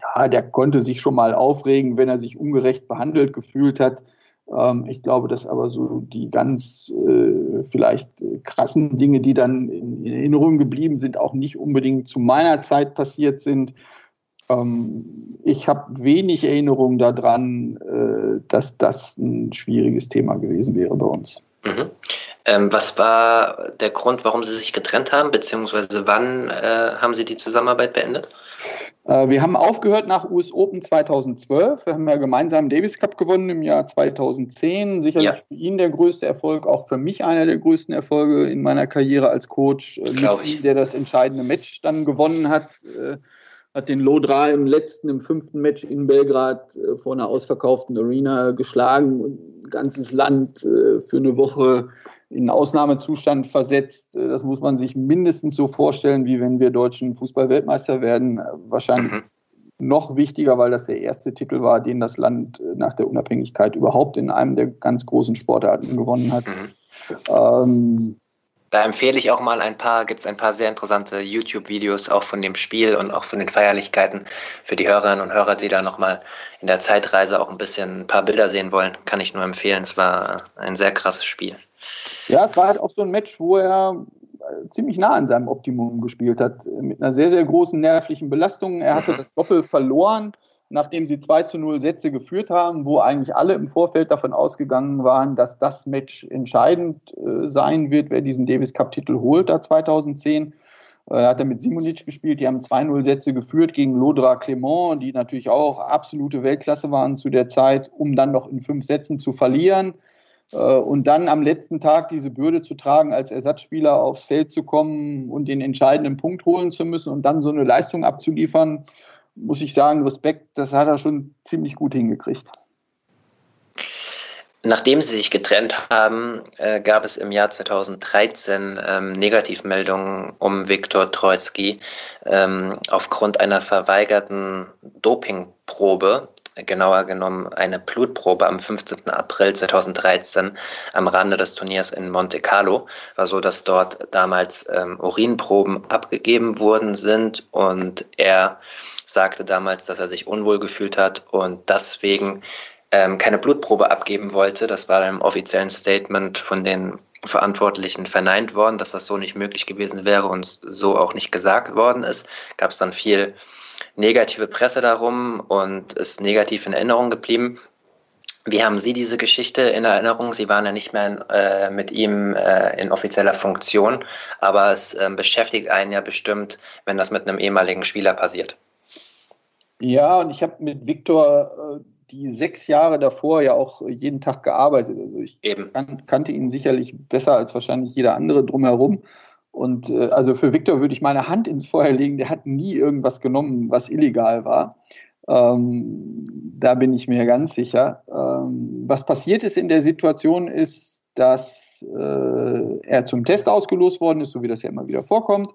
ja, der konnte sich schon mal aufregen, wenn er sich ungerecht behandelt gefühlt hat. Ähm, ich glaube, dass aber so die ganz äh, vielleicht äh, krassen Dinge, die dann in, in, Erinnerung geblieben sind, auch nicht unbedingt zu meiner Zeit passiert sind. Ähm, ich habe wenig Erinnerung daran, äh, dass das ein schwieriges Thema gewesen wäre bei uns. Mhm. Ähm, was war der Grund, warum Sie sich getrennt haben, beziehungsweise wann äh, haben Sie die Zusammenarbeit beendet? Äh, wir haben aufgehört nach US Open 2012. Wir haben ja gemeinsam Davis Cup gewonnen im Jahr 2010. Sicherlich ja. für ihn der größte Erfolg, auch für mich einer der größten Erfolge in meiner Karriere als Coach. Äh, Glaube ich. Der das entscheidende Match dann gewonnen hat. Äh, hat den Lodra im letzten, im fünften Match in Belgrad vor einer ausverkauften Arena geschlagen und ein ganzes Land für eine Woche in Ausnahmezustand versetzt. Das muss man sich mindestens so vorstellen, wie wenn wir deutschen Fußballweltmeister werden. Wahrscheinlich mhm. noch wichtiger, weil das der erste Titel war, den das Land nach der Unabhängigkeit überhaupt in einem der ganz großen Sportarten gewonnen hat. Mhm. Ähm, da empfehle ich auch mal ein paar, gibt es ein paar sehr interessante YouTube-Videos auch von dem Spiel und auch von den Feierlichkeiten für die Hörerinnen und Hörer, die da nochmal in der Zeitreise auch ein bisschen ein paar Bilder sehen wollen, kann ich nur empfehlen. Es war ein sehr krasses Spiel. Ja, es war halt auch so ein Match, wo er äh, ziemlich nah an seinem Optimum gespielt hat, mit einer sehr, sehr großen nervlichen Belastung. Er hatte mhm. das Doppel verloren nachdem sie 2 zu 0 Sätze geführt haben, wo eigentlich alle im Vorfeld davon ausgegangen waren, dass das Match entscheidend äh, sein wird, wer diesen Davis Cup Titel holt, da 2010. Äh, hat er mit Simonic gespielt, die haben 2-0 Sätze geführt gegen Lodra Clement, die natürlich auch absolute Weltklasse waren zu der Zeit, um dann noch in fünf Sätzen zu verlieren. Äh, und dann am letzten Tag diese Bürde zu tragen, als Ersatzspieler aufs Feld zu kommen und den entscheidenden Punkt holen zu müssen und dann so eine Leistung abzuliefern, muss ich sagen, Respekt, das hat er schon ziemlich gut hingekriegt. Nachdem sie sich getrennt haben, äh, gab es im Jahr 2013 ähm, Negativmeldungen um Viktor Troitsky ähm, aufgrund einer verweigerten Dopingprobe, genauer genommen eine Blutprobe am 15. April 2013 am Rande des Turniers in Monte Carlo. War so, dass dort damals ähm, Urinproben abgegeben worden sind und er sagte damals, dass er sich unwohl gefühlt hat und deswegen ähm, keine Blutprobe abgeben wollte. Das war im offiziellen Statement von den Verantwortlichen verneint worden, dass das so nicht möglich gewesen wäre und so auch nicht gesagt worden ist. Gab es dann viel negative Presse darum und ist negativ in Erinnerung geblieben. Wie haben Sie diese Geschichte in Erinnerung? Sie waren ja nicht mehr in, äh, mit ihm äh, in offizieller Funktion, aber es äh, beschäftigt einen ja bestimmt, wenn das mit einem ehemaligen Spieler passiert. Ja, und ich habe mit Viktor äh, die sechs Jahre davor ja auch jeden Tag gearbeitet. Also ich kan kannte ihn sicherlich besser als wahrscheinlich jeder andere drumherum. Und äh, also für Viktor würde ich meine Hand ins Feuer legen. Der hat nie irgendwas genommen, was illegal war. Ähm, da bin ich mir ganz sicher. Ähm, was passiert ist in der Situation ist, dass äh, er zum Test ausgelost worden ist, so wie das ja immer wieder vorkommt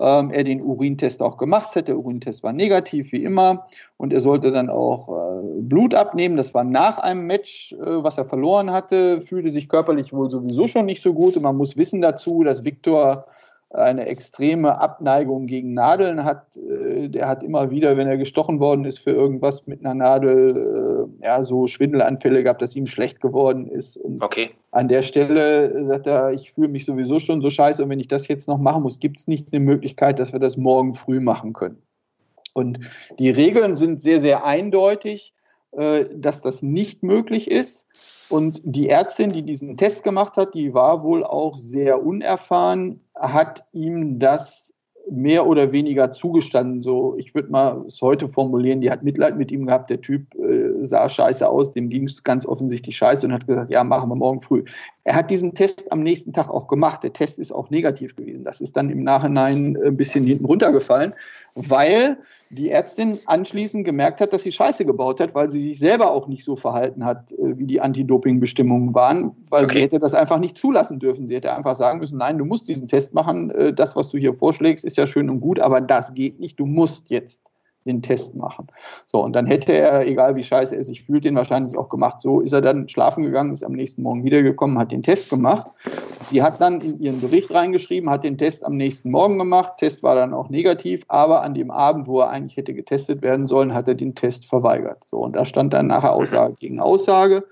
ähm, er den Urintest auch gemacht hat. Der Urintest war negativ, wie immer. Und er sollte dann auch äh, Blut abnehmen. Das war nach einem Match, äh, was er verloren hatte, fühlte sich körperlich wohl sowieso schon nicht so gut. Und man muss wissen dazu, dass Viktor eine extreme Abneigung gegen Nadeln hat. Äh, der hat immer wieder, wenn er gestochen worden ist für irgendwas mit einer Nadel, äh, ja, so Schwindelanfälle gehabt, dass ihm schlecht geworden ist. Und okay. an der Stelle sagt er, ich fühle mich sowieso schon so scheiße und wenn ich das jetzt noch machen muss, gibt es nicht eine Möglichkeit, dass wir das morgen früh machen können. Und die Regeln sind sehr, sehr eindeutig, dass das nicht möglich ist. Und die Ärztin, die diesen Test gemacht hat, die war wohl auch sehr unerfahren, hat ihm das mehr oder weniger zugestanden. So, ich würde mal es heute formulieren, die hat Mitleid mit ihm gehabt. Der Typ äh, sah scheiße aus, dem ging es ganz offensichtlich scheiße und hat gesagt, ja, machen wir morgen früh. Er hat diesen Test am nächsten Tag auch gemacht. Der Test ist auch negativ gewesen. Das ist dann im Nachhinein ein bisschen hinten runtergefallen, weil die Ärztin anschließend gemerkt hat, dass sie Scheiße gebaut hat, weil sie sich selber auch nicht so verhalten hat, äh, wie die Anti-Doping-Bestimmungen waren, weil okay. sie hätte das einfach nicht zulassen dürfen. Sie hätte einfach sagen müssen, nein, du musst diesen Test machen, äh, das, was du hier vorschlägst, ist ja schön und gut, aber das geht nicht, du musst jetzt den Test machen. So, und dann hätte er, egal wie scheiße er sich fühlt, den wahrscheinlich auch gemacht. So ist er dann schlafen gegangen, ist am nächsten Morgen wiedergekommen, hat den Test gemacht. Sie hat dann in ihren Bericht reingeschrieben, hat den Test am nächsten Morgen gemacht. Test war dann auch negativ, aber an dem Abend, wo er eigentlich hätte getestet werden sollen, hat er den Test verweigert. So, und da stand dann nachher Aussage gegen Aussage.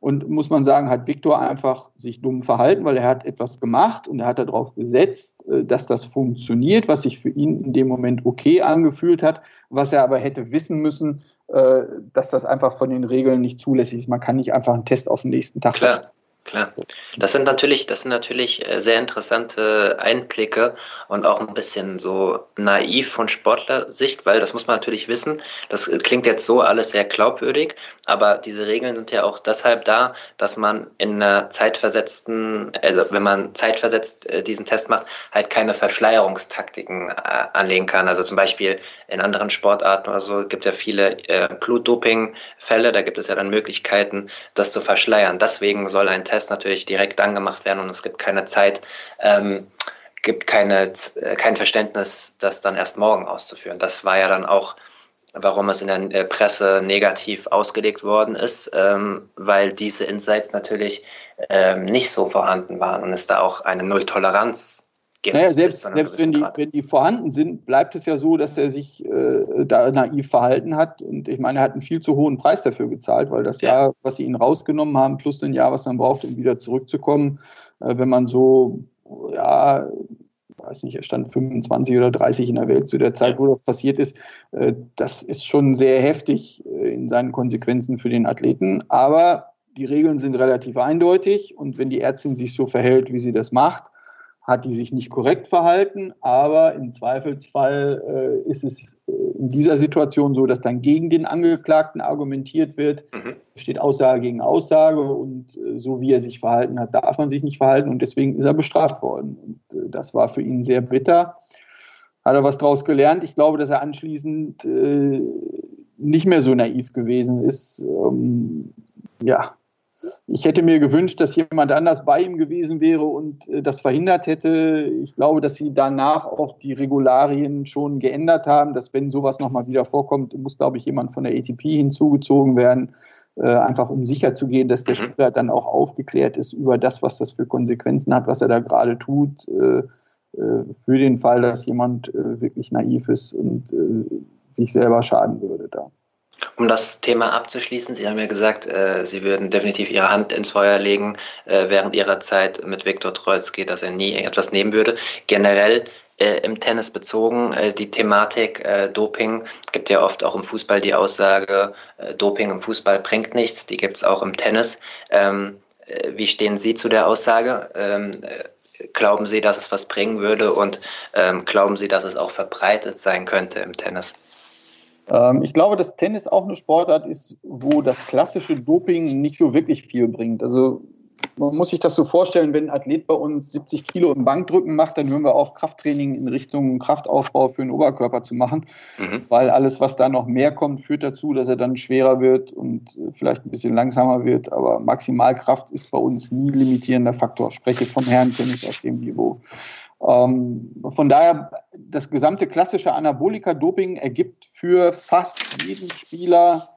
Und muss man sagen, hat Viktor einfach sich dumm verhalten, weil er hat etwas gemacht und er hat darauf gesetzt, äh, dass das funktioniert, was sich für ihn in dem Moment okay angefühlt hat, was er aber hätte wissen müssen, äh, dass das einfach von den Regeln nicht zulässig ist. Man kann nicht einfach einen Test auf den nächsten Tag. Klar. Klar. Das sind natürlich, das sind natürlich äh, sehr interessante Einblicke und auch ein bisschen so naiv von Sportlersicht, weil das muss man natürlich wissen. Das klingt jetzt so alles sehr glaubwürdig, aber diese Regeln sind ja auch deshalb da, dass man in einer zeitversetzten, also wenn man zeitversetzt äh, diesen Test macht, halt keine Verschleierungstaktiken äh, anlegen kann. Also zum Beispiel in anderen Sportarten oder so gibt ja viele Blutdoping-Fälle, da gibt es ja dann Möglichkeiten, das zu verschleiern. Deswegen soll ein Tests natürlich direkt dann gemacht werden und es gibt keine Zeit, ähm, gibt keine, äh, kein Verständnis, das dann erst morgen auszuführen. Das war ja dann auch, warum es in der äh, Presse negativ ausgelegt worden ist, ähm, weil diese Insights natürlich ähm, nicht so vorhanden waren und es da auch eine Null-Toleranz. Naja, selbst, selbst wenn, die, wenn die vorhanden sind, bleibt es ja so, dass er sich äh, da naiv verhalten hat. Und ich meine, er hat einen viel zu hohen Preis dafür gezahlt, weil das ja. Jahr, was sie ihn rausgenommen haben, plus ein Jahr, was man braucht, um wieder zurückzukommen, äh, wenn man so ja, weiß nicht, er stand 25 oder 30 in der Welt zu der Zeit, wo das passiert ist. Äh, das ist schon sehr heftig äh, in seinen Konsequenzen für den Athleten. Aber die Regeln sind relativ eindeutig und wenn die Ärztin sich so verhält, wie sie das macht, hat die sich nicht korrekt verhalten, aber im Zweifelsfall äh, ist es äh, in dieser Situation so, dass dann gegen den Angeklagten argumentiert wird, mhm. steht Aussage gegen Aussage und äh, so wie er sich verhalten hat, darf man sich nicht verhalten und deswegen ist er bestraft worden. Und äh, das war für ihn sehr bitter. Hat er was daraus gelernt? Ich glaube, dass er anschließend äh, nicht mehr so naiv gewesen ist. Ähm, ja, ich hätte mir gewünscht, dass jemand anders bei ihm gewesen wäre und äh, das verhindert hätte. Ich glaube, dass sie danach auch die Regularien schon geändert haben, dass wenn sowas nochmal wieder vorkommt, muss, glaube ich, jemand von der ATP hinzugezogen werden, äh, einfach um sicher zu gehen, dass der mhm. Spieler dann auch aufgeklärt ist über das, was das für Konsequenzen hat, was er da gerade tut, äh, für den Fall, dass jemand wirklich naiv ist und sich selber schaden würde da. Um das Thema abzuschließen, Sie haben ja gesagt, äh, Sie würden definitiv Ihre Hand ins Feuer legen äh, während Ihrer Zeit mit Viktor Troitsky, dass er nie etwas nehmen würde. Generell äh, im Tennis bezogen, äh, die Thematik äh, Doping gibt ja oft auch im Fußball die Aussage, äh, Doping im Fußball bringt nichts, die gibt es auch im Tennis. Ähm, wie stehen Sie zu der Aussage? Ähm, glauben Sie, dass es was bringen würde und ähm, glauben Sie, dass es auch verbreitet sein könnte im Tennis? Ähm, ich glaube, dass Tennis auch eine Sportart ist, wo das klassische Doping nicht so wirklich viel bringt. Also man muss sich das so vorstellen, wenn ein Athlet bei uns 70 Kilo im Bankdrücken macht, dann hören wir auf, Krafttraining in Richtung Kraftaufbau für den Oberkörper zu machen, mhm. weil alles, was da noch mehr kommt, führt dazu, dass er dann schwerer wird und vielleicht ein bisschen langsamer wird. Aber Maximalkraft ist bei uns nie limitierender Faktor. Ich spreche vom Herrentennis auf dem Niveau. Ähm, von daher, das gesamte klassische Anabolika-Doping ergibt für fast jeden Spieler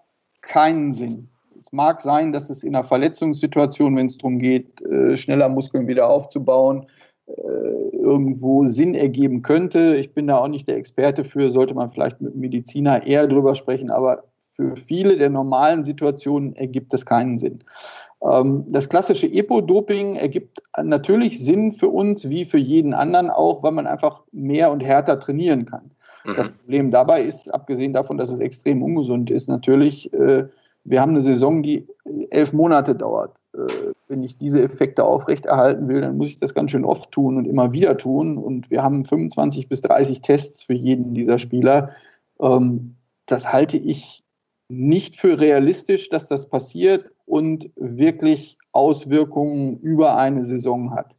keinen Sinn. Es mag sein, dass es in einer Verletzungssituation, wenn es darum geht, äh, schneller Muskeln wieder aufzubauen, äh, irgendwo Sinn ergeben könnte. Ich bin da auch nicht der Experte für, sollte man vielleicht mit Mediziner eher drüber sprechen, aber für viele der normalen Situationen ergibt es keinen Sinn. Ähm, das klassische Epo-Doping ergibt natürlich Sinn für uns, wie für jeden anderen auch, weil man einfach mehr und härter trainieren kann. Mhm. Das Problem dabei ist, abgesehen davon, dass es extrem ungesund ist, natürlich, äh, wir haben eine Saison, die elf Monate dauert. Äh, wenn ich diese Effekte aufrechterhalten will, dann muss ich das ganz schön oft tun und immer wieder tun. Und wir haben 25 bis 30 Tests für jeden dieser Spieler. Ähm, das halte ich nicht für realistisch, dass das passiert und wirklich Auswirkungen über eine Saison hat.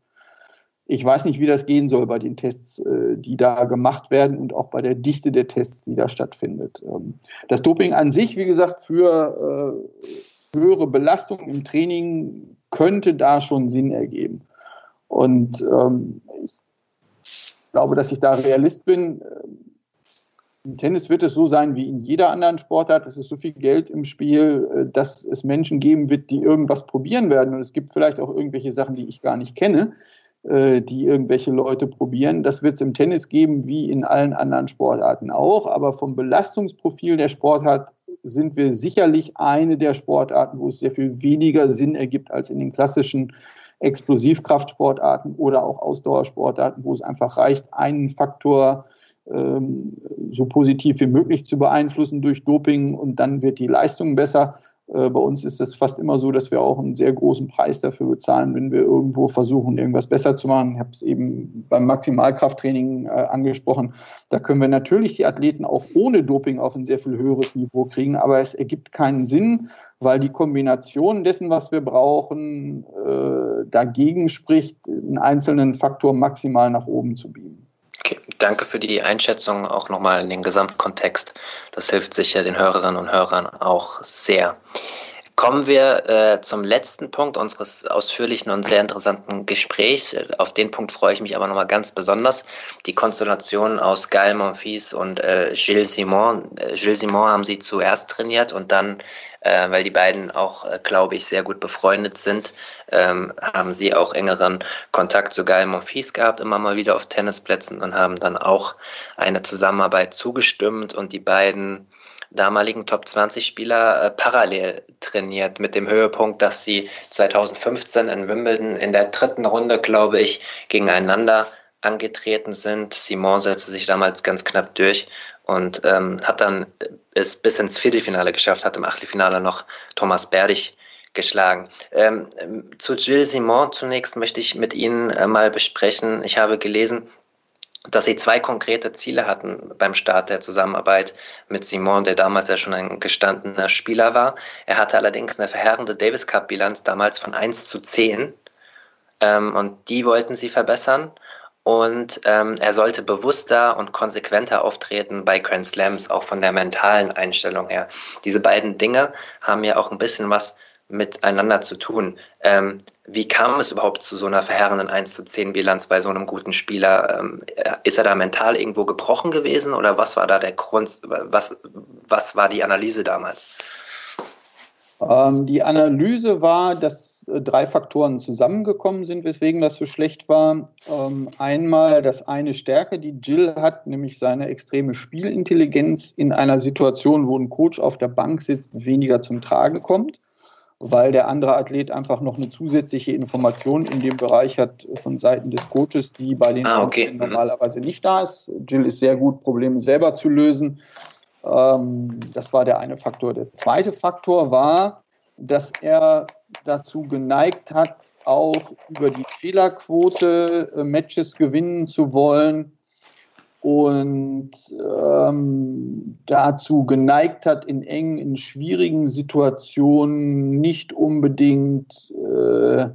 Ich weiß nicht, wie das gehen soll bei den Tests, äh, die da gemacht werden und auch bei der Dichte der Tests, die da stattfindet. Ähm, das Doping an sich, wie gesagt, für äh, höhere Belastung im Training könnte da schon Sinn ergeben. Und ähm, ich glaube, dass ich da Realist bin. Im Tennis wird es so sein wie in jeder anderen Sportart. Es ist so viel Geld im Spiel, äh, dass es Menschen geben wird, die irgendwas probieren werden. Und es gibt vielleicht auch irgendwelche Sachen, die ich gar nicht kenne, die irgendwelche Leute probieren. Das wird es im Tennis geben, wie in allen anderen Sportarten auch. Aber vom Belastungsprofil der Sportart sind wir sicherlich eine der Sportarten, wo es sehr viel weniger Sinn ergibt als in den klassischen Explosivkraftsportarten oder auch Ausdauersportarten, wo es einfach reicht, einen Faktor ähm, so positiv wie möglich zu beeinflussen durch Doping und dann wird die Leistung besser. Äh, bei uns ist es fast immer so, dass wir auch einen sehr großen Preis dafür bezahlen, wenn wir irgendwo versuchen, irgendwas besser zu machen. Ich habe es eben beim Maximalkrafttraining äh, angesprochen. Da können wir natürlich die Athleten auch ohne Doping auf ein sehr viel höheres Niveau kriegen, aber es ergibt keinen Sinn, weil die Kombination dessen, was wir brauchen, äh, dagegen spricht, einen einzelnen Faktor maximal nach oben zu biegen. Danke für die Einschätzung auch nochmal in den Gesamtkontext. Das hilft sicher den Hörerinnen und Hörern auch sehr. Kommen wir äh, zum letzten Punkt unseres ausführlichen und sehr interessanten Gesprächs. Auf den Punkt freue ich mich aber nochmal ganz besonders. Die Konstellation aus Gael Monfils und äh, Gilles Simon. Äh, Gilles Simon haben sie zuerst trainiert und dann, äh, weil die beiden auch, äh, glaube ich, sehr gut befreundet sind, ähm, haben sie auch engeren Kontakt zu Gael Monfils gehabt, immer mal wieder auf Tennisplätzen und haben dann auch eine Zusammenarbeit zugestimmt und die beiden damaligen Top 20 Spieler äh, parallel trainiert mit dem Höhepunkt, dass sie 2015 in Wimbledon in der dritten Runde, glaube ich, gegeneinander angetreten sind. Simon setzte sich damals ganz knapp durch und ähm, hat dann es bis ins Viertelfinale geschafft, hat im Achtelfinale noch Thomas Berdich geschlagen. Ähm, zu Gilles Simon zunächst möchte ich mit Ihnen äh, mal besprechen. Ich habe gelesen, dass sie zwei konkrete Ziele hatten beim Start der Zusammenarbeit mit Simon, der damals ja schon ein gestandener Spieler war. Er hatte allerdings eine verheerende Davis Cup Bilanz damals von 1 zu 10 ähm, und die wollten sie verbessern und ähm, er sollte bewusster und konsequenter auftreten bei Grand Slams, auch von der mentalen Einstellung her. Diese beiden Dinge haben ja auch ein bisschen was miteinander zu tun. Ähm, wie kam es überhaupt zu so einer verheerenden 1 zu 10 Bilanz bei so einem guten Spieler? Ähm, ist er da mental irgendwo gebrochen gewesen oder was war da der Grund, was, was war die Analyse damals? Ähm, die Analyse war, dass äh, drei Faktoren zusammengekommen sind, weswegen das so schlecht war. Ähm, einmal das eine Stärke, die Jill hat, nämlich seine extreme Spielintelligenz in einer Situation, wo ein Coach auf der Bank sitzt, weniger zum Tragen kommt weil der andere Athlet einfach noch eine zusätzliche Information in dem Bereich hat von Seiten des Coaches, die bei den ah, okay. Mhm. normalerweise nicht da ist. Jill ist sehr gut, Probleme selber zu lösen. Ähm, das war der eine Faktor. Der zweite Faktor war, dass er dazu geneigt hat, auch über die Fehlerquote äh, Matches gewinnen zu wollen und ähm, dazu geneigt hat, in engen, in schwierigen Situationen nicht unbedingt, äh,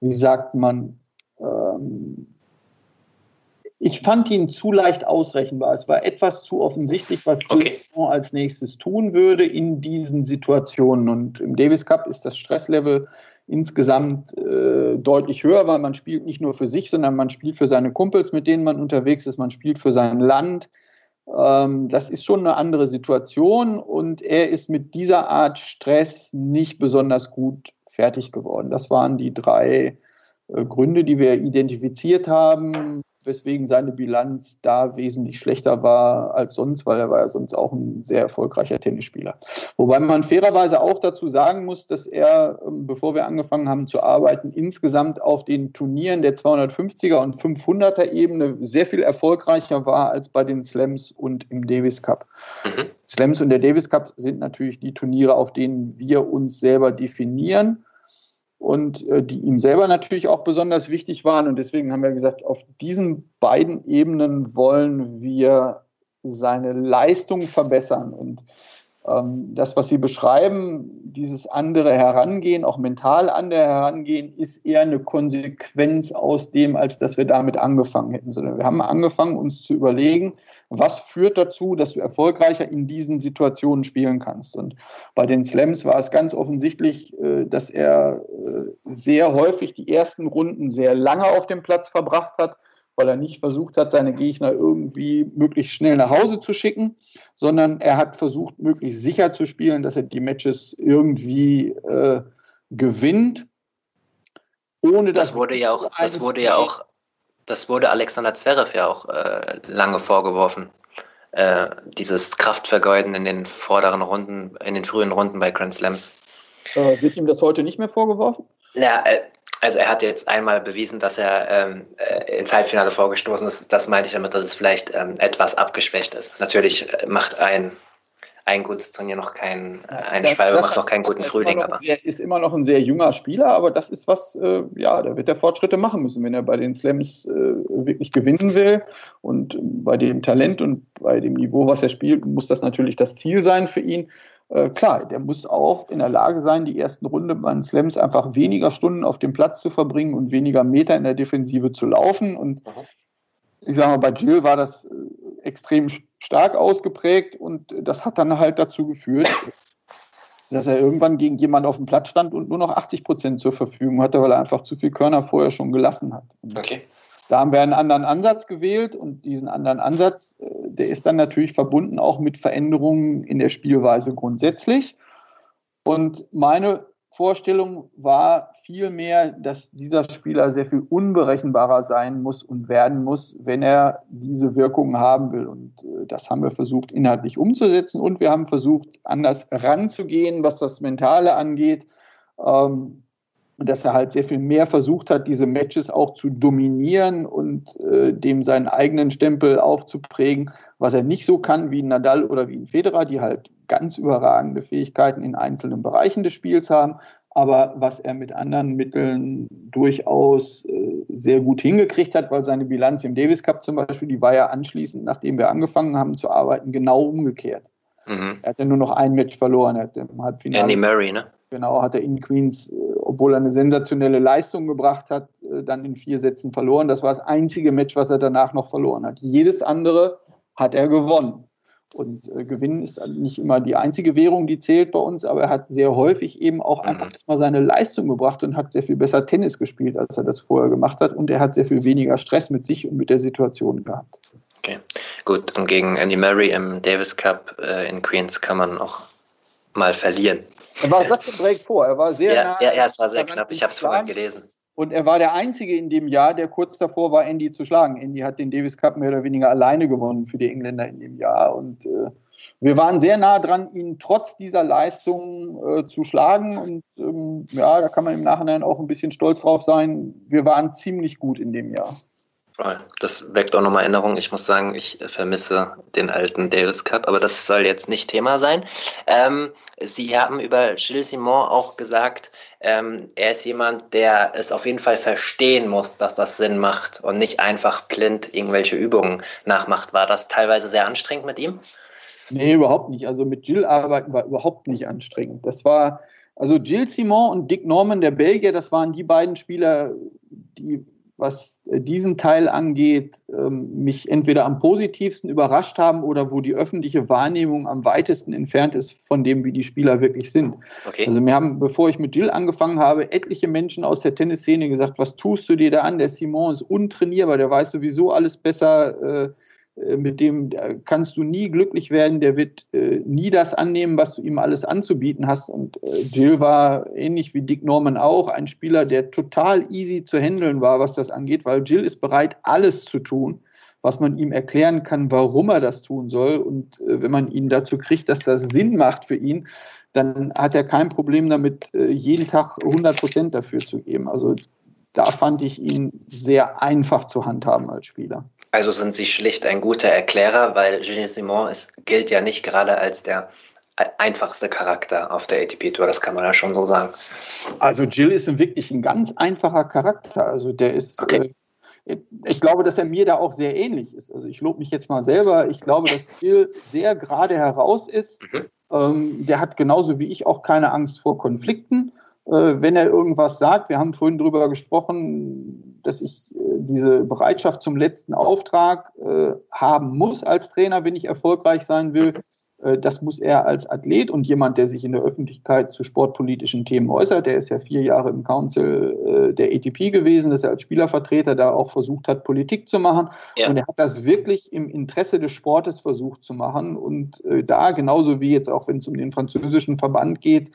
wie sagt man, ähm, ich fand ihn zu leicht ausrechenbar. Es war etwas zu offensichtlich, was okay. als nächstes tun würde in diesen Situationen. Und im Davis Cup ist das Stresslevel insgesamt äh, deutlich höher, weil man spielt nicht nur für sich, sondern man spielt für seine Kumpels, mit denen man unterwegs ist, man spielt für sein Land. Ähm, das ist schon eine andere Situation und er ist mit dieser Art Stress nicht besonders gut fertig geworden. Das waren die drei äh, Gründe, die wir identifiziert haben weswegen seine Bilanz da wesentlich schlechter war als sonst, weil er war ja sonst auch ein sehr erfolgreicher Tennisspieler. Wobei man fairerweise auch dazu sagen muss, dass er, ähm, bevor wir angefangen haben zu arbeiten, insgesamt auf den Turnieren der 250er und 500er Ebene sehr viel erfolgreicher war als bei den Slams und im Davis Cup. Mhm. Slams und der Davis Cup sind natürlich die Turniere, auf denen wir uns selber definieren und äh, die ihm selber natürlich auch besonders wichtig waren. Und deswegen haben wir gesagt, auf diesen beiden Ebenen wollen wir seine Leistung verbessern. Und das, was Sie beschreiben, dieses andere Herangehen, auch mental andere Herangehen, ist eher eine Konsequenz aus dem, als dass wir damit angefangen hätten, sondern wir haben angefangen, uns zu überlegen, was führt dazu, dass du erfolgreicher in diesen Situationen spielen kannst. Und bei den Slams war es ganz offensichtlich, äh, dass er äh, sehr häufig die ersten Runden sehr lange auf dem Platz verbracht hat, weil er nicht versucht hat, seine Gegner irgendwie möglichst schnell nach Hause zu schicken, sondern er hat versucht, möglichst sicher zu spielen, dass er die Matches irgendwie äh, gewinnt. Ohne das wurde ja auch, das wurde ja auch das wurde Alexander Zverev ja auch äh, lange vorgeworfen. Äh, dieses Kraftvergeuden in den vorderen Runden, in den frühen Runden bei Grand Slams. Äh, wird ihm das heute nicht mehr vorgeworfen? Ja, äh, also er hat jetzt einmal bewiesen, dass er ähm, äh, ins Halbfinale vorgestoßen ist. Das meinte ich damit, dass es vielleicht ähm, etwas abgeschwächt ist. Natürlich macht ein ein gutes Turnier noch kein, ein das, Schwalbe macht noch keinen guten Frühling. Aber. Er ist immer noch ein sehr junger Spieler, aber das ist was, äh, ja, da wird er Fortschritte machen müssen, wenn er bei den Slams äh, wirklich gewinnen will. Und bei dem Talent und bei dem Niveau, was er spielt, muss das natürlich das Ziel sein für ihn. Äh, klar, der muss auch in der Lage sein, die ersten Runde bei den Slams einfach weniger Stunden auf dem Platz zu verbringen und weniger Meter in der Defensive zu laufen. Und mhm. ich sage mal, bei Jill war das äh, extrem stark ausgeprägt und das hat dann halt dazu geführt, dass er irgendwann gegen jemanden auf dem Platz stand und nur noch 80 Prozent zur Verfügung hatte, weil er einfach zu viel Körner vorher schon gelassen hat. Okay. Da haben wir einen anderen Ansatz gewählt und diesen anderen Ansatz, äh, der ist dann natürlich verbunden auch mit Veränderungen in der Spielweise grundsätzlich. Und meine Vorstellung war vielmehr, dass dieser Spieler sehr viel unberechenbarer sein muss und werden muss, wenn er diese Wirkungen haben will. Und äh, das haben wir versucht inhaltlich umzusetzen und wir haben versucht, anders ranzugehen, was das Mentale angeht. Ähm, dass er halt sehr viel mehr versucht hat, diese Matches auch zu dominieren und äh, dem seinen eigenen Stempel aufzuprägen, was er nicht so kann wie Nadal oder wie ein Federer, die halt ganz überragende Fähigkeiten in einzelnen Bereichen des Spiels haben, aber was er mit anderen Mitteln durchaus äh, sehr gut hingekriegt hat, weil seine Bilanz im Davis Cup zum Beispiel, die war ja anschließend, nachdem wir angefangen haben zu arbeiten, genau umgekehrt. Mhm. Er hat ja nur noch ein Match verloren, er hat im Halbfinale. Andy Murray, ne? Genau, hat er in Queens, äh, obwohl er eine sensationelle Leistung gebracht hat, äh, dann in vier Sätzen verloren. Das war das einzige Match, was er danach noch verloren hat. Jedes andere hat er gewonnen. Und äh, Gewinnen ist nicht immer die einzige Währung, die zählt bei uns, aber er hat sehr häufig eben auch einfach mhm. erstmal seine Leistung gebracht und hat sehr viel besser Tennis gespielt, als er das vorher gemacht hat. Und er hat sehr viel weniger Stress mit sich und mit der Situation gehabt. Okay, gut. Und gegen Andy Murray im Davis Cup äh, in Queens kann man auch mal verlieren. Er war satt im Break vor. Er war sehr ja, nah. Ja, ja, es war sehr knapp. Ich habe es vorhin gelesen. Und er war der Einzige in dem Jahr, der kurz davor war, Andy zu schlagen. Andy hat den Davis Cup mehr oder weniger alleine gewonnen für die Engländer in dem Jahr. Und äh, wir waren sehr nah dran, ihn trotz dieser Leistung äh, zu schlagen. Und ähm, ja, da kann man im Nachhinein auch ein bisschen stolz drauf sein. Wir waren ziemlich gut in dem Jahr. Das weckt auch nochmal Erinnerungen. Ich muss sagen, ich vermisse den alten Davis Cup, aber das soll jetzt nicht Thema sein. Ähm, Sie haben über Gilles Simon auch gesagt, ähm, er ist jemand, der es auf jeden Fall verstehen muss, dass das Sinn macht und nicht einfach blind irgendwelche Übungen nachmacht. War das teilweise sehr anstrengend mit ihm? Nee, überhaupt nicht. Also mit Jill arbeiten war überhaupt nicht anstrengend. Das war, also Jill Simon und Dick Norman, der Belgier, das waren die beiden Spieler, die was äh, diesen Teil angeht, ähm, mich entweder am positivsten überrascht haben oder wo die öffentliche Wahrnehmung am weitesten entfernt ist von dem, wie die Spieler wirklich sind. Okay. Also mir haben, bevor ich mit Jill angefangen habe, etliche Menschen aus der Tennisszene gesagt, was tust du dir da an? Der Simon ist untrainierbar, der weiß sowieso alles besser. Äh, mit dem kannst du nie glücklich werden, der wird äh, nie das annehmen, was du ihm alles anzubieten hast. Und äh, Jill war ähnlich wie Dick Norman auch ein Spieler, der total easy zu handeln war, was das angeht, weil Jill ist bereit, alles zu tun, was man ihm erklären kann, warum er das tun soll. Und äh, wenn man ihn dazu kriegt, dass das Sinn macht für ihn, dann hat er kein Problem damit, äh, jeden Tag 100 Prozent dafür zu geben. Also da fand ich ihn sehr einfach zu handhaben als Spieler. Also sind Sie schlicht ein guter Erklärer, weil Gilles Simon ist, gilt ja nicht gerade als der einfachste Charakter auf der ATP-Tour, das kann man ja schon so sagen. Also Jill ist wirklich ein ganz einfacher Charakter. Also der ist, okay. äh, ich glaube, dass er mir da auch sehr ähnlich ist. Also ich lobe mich jetzt mal selber. Ich glaube, dass Jill sehr gerade heraus ist. Mhm. Ähm, der hat genauso wie ich auch keine Angst vor Konflikten. Äh, wenn er irgendwas sagt. Wir haben vorhin darüber gesprochen, dass ich äh, diese Bereitschaft zum letzten Auftrag äh, haben muss als Trainer, wenn ich erfolgreich sein will. Das muss er als Athlet und jemand, der sich in der Öffentlichkeit zu sportpolitischen Themen äußert. Der ist ja vier Jahre im Council der ATP gewesen, dass er als Spielervertreter da auch versucht hat, Politik zu machen. Ja. Und er hat das wirklich im Interesse des Sportes versucht zu machen. Und da, genauso wie jetzt auch, wenn es um den französischen Verband geht,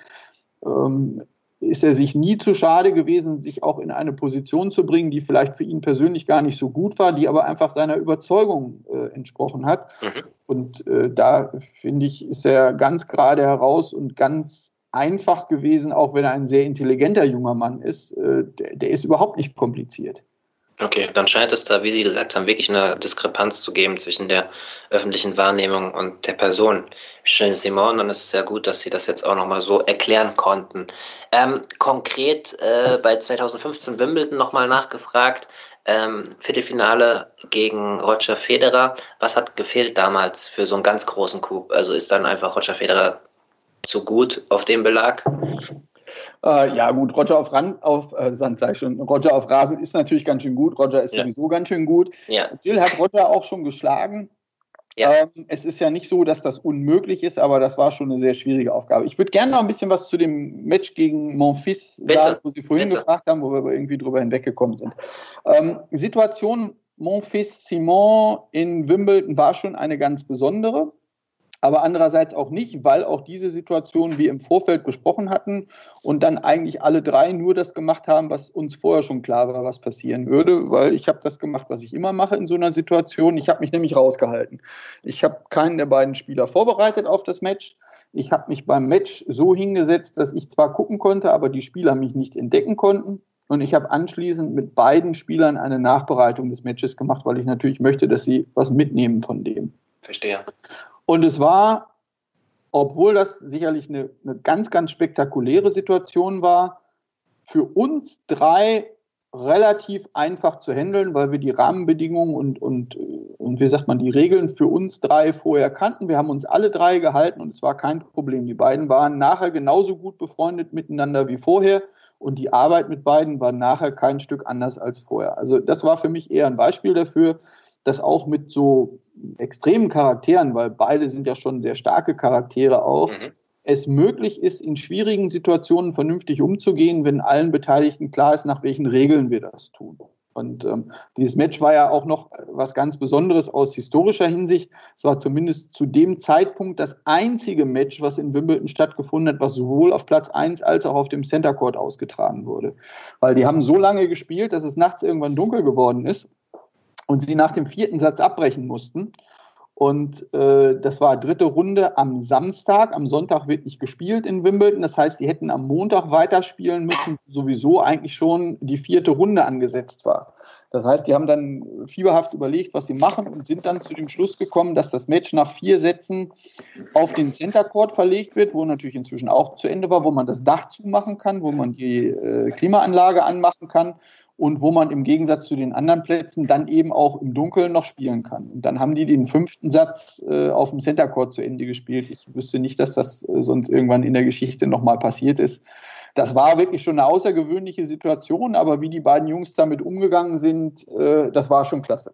ähm, ist er sich nie zu schade gewesen, sich auch in eine Position zu bringen, die vielleicht für ihn persönlich gar nicht so gut war, die aber einfach seiner Überzeugung äh, entsprochen hat. Mhm. Und äh, da finde ich, ist er ganz gerade heraus und ganz einfach gewesen, auch wenn er ein sehr intelligenter junger Mann ist. Äh, der, der ist überhaupt nicht kompliziert. Okay, dann scheint es da, wie Sie gesagt haben, wirklich eine Diskrepanz zu geben zwischen der öffentlichen Wahrnehmung und der Person Gilles Simon. Es ist sehr gut, dass Sie das jetzt auch nochmal so erklären konnten. Ähm, konkret äh, bei 2015 Wimbledon nochmal nachgefragt. Ähm, Viertelfinale gegen Roger Federer. Was hat gefehlt damals für so einen ganz großen Coup? Also ist dann einfach Roger Federer zu gut auf dem Belag? Äh, ja, gut, Roger auf, Ran auf äh, Sand, sag ich schon. Roger auf Rasen ist natürlich ganz schön gut. Roger ist ja. sowieso ganz schön gut. Ja. Jill hat Roger auch schon geschlagen. Ja. Ähm, es ist ja nicht so, dass das unmöglich ist, aber das war schon eine sehr schwierige Aufgabe. Ich würde gerne noch ein bisschen was zu dem Match gegen Monfils sagen, wo Sie vorhin Bitte. gefragt haben, wo wir irgendwie drüber hinweggekommen sind. Ähm, Situation Monfils Simon in Wimbledon war schon eine ganz besondere aber andererseits auch nicht, weil auch diese Situation wir im Vorfeld besprochen hatten und dann eigentlich alle drei nur das gemacht haben, was uns vorher schon klar war, was passieren würde, weil ich habe das gemacht, was ich immer mache in so einer Situation. Ich habe mich nämlich rausgehalten. Ich habe keinen der beiden Spieler vorbereitet auf das Match. Ich habe mich beim Match so hingesetzt, dass ich zwar gucken konnte, aber die Spieler mich nicht entdecken konnten. Und ich habe anschließend mit beiden Spielern eine Nachbereitung des Matches gemacht, weil ich natürlich möchte, dass sie was mitnehmen von dem. Verstehe. Und es war, obwohl das sicherlich eine, eine ganz, ganz spektakuläre Situation war, für uns drei relativ einfach zu handeln, weil wir die Rahmenbedingungen und, und, und wie sagt man, die Regeln für uns drei vorher kannten. Wir haben uns alle drei gehalten und es war kein Problem. Die beiden waren nachher genauso gut befreundet miteinander wie vorher und die Arbeit mit beiden war nachher kein Stück anders als vorher. Also das war für mich eher ein Beispiel dafür, dass auch mit so extremen Charakteren, weil beide sind ja schon sehr starke Charaktere auch, mhm. es möglich ist, in schwierigen Situationen vernünftig umzugehen, wenn allen Beteiligten klar ist, nach welchen Regeln wir das tun. Und ähm, dieses Match war ja auch noch was ganz Besonderes aus historischer Hinsicht. Es war zumindest zu dem Zeitpunkt das einzige Match, was in Wimbledon stattgefunden hat, was sowohl auf Platz 1 als auch auf dem Center Court ausgetragen wurde. Weil die haben so lange gespielt, dass es nachts irgendwann dunkel geworden ist und sie nach dem vierten Satz abbrechen mussten. Und äh, das war dritte Runde am Samstag. Am Sonntag wird nicht gespielt in Wimbledon. Das heißt, sie hätten am Montag weiterspielen müssen, sowieso eigentlich schon die vierte Runde angesetzt war. Das heißt, die haben dann fieberhaft überlegt, was sie machen und sind dann zu dem Schluss gekommen, dass das Match nach vier Sätzen auf den Center Court verlegt wird, wo natürlich inzwischen auch zu Ende war, wo man das Dach zumachen kann, wo man die äh, Klimaanlage anmachen kann und wo man im Gegensatz zu den anderen Plätzen dann eben auch im Dunkeln noch spielen kann. Und dann haben die den fünften Satz äh, auf dem Center Court zu Ende gespielt. Ich wüsste nicht, dass das äh, sonst irgendwann in der Geschichte nochmal passiert ist. Das war wirklich schon eine außergewöhnliche Situation, aber wie die beiden Jungs damit umgegangen sind, äh, das war schon klasse.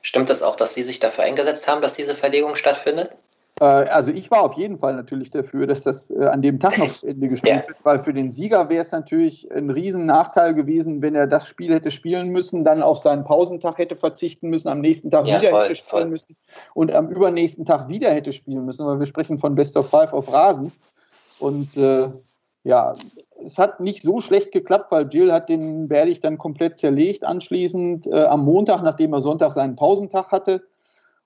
Stimmt das auch, dass Sie sich dafür eingesetzt haben, dass diese Verlegung stattfindet? Äh, also ich war auf jeden Fall natürlich dafür, dass das äh, an dem Tag noch zu Ende gespielt ja. wird, weil für den Sieger wäre es natürlich ein riesen Nachteil gewesen, wenn er das Spiel hätte spielen müssen, dann auf seinen Pausentag hätte verzichten müssen, am nächsten Tag ja, wieder voll, hätte spielen voll. müssen und am übernächsten Tag wieder hätte spielen müssen, weil wir sprechen von Best of Five auf Rasen. Und äh, ja, es hat nicht so schlecht geklappt, weil Jill hat den Berlich dann komplett zerlegt anschließend äh, am Montag, nachdem er Sonntag seinen Pausentag hatte.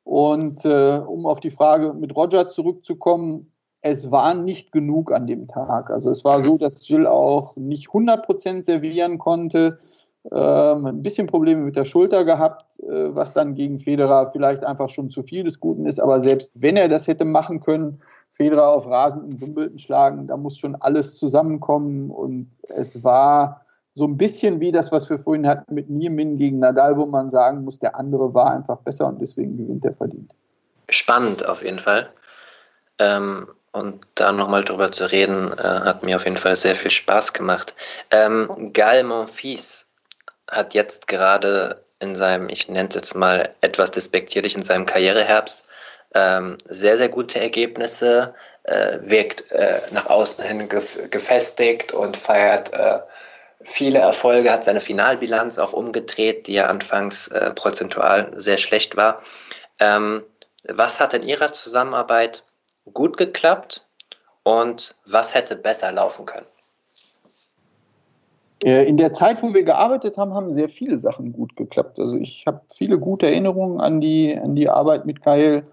Und äh, um auf die Frage mit Roger zurückzukommen, es war nicht genug an dem Tag. Also es war so, dass Jill auch nicht 100% servieren konnte. Ähm, ein bisschen Probleme mit der Schulter gehabt, äh, was dann gegen Federer vielleicht einfach schon zu viel des Guten ist. Aber selbst wenn er das hätte machen können, Federer auf Rasen in Wimbledon schlagen, da muss schon alles zusammenkommen. Und es war so ein bisschen wie das, was wir vorhin hatten mit Niemin gegen Nadal, wo man sagen muss, der andere war einfach besser und deswegen gewinnt er verdient. Spannend auf jeden Fall. Ähm, und da nochmal drüber zu reden, äh, hat mir auf jeden Fall sehr viel Spaß gemacht. Ähm, Gal Monfils hat jetzt gerade in seinem, ich nenne es jetzt mal etwas despektierlich, in seinem Karriereherbst ähm, sehr, sehr gute Ergebnisse, äh, wirkt äh, nach außen hin gefestigt und feiert äh, viele Erfolge, hat seine Finalbilanz auch umgedreht, die ja anfangs äh, prozentual sehr schlecht war. Ähm, was hat in Ihrer Zusammenarbeit gut geklappt und was hätte besser laufen können? Äh, in der Zeit, wo wir gearbeitet haben, haben sehr viele Sachen gut geklappt. Also ich habe viele gute Erinnerungen an die, an die Arbeit mit Kyle.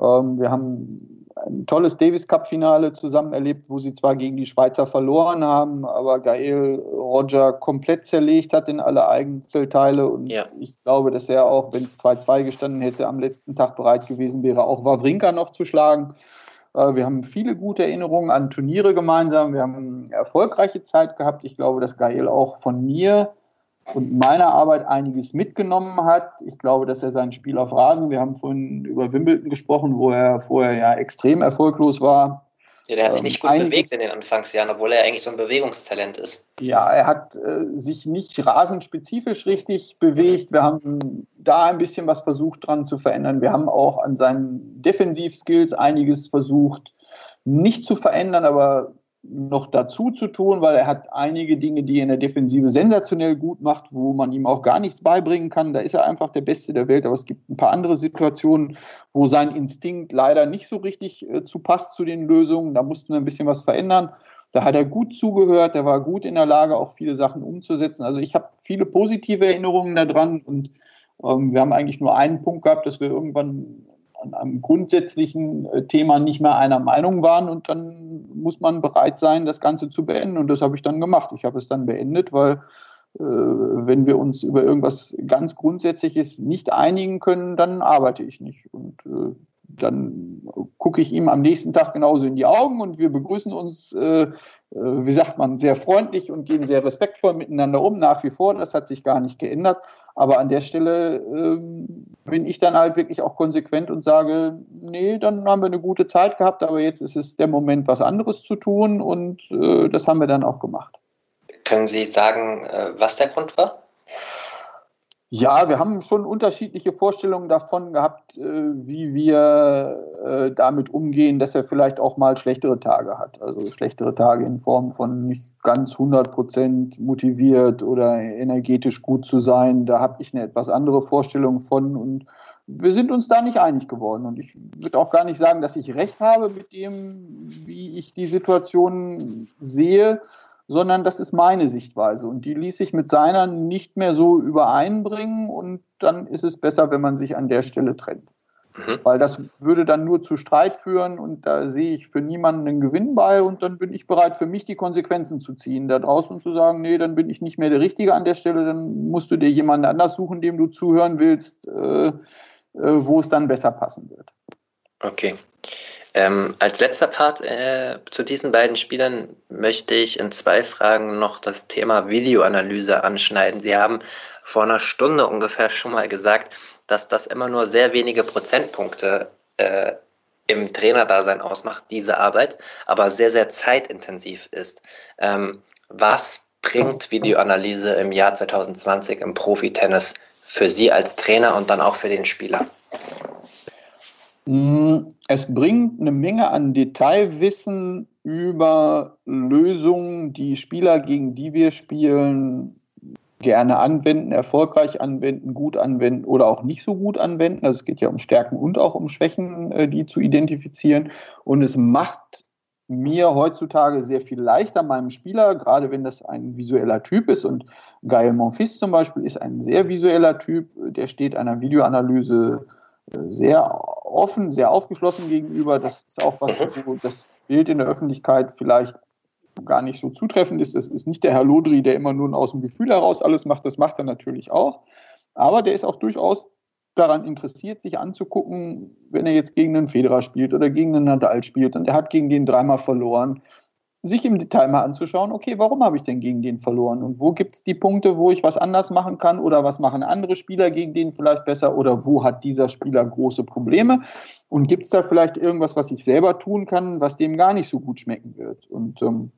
Ähm, wir haben ein tolles Davis Cup Finale zusammen erlebt, wo sie zwar gegen die Schweizer verloren haben, aber Gael Roger komplett zerlegt hat in alle Einzelteile und ja. ich glaube, dass er auch, wenn es 2-2 gestanden hätte, am letzten Tag bereit gewesen wäre, auch Wawrinka noch zu schlagen. Äh, wir haben viele gute Erinnerungen an Turniere gemeinsam. Wir haben eine erfolgreiche Zeit gehabt. Ich glaube, dass Gael auch von mir und meiner Arbeit einiges mitgenommen hat. Ich glaube, dass er sein Spiel auf Rasen, wir haben vorhin über Wimbledon gesprochen, wo er vorher ja extrem erfolglos war, Ja, der hat sich nicht gut einiges, bewegt in den Anfangsjahren, obwohl er eigentlich so ein Bewegungstalent ist. Ja, er hat äh, sich nicht rasend spezifisch richtig bewegt. Wir haben da ein bisschen was versucht dran zu verändern. Wir haben auch an seinen Defensivskills einiges versucht nicht zu verändern, aber noch dazu zu tun, weil er hat einige Dinge, die er in der Defensive sensationell gut macht, wo man ihm auch gar nichts beibringen kann. Da ist er einfach der Beste der Welt. Aber es gibt ein paar andere Situationen, wo sein Instinkt leider nicht so richtig äh, zu passt zu den Lösungen. Da mussten wir ein bisschen was verändern. Da hat er gut zugehört, er war gut in der Lage, auch viele Sachen umzusetzen. Also ich habe viele positive Erinnerungen daran und ähm, wir haben eigentlich nur einen Punkt gehabt, dass wir irgendwann an einem grundsätzlichen äh, Thema nicht mehr einer Meinung waren und dann muss man bereit sein, das Ganze zu beenden und das habe ich dann gemacht. Ich habe es dann beendet, weil äh, wenn wir uns über irgendwas ganz Grundsätzliches nicht einigen können, dann arbeite ich nicht und äh, dann gucke ich ihm am nächsten Tag genauso in die Augen und wir begrüßen uns, äh, äh, wie sagt man, sehr freundlich und gehen sehr respektvoll miteinander um, nach wie vor. Das hat sich gar nicht geändert. Aber an der Stelle äh, bin ich dann halt wirklich auch konsequent und sage, nee, dann haben wir eine gute Zeit gehabt, aber jetzt ist es der Moment, was anderes zu tun und äh, das haben wir dann auch gemacht. Können Sie sagen, äh, was der Grund war? Ja, wir haben schon unterschiedliche Vorstellungen davon gehabt, äh, wie wir äh, damit umgehen, dass er vielleicht auch mal schlechtere Tage hat. Also schlechtere Tage in Form von nicht ganz 100 Prozent motiviert oder energetisch gut zu sein. Da habe ich eine etwas andere Vorstellung von und wir sind uns da nicht einig geworden. Und ich würde auch gar nicht sagen, dass ich recht habe mit dem, wie ich die Situation sehe sondern das ist meine Sichtweise. Und die ließ sich mit seiner nicht mehr so übereinbringen und dann ist es besser, wenn man sich an der Stelle trennt. Mhm. Weil das würde dann nur zu Streit führen und da sehe ich für niemanden einen Gewinn bei und dann bin ich bereit, für mich die Konsequenzen zu ziehen, da draußen zu sagen, nee, dann bin ich nicht mehr der Richtige an der Stelle, dann musst du dir jemanden anders suchen, dem du zuhören willst, äh, äh, wo es dann besser passen wird. Okay. Ähm, als letzter Part äh, zu diesen beiden Spielern möchte ich in zwei Fragen noch das Thema Videoanalyse anschneiden. Sie haben vor einer Stunde ungefähr schon mal gesagt, dass das immer nur sehr wenige Prozentpunkte äh, im Trainerdasein ausmacht, diese Arbeit, aber sehr, sehr zeitintensiv ist. Ähm, was bringt Videoanalyse im Jahr 2020 im Profitennis für Sie als Trainer und dann auch für den Spieler? Mm, es bringt eine Menge an Detailwissen über Lösungen, die Spieler, gegen die wir spielen, gerne anwenden, erfolgreich anwenden, gut anwenden oder auch nicht so gut anwenden. Also es geht ja um Stärken und auch um Schwächen, äh, die zu identifizieren. Und es macht mir heutzutage sehr viel leichter, meinem Spieler, gerade wenn das ein visueller Typ ist. Und Gael Monfils zum Beispiel ist ein sehr visueller Typ, der steht einer Videoanalyse sehr offen, sehr aufgeschlossen gegenüber. Das ist auch was, mhm. wo das Bild in der Öffentlichkeit vielleicht gar nicht so zutreffend ist. Das ist nicht der Herr Lodri, der immer nur aus dem Gefühl heraus alles macht. Das macht er natürlich auch. Aber der ist auch durchaus daran interessiert, sich anzugucken, wenn er jetzt gegen einen Federer spielt oder gegen einen Nadal spielt und er hat gegen den dreimal verloren sich im Detail mal anzuschauen, okay, warum habe ich denn gegen den verloren? Und wo gibt es die Punkte, wo ich was anders machen kann? Oder was machen andere Spieler gegen den vielleicht besser? Oder wo hat dieser Spieler große Probleme? Und gibt es da vielleicht irgendwas, was ich selber tun kann, was dem gar nicht so gut schmecken wird. Und ähm,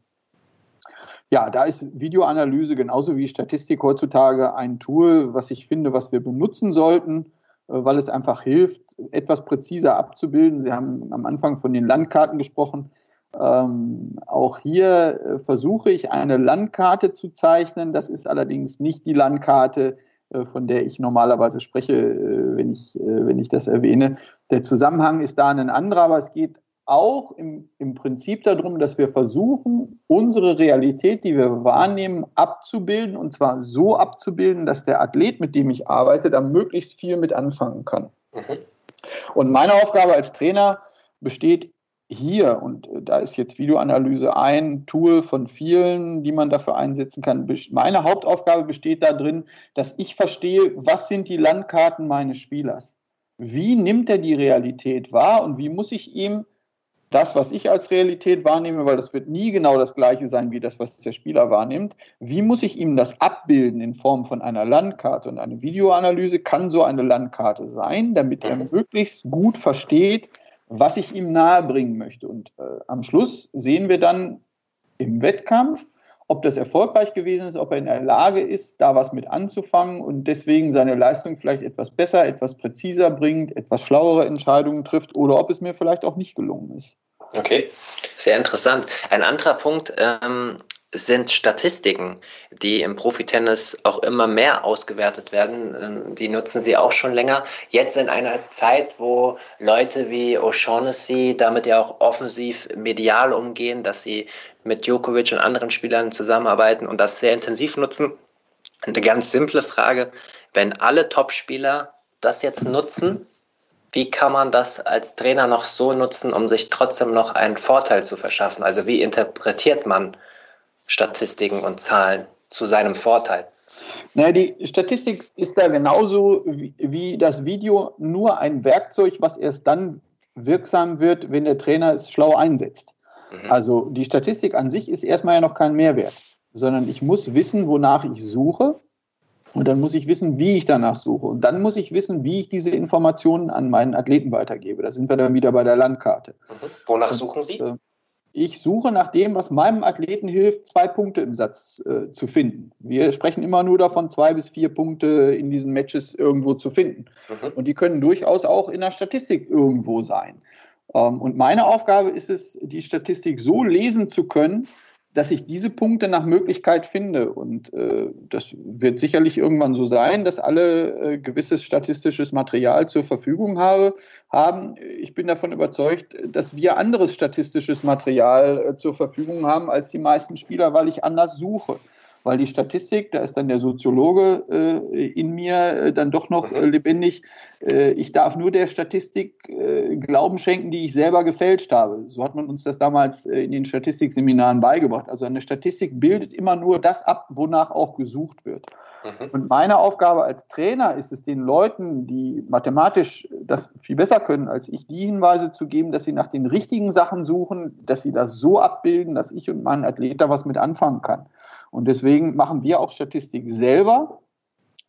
ja, da ist Videoanalyse genauso wie Statistik heutzutage ein Tool, was ich finde, was wir benutzen sollten, äh, weil es einfach hilft, etwas präziser abzubilden. Sie haben am Anfang von den Landkarten gesprochen ähm, auch hier äh, versuche ich eine Landkarte zu zeichnen. Das ist allerdings nicht die Landkarte, äh, von der ich normalerweise spreche, äh, wenn, ich, äh, wenn ich das erwähne. Der Zusammenhang ist da ein anderer, aber es geht auch im, im Prinzip darum, dass wir versuchen, unsere Realität, die wir wahrnehmen, abzubilden und zwar so abzubilden, dass der Athlet, mit dem ich arbeite, da möglichst viel mit anfangen kann. Mhm. Und meine Aufgabe als Trainer besteht hier, und äh, da ist jetzt Videoanalyse ein Tool von vielen, die man dafür einsetzen kann. Meine Hauptaufgabe besteht darin, dass ich verstehe, was sind die Landkarten meines Spielers? Wie nimmt er die Realität wahr und wie muss ich ihm das, was ich als Realität wahrnehme, weil das wird nie genau das gleiche sein wie das, was der Spieler wahrnimmt. Wie muss ich ihm das abbilden in Form von einer Landkarte? Und eine Videoanalyse kann so eine Landkarte sein, damit er mhm. möglichst gut versteht, was ich ihm nahebringen möchte. Und äh, am Schluss sehen wir dann im Wettkampf, ob das erfolgreich gewesen ist, ob er in der Lage ist, da was mit anzufangen und deswegen seine Leistung vielleicht etwas besser, etwas präziser bringt, etwas schlauere Entscheidungen trifft oder ob es mir vielleicht auch nicht gelungen ist. Okay, sehr interessant. Ein anderer Punkt, ähm, sind Statistiken, die im Profitennis auch immer mehr ausgewertet werden. Ähm, die nutzen sie auch schon länger. Jetzt in einer Zeit, wo Leute wie O'Shaughnessy damit ja auch offensiv medial umgehen, dass sie mit Djokovic und anderen Spielern zusammenarbeiten und das sehr intensiv nutzen. Eine ganz simple Frage, wenn alle Topspieler das jetzt nutzen, wie kann man das als Trainer noch so nutzen, um sich trotzdem noch einen Vorteil zu verschaffen? Also wie interpretiert man Statistiken und Zahlen zu seinem Vorteil? Naja, die Statistik ist da genauso wie, wie das Video nur ein Werkzeug, was erst dann wirksam wird, wenn der Trainer es schlau einsetzt. Mhm. Also die Statistik an sich ist erstmal ja noch kein Mehrwert, sondern ich muss wissen, wonach ich suche und dann muss ich wissen, wie ich danach suche. Und dann muss ich wissen, wie ich diese Informationen an meinen Athleten weitergebe. Da sind wir dann wieder bei der Landkarte. Mhm. Wonach suchen Sie? Und, äh, ich suche nach dem, was meinem Athleten hilft, zwei Punkte im Satz äh, zu finden. Wir sprechen immer nur davon, zwei bis vier Punkte in diesen Matches irgendwo zu finden. Mhm. Und die können durchaus auch in der Statistik irgendwo sein. Ähm, und meine Aufgabe ist es, die Statistik so lesen zu können, dass ich diese Punkte nach Möglichkeit finde. Und äh, das wird sicherlich irgendwann so sein, dass alle äh, gewisses statistisches Material zur Verfügung habe, haben. Ich bin davon überzeugt, dass wir anderes statistisches Material äh, zur Verfügung haben als die meisten Spieler, weil ich anders suche weil die Statistik, da ist dann der Soziologe äh, in mir äh, dann doch noch äh, lebendig. Äh, ich darf nur der Statistik äh, Glauben schenken, die ich selber gefälscht habe. So hat man uns das damals äh, in den Statistikseminaren beigebracht. Also eine Statistik bildet immer nur das ab, wonach auch gesucht wird. Mhm. Und meine Aufgabe als Trainer ist es, den Leuten, die mathematisch das viel besser können als ich, die Hinweise zu geben, dass sie nach den richtigen Sachen suchen, dass sie das so abbilden, dass ich und mein Athlet da was mit anfangen kann. Und deswegen machen wir auch Statistik selber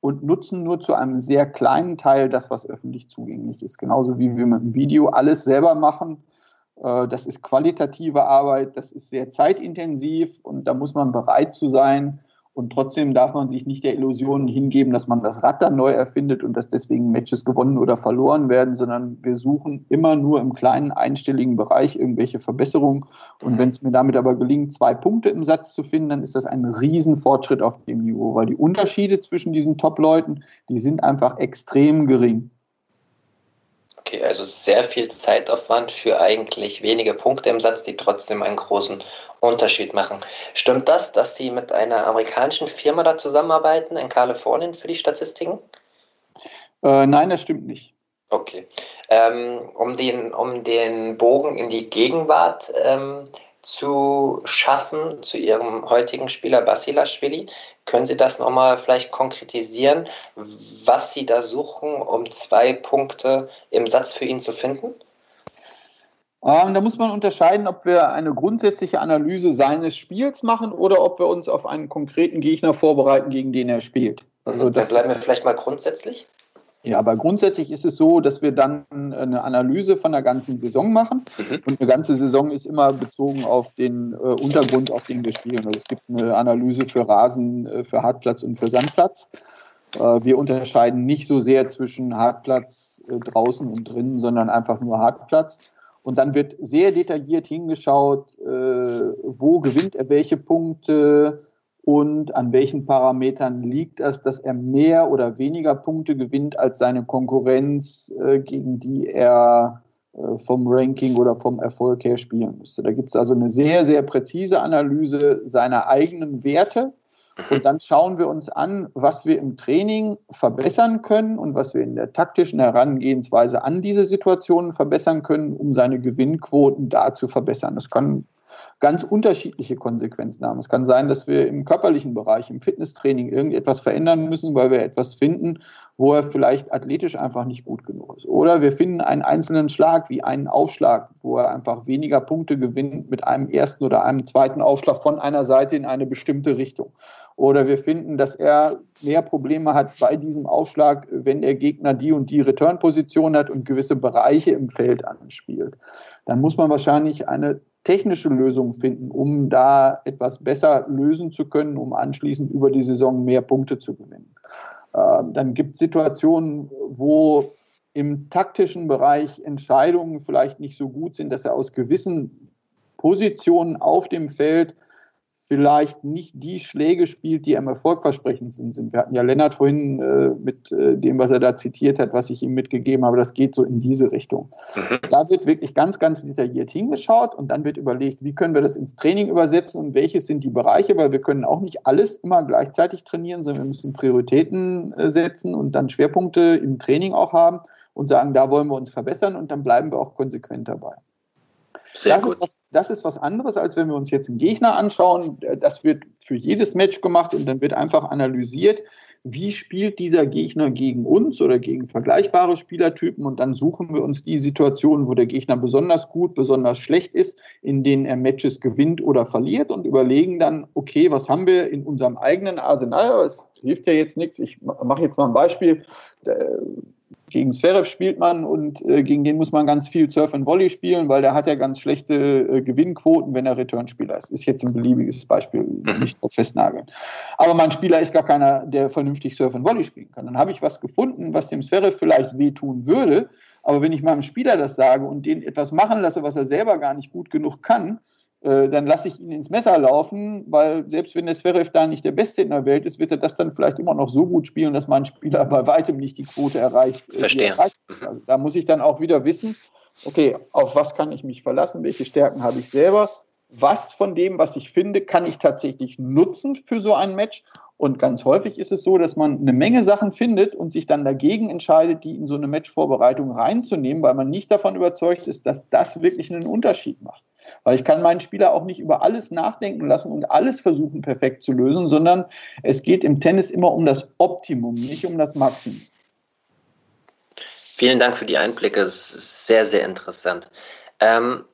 und nutzen nur zu einem sehr kleinen Teil das, was öffentlich zugänglich ist. Genauso wie wir mit dem Video alles selber machen. Äh, das ist qualitative Arbeit, das ist sehr zeitintensiv und da muss man bereit zu sein, und trotzdem darf man sich nicht der Illusion hingeben, dass man das Rad dann neu erfindet und dass deswegen Matches gewonnen oder verloren werden, sondern wir suchen immer nur im kleinen einstelligen Bereich irgendwelche Verbesserungen. Und wenn es mir damit aber gelingt, zwei Punkte im Satz zu finden, dann ist das ein Riesenfortschritt auf dem Niveau, weil die Unterschiede zwischen diesen Top-Leuten, die sind einfach extrem gering. Okay, also sehr viel Zeitaufwand für eigentlich wenige Punkte im Satz, die trotzdem einen großen Unterschied machen. Stimmt das, dass Sie mit einer amerikanischen Firma da zusammenarbeiten in Kalifornien für die Statistiken? Äh, nein, das stimmt nicht. Okay. Ähm, um, den, um den Bogen in die Gegenwart ähm, zu schaffen zu Ihrem heutigen Spieler Basilashvili. Können Sie das nochmal vielleicht konkretisieren, was Sie da suchen, um zwei Punkte im Satz für ihn zu finden? Ähm, da muss man unterscheiden, ob wir eine grundsätzliche Analyse seines Spiels machen oder ob wir uns auf einen konkreten Gegner vorbereiten, gegen den er spielt. Also Dann bleiben wir vielleicht mal grundsätzlich. Ja, aber grundsätzlich ist es so, dass wir dann eine Analyse von der ganzen Saison machen. Mhm. Und eine ganze Saison ist immer bezogen auf den äh, Untergrund, auf den wir spielen. Also es gibt eine Analyse für Rasen, äh, für Hartplatz und für Sandplatz. Äh, wir unterscheiden nicht so sehr zwischen Hartplatz äh, draußen und drinnen, sondern einfach nur Hartplatz. Und dann wird sehr detailliert hingeschaut, äh, wo gewinnt er welche Punkte, und an welchen Parametern liegt es, dass er mehr oder weniger Punkte gewinnt als seine Konkurrenz, äh, gegen die er äh, vom Ranking oder vom Erfolg her spielen müsste. Da gibt es also eine sehr, sehr präzise Analyse seiner eigenen Werte. Und dann schauen wir uns an, was wir im Training verbessern können und was wir in der taktischen Herangehensweise an diese Situationen verbessern können, um seine Gewinnquoten da zu verbessern. Das kann ganz unterschiedliche Konsequenzen haben. Es kann sein, dass wir im körperlichen Bereich, im Fitnesstraining irgendetwas verändern müssen, weil wir etwas finden, wo er vielleicht athletisch einfach nicht gut genug ist. Oder wir finden einen einzelnen Schlag wie einen Aufschlag, wo er einfach weniger Punkte gewinnt mit einem ersten oder einem zweiten Aufschlag von einer Seite in eine bestimmte Richtung. Oder wir finden, dass er mehr Probleme hat bei diesem Aufschlag, wenn der Gegner die und die Return-Position hat und gewisse Bereiche im Feld anspielt. Dann muss man wahrscheinlich eine technische Lösung finden, um da etwas besser lösen zu können, um anschließend über die Saison mehr Punkte zu gewinnen. Ähm, dann gibt es Situationen, wo im taktischen Bereich Entscheidungen vielleicht nicht so gut sind, dass er aus gewissen Positionen auf dem Feld vielleicht nicht die Schläge spielt, die am erfolgversprechend sind. Wir hatten ja Lennart vorhin äh, mit äh, dem, was er da zitiert hat, was ich ihm mitgegeben habe, das geht so in diese Richtung. Mhm. Da wird wirklich ganz, ganz detailliert hingeschaut und dann wird überlegt, wie können wir das ins Training übersetzen und welche sind die Bereiche, weil wir können auch nicht alles immer gleichzeitig trainieren, sondern wir müssen Prioritäten äh, setzen und dann Schwerpunkte im Training auch haben und sagen, da wollen wir uns verbessern und dann bleiben wir auch konsequent dabei. Sehr das, gut. Ist was, das ist was anderes, als wenn wir uns jetzt einen Gegner anschauen. Das wird für jedes Match gemacht und dann wird einfach analysiert, wie spielt dieser Gegner gegen uns oder gegen vergleichbare Spielertypen und dann suchen wir uns die Situationen, wo der Gegner besonders gut, besonders schlecht ist, in denen er Matches gewinnt oder verliert und überlegen dann, okay, was haben wir in unserem eigenen Arsenal? Es hilft ja jetzt nichts. Ich mache jetzt mal ein Beispiel gegen Zverev spielt man und äh, gegen den muss man ganz viel Surf and Volley spielen, weil der hat ja ganz schlechte äh, Gewinnquoten, wenn er Returnspieler ist. Ist jetzt ein beliebiges Beispiel, mhm. nicht drauf festnageln. Aber mein Spieler ist gar keiner, der vernünftig Surf and Volley spielen kann. Dann habe ich was gefunden, was dem Zverev vielleicht wehtun würde. Aber wenn ich meinem Spieler das sage und den etwas machen lasse, was er selber gar nicht gut genug kann, äh, dann lasse ich ihn ins Messer laufen, weil selbst wenn der Zverev da nicht der Beste in der Welt ist, wird er das dann vielleicht immer noch so gut spielen, dass mein Spieler bei weitem nicht die Quote erreicht. Äh, Verstehe. Erreicht. Also da muss ich dann auch wieder wissen, okay, auf was kann ich mich verlassen, welche Stärken habe ich selber, was von dem, was ich finde, kann ich tatsächlich nutzen für so ein Match. Und ganz häufig ist es so, dass man eine Menge Sachen findet und sich dann dagegen entscheidet, die in so eine Matchvorbereitung reinzunehmen, weil man nicht davon überzeugt ist, dass das wirklich einen Unterschied macht. Weil ich kann meinen Spieler auch nicht über alles nachdenken lassen und alles versuchen perfekt zu lösen, sondern es geht im Tennis immer um das Optimum, nicht um das Maximum. Vielen Dank für die Einblicke, sehr, sehr interessant. Ähm,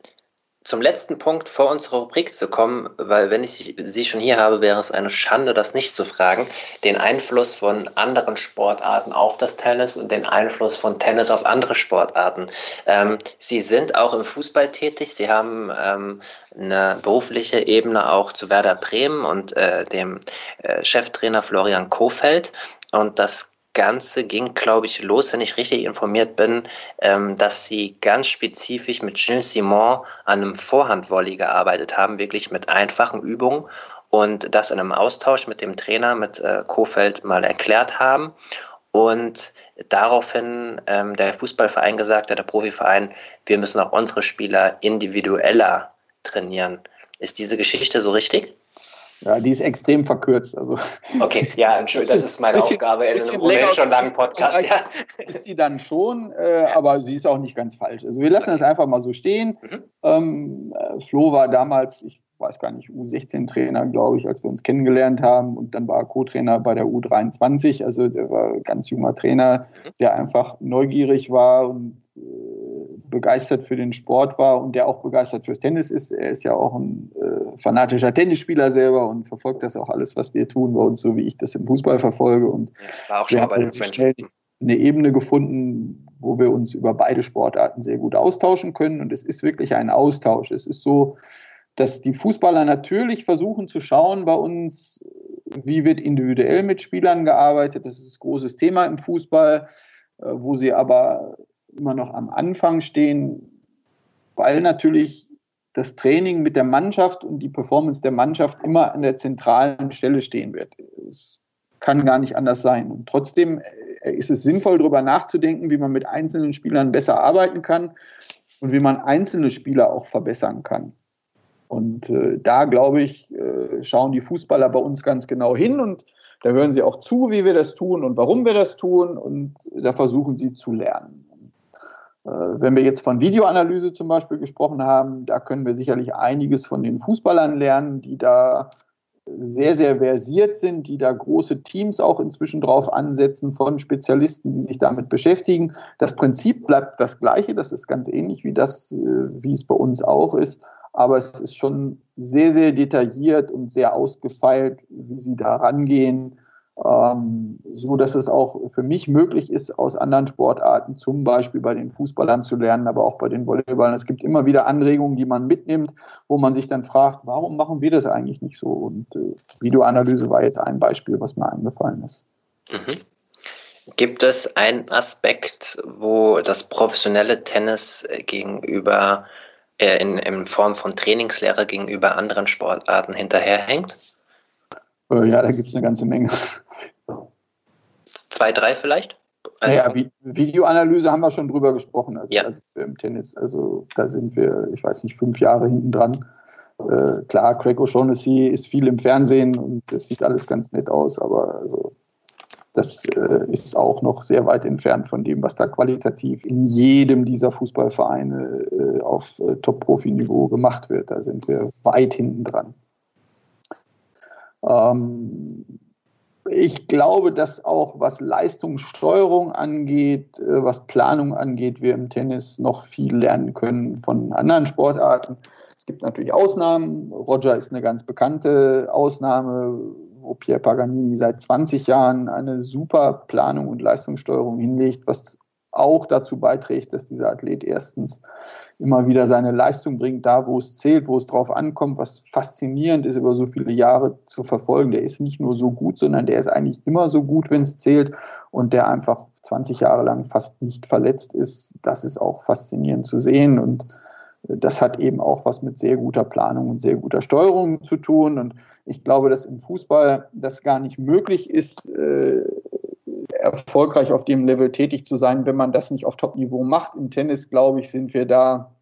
zum letzten Punkt vor unserer Rubrik zu kommen, weil wenn ich Sie schon hier habe, wäre es eine Schande, das nicht zu fragen, den Einfluss von anderen Sportarten auf das Tennis und den Einfluss von Tennis auf andere Sportarten. Ähm, Sie sind auch im Fußball tätig, Sie haben ähm, eine berufliche Ebene auch zu Werder Bremen und äh, dem äh, Cheftrainer Florian Kofeld. Und das Ganze ging, glaube ich, los, wenn ich richtig informiert bin, ähm, dass sie ganz spezifisch mit Gilles Simon an einem Vorhandvolley gearbeitet haben, wirklich mit einfachen Übungen und das in einem Austausch mit dem Trainer, mit äh, Kofeld mal erklärt haben. Und daraufhin ähm, der Fußballverein gesagt hat, der Profiverein, wir müssen auch unsere Spieler individueller trainieren. Ist diese Geschichte so richtig? Ja, die ist extrem verkürzt. Also, okay, ja, Entschuldigung, das ist meine bisschen, Aufgabe in einem ohnehin schon langen Podcast. Ja. Ist sie dann schon, äh, aber sie ist auch nicht ganz falsch. Also wir lassen das einfach mal so stehen. Mhm. Ähm, äh, Flo war damals, ich weiß gar nicht, U16-Trainer, glaube ich, als wir uns kennengelernt haben. Und dann war er Co-Trainer bei der U23. Also der war ein ganz junger Trainer, mhm. der einfach neugierig war und äh, begeistert für den Sport war und der auch begeistert fürs Tennis ist. Er ist ja auch ein äh, fanatischer Tennisspieler selber und verfolgt das auch alles, was wir tun bei uns, so wie ich das im Fußball verfolge. Und war auch schon bei den schnell eine Ebene gefunden, wo wir uns über beide Sportarten sehr gut austauschen können. Und es ist wirklich ein Austausch. Es ist so, dass die Fußballer natürlich versuchen zu schauen bei uns, wie wird individuell mit Spielern gearbeitet. Das ist ein großes Thema im Fußball, äh, wo sie aber immer noch am Anfang stehen, weil natürlich das Training mit der Mannschaft und die Performance der Mannschaft immer an der zentralen Stelle stehen wird. Es kann gar nicht anders sein. Und trotzdem äh, ist es sinnvoll, darüber nachzudenken, wie man mit einzelnen Spielern besser arbeiten kann und wie man einzelne Spieler auch verbessern kann. Und äh, da, glaube ich, äh, schauen die Fußballer bei uns ganz genau hin und da hören sie auch zu, wie wir das tun und warum wir das tun und da versuchen sie zu lernen. Äh, wenn wir jetzt von Videoanalyse zum Beispiel gesprochen haben, da können wir sicherlich einiges von den Fußballern lernen, die da sehr, sehr versiert sind, die da große Teams auch inzwischen drauf ansetzen von Spezialisten, die sich damit beschäftigen. Das Prinzip bleibt das gleiche, das ist ganz ähnlich wie das, äh, wie es bei uns auch ist, aber es ist schon sehr, sehr detailliert und sehr ausgefeilt, wie sie da rangehen ähm, so dass es auch für mich möglich ist, aus anderen Sportarten, zum Beispiel bei den Fußballern zu lernen, aber auch bei den Volleyballern. Es gibt immer wieder Anregungen, die man mitnimmt, wo man sich dann fragt, warum machen wir das eigentlich nicht so? Und äh, Videoanalyse war jetzt ein Beispiel, was mir eingefallen ist. Mhm. Gibt es einen Aspekt, wo das professionelle Tennis gegenüber äh, in, in Form von Trainingslehre gegenüber anderen Sportarten hinterherhängt? Äh, ja, da gibt es eine ganze Menge. Zwei, drei vielleicht? Also, ja, Videoanalyse haben wir schon drüber gesprochen. Also, ja. im Tennis, also da sind wir, ich weiß nicht, fünf Jahre hinten dran. Äh, klar, Craig O'Shaughnessy ist viel im Fernsehen und das sieht alles ganz nett aus, aber also, das äh, ist auch noch sehr weit entfernt von dem, was da qualitativ in jedem dieser Fußballvereine äh, auf äh, Top-Profi-Niveau gemacht wird. Da sind wir weit hinten dran. Ähm, ich glaube, dass auch was Leistungssteuerung angeht, äh, was Planung angeht, wir im Tennis noch viel lernen können von anderen Sportarten. Es gibt natürlich Ausnahmen. Roger ist eine ganz bekannte Ausnahme, wo Pierre Paganini seit 20 Jahren eine super Planung und Leistungssteuerung hinlegt, was auch dazu beiträgt, dass dieser Athlet erstens immer wieder seine Leistung bringt, da wo es zählt, wo es drauf ankommt, was faszinierend ist, über so viele Jahre zu verfolgen. Der ist nicht nur so gut, sondern der ist eigentlich immer so gut, wenn es zählt und der einfach 20 Jahre lang fast nicht verletzt ist. Das ist auch faszinierend zu sehen und das hat eben auch was mit sehr guter Planung und sehr guter Steuerung zu tun. Und ich glaube, dass im Fußball das gar nicht möglich ist, äh, erfolgreich auf dem Level tätig zu sein, wenn man das nicht auf Top-Niveau macht. Im Tennis, glaube ich, sind wir da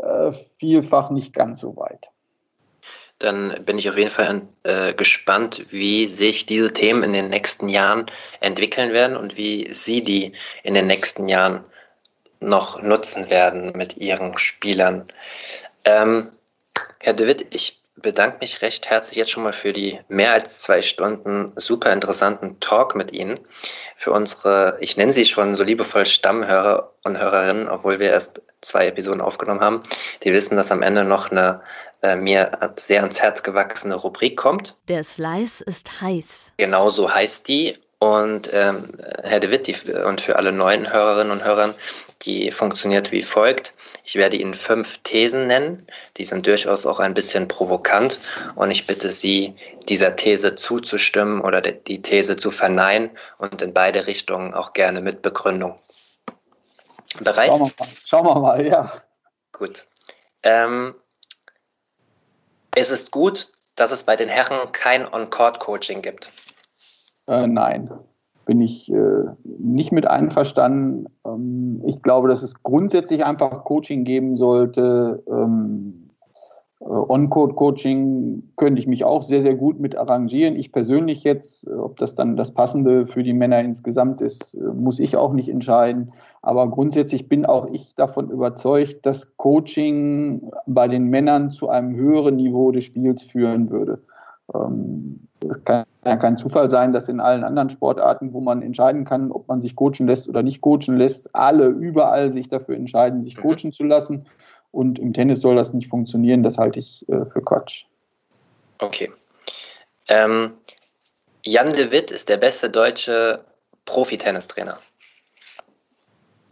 äh, vielfach nicht ganz so weit. Dann bin ich auf jeden Fall äh, gespannt, wie sich diese Themen in den nächsten Jahren entwickeln werden und wie Sie die in den nächsten Jahren noch nutzen werden mit Ihren Spielern. Ähm, Herr De Witt, ich bedanke mich recht herzlich jetzt schon mal für die mehr als zwei Stunden super interessanten Talk mit Ihnen. Für unsere, ich nenne sie schon so liebevoll Stammhörer und Hörerinnen, obwohl wir erst zwei Episoden aufgenommen haben. Die wissen, dass am Ende noch eine äh, mir sehr ans Herz gewachsene Rubrik kommt. Der Slice ist heiß. Genauso heißt die. Und ähm, Herr De Witt, die, und für alle neuen Hörerinnen und Hörern, die funktioniert wie folgt. Ich werde Ihnen fünf Thesen nennen. Die sind durchaus auch ein bisschen provokant. Und ich bitte Sie, dieser These zuzustimmen oder die These zu verneinen und in beide Richtungen auch gerne mit Begründung. Bereit? Schauen wir mal, Schauen wir mal ja. Gut. Ähm, es ist gut, dass es bei den Herren kein On-Court-Coaching gibt. Äh, nein, bin ich äh, nicht mit einverstanden. Ähm, ich glaube, dass es grundsätzlich einfach Coaching geben sollte. Ähm, äh, On-Code-Coaching könnte ich mich auch sehr, sehr gut mit arrangieren. Ich persönlich jetzt, äh, ob das dann das Passende für die Männer insgesamt ist, äh, muss ich auch nicht entscheiden. Aber grundsätzlich bin auch ich davon überzeugt, dass Coaching bei den Männern zu einem höheren Niveau des Spiels führen würde. Ähm, es kann ja kein Zufall sein, dass in allen anderen Sportarten, wo man entscheiden kann, ob man sich coachen lässt oder nicht coachen lässt, alle überall sich dafür entscheiden, sich mhm. coachen zu lassen. Und im Tennis soll das nicht funktionieren. Das halte ich äh, für Quatsch. Okay. Ähm, Jan de Witt ist der beste deutsche Profi-Tennistrainer.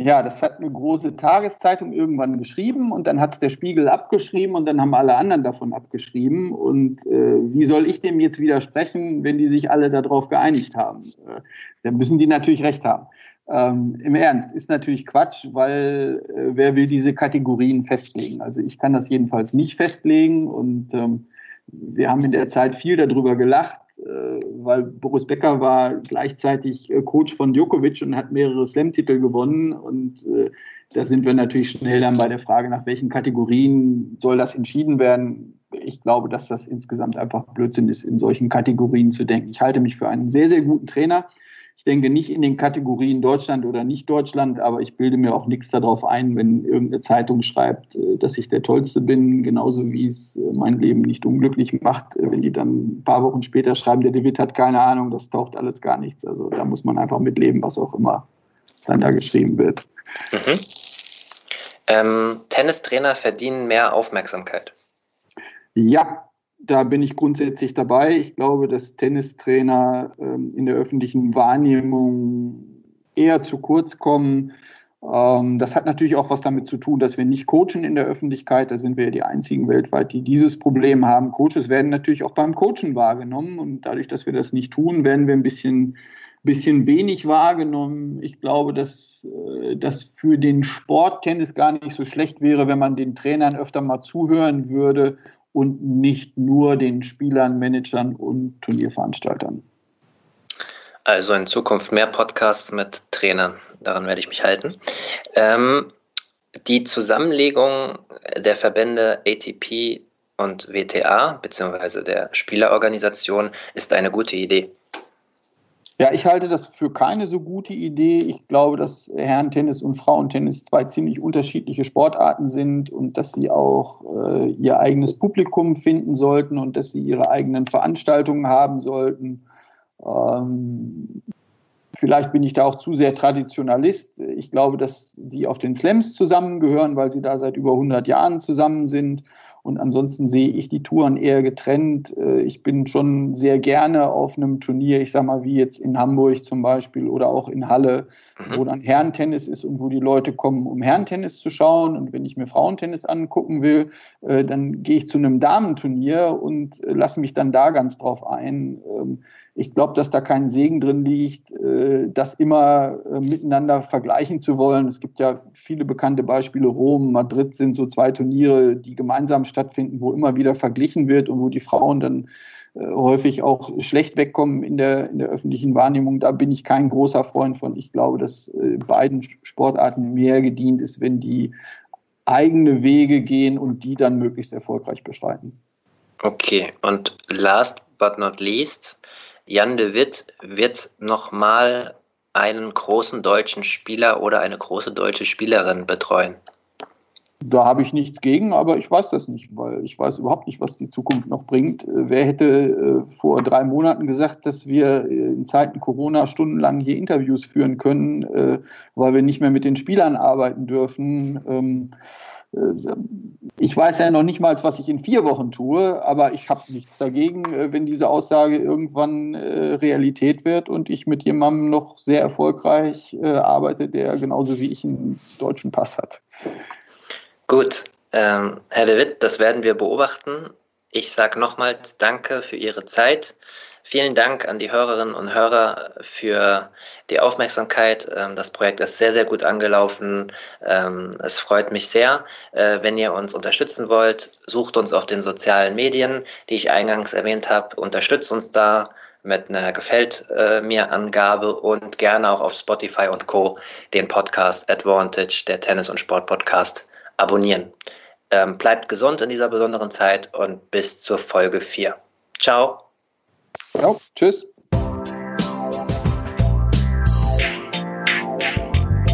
Ja, das hat eine große Tageszeitung irgendwann geschrieben und dann hat es der Spiegel abgeschrieben und dann haben alle anderen davon abgeschrieben. Und äh, wie soll ich dem jetzt widersprechen, wenn die sich alle darauf geeinigt haben? Äh, dann müssen die natürlich recht haben. Ähm, Im Ernst, ist natürlich Quatsch, weil äh, wer will diese Kategorien festlegen? Also ich kann das jedenfalls nicht festlegen und ähm, wir haben in der Zeit viel darüber gelacht, weil Boris Becker war gleichzeitig äh, Coach von Djokovic und hat mehrere Slam-Titel gewonnen. Und äh, da sind wir natürlich schnell dann bei der Frage, nach welchen Kategorien soll das entschieden werden. Ich glaube, dass das insgesamt einfach Blödsinn ist, in solchen Kategorien zu denken. Ich halte mich für einen sehr, sehr guten Trainer. Ich denke nicht in den Kategorien Deutschland oder nicht Deutschland, aber ich bilde mir auch nichts darauf ein, wenn irgendeine Zeitung schreibt, äh, dass ich der Tollste bin, genauso wie es äh, mein Leben nicht unglücklich macht, äh, wenn die dann ein paar Wochen später schreiben, der David hat keine Ahnung, das taucht alles gar nichts. Also da muss man einfach mitleben, was auch immer dann da geschrieben wird. Mhm. Ähm, Tennistrainer verdienen mehr Aufmerksamkeit. Ja, da bin ich grundsätzlich dabei. Ich glaube, dass Tennistrainer ähm, in der öffentlichen Wahrnehmung eher zu kurz kommen. Ähm, das hat natürlich auch was damit zu tun, dass wir nicht coachen in der Öffentlichkeit. Da sind wir ja die einzigen weltweit, die dieses Problem haben. Coaches werden natürlich auch beim Coachen wahrgenommen und dadurch, dass wir das nicht tun, werden wir ein bisschen bisschen wenig wahrgenommen. Ich glaube, dass äh, das für den Sporttennis gar nicht so schlecht wäre, wenn man den Trainern öfter mal zuhören würde und nicht nur den Spielern, Managern und Turnierveranstaltern. Also in Zukunft mehr Podcasts mit Trainern. Daran werde ich mich halten. Ähm, die Zusammenlegung der Verbände ATP und WTA beziehungsweise der Spielerorganisation ist eine gute Idee. Ja, ich halte das für keine so gute Idee. Ich glaube, dass Herrentennis und Frauentennis zwei ziemlich unterschiedliche Sportarten sind und dass sie auch äh, ihr eigenes Publikum finden sollten und dass sie ihre eigenen Veranstaltungen haben sollten. Ähm, vielleicht bin ich da auch zu sehr Traditionalist. Ich glaube, dass die auf den Slams zusammengehören, weil sie da seit über 100 Jahren zusammen sind und ansonsten sehe ich die Touren eher getrennt. Äh, ich bin schon sehr gerne auf einem Turnier, ich sage mal wie jetzt in Hamburg zum Beispiel oder auch in Halle, mhm. wo dann Herrentennis ist und wo die Leute kommen, um Herrentennis zu schauen. Und wenn ich mir Frauentennis angucken will, äh, dann gehe ich zu einem Damenturnier und äh, lasse mich dann da ganz drauf ein. Ich glaube, dass da kein Segen drin liegt, äh, das immer äh, miteinander vergleichen zu wollen. Es gibt ja viele bekannte Beispiele. Rom, Madrid sind so zwei Turniere, die gemeinsam stattfinden, wo immer wieder verglichen wird und wo die Frauen dann äh, häufig auch schlecht wegkommen in der, in der öffentlichen Wahrnehmung. Da bin ich kein großer Freund von. Ich glaube, dass beiden Sportarten mehr gedient ist, wenn die eigene Wege gehen und die dann möglichst erfolgreich beschreiten. Okay, und last but not least, Jan de Witt wird nochmal einen großen deutschen Spieler oder eine große deutsche Spielerin betreuen. Da habe ich nichts gegen, aber ich weiß das nicht, weil ich weiß überhaupt nicht, was die Zukunft noch bringt. Wer hätte äh, vor drei Monaten gesagt, dass wir in Zeiten Corona stundenlang hier Interviews führen können, äh, weil wir nicht mehr mit den Spielern arbeiten dürfen? Ähm, ich weiß ja noch nicht mal, was ich in vier Wochen tue, aber ich habe nichts dagegen, äh, wenn diese Aussage irgendwann äh, Realität wird und ich mit jemandem noch sehr erfolgreich äh, arbeite, der genauso wie ich einen deutschen Pass hat. Gut, ähm, Herr De Witt, das werden wir beobachten. Ich sage nochmals Danke für Ihre Zeit. Vielen Dank an die Hörerinnen und Hörer für die Aufmerksamkeit. Ähm, das Projekt ist sehr, sehr gut angelaufen. Ähm, es freut mich sehr. Äh, wenn ihr uns unterstützen wollt, sucht uns auf den sozialen Medien, die ich eingangs erwähnt habe. Unterstützt uns da mit einer Gefällt äh, mir Angabe und gerne auch auf Spotify und Co. den Podcast Advantage, der Tennis- und Sport-Podcast, abonnieren. Ähm, bleibt gesund in dieser besonderen Zeit und bis zur Folge 4. Ciao. Ja, tschüss.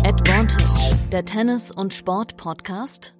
Advantage, der Tennis- und Sport-Podcast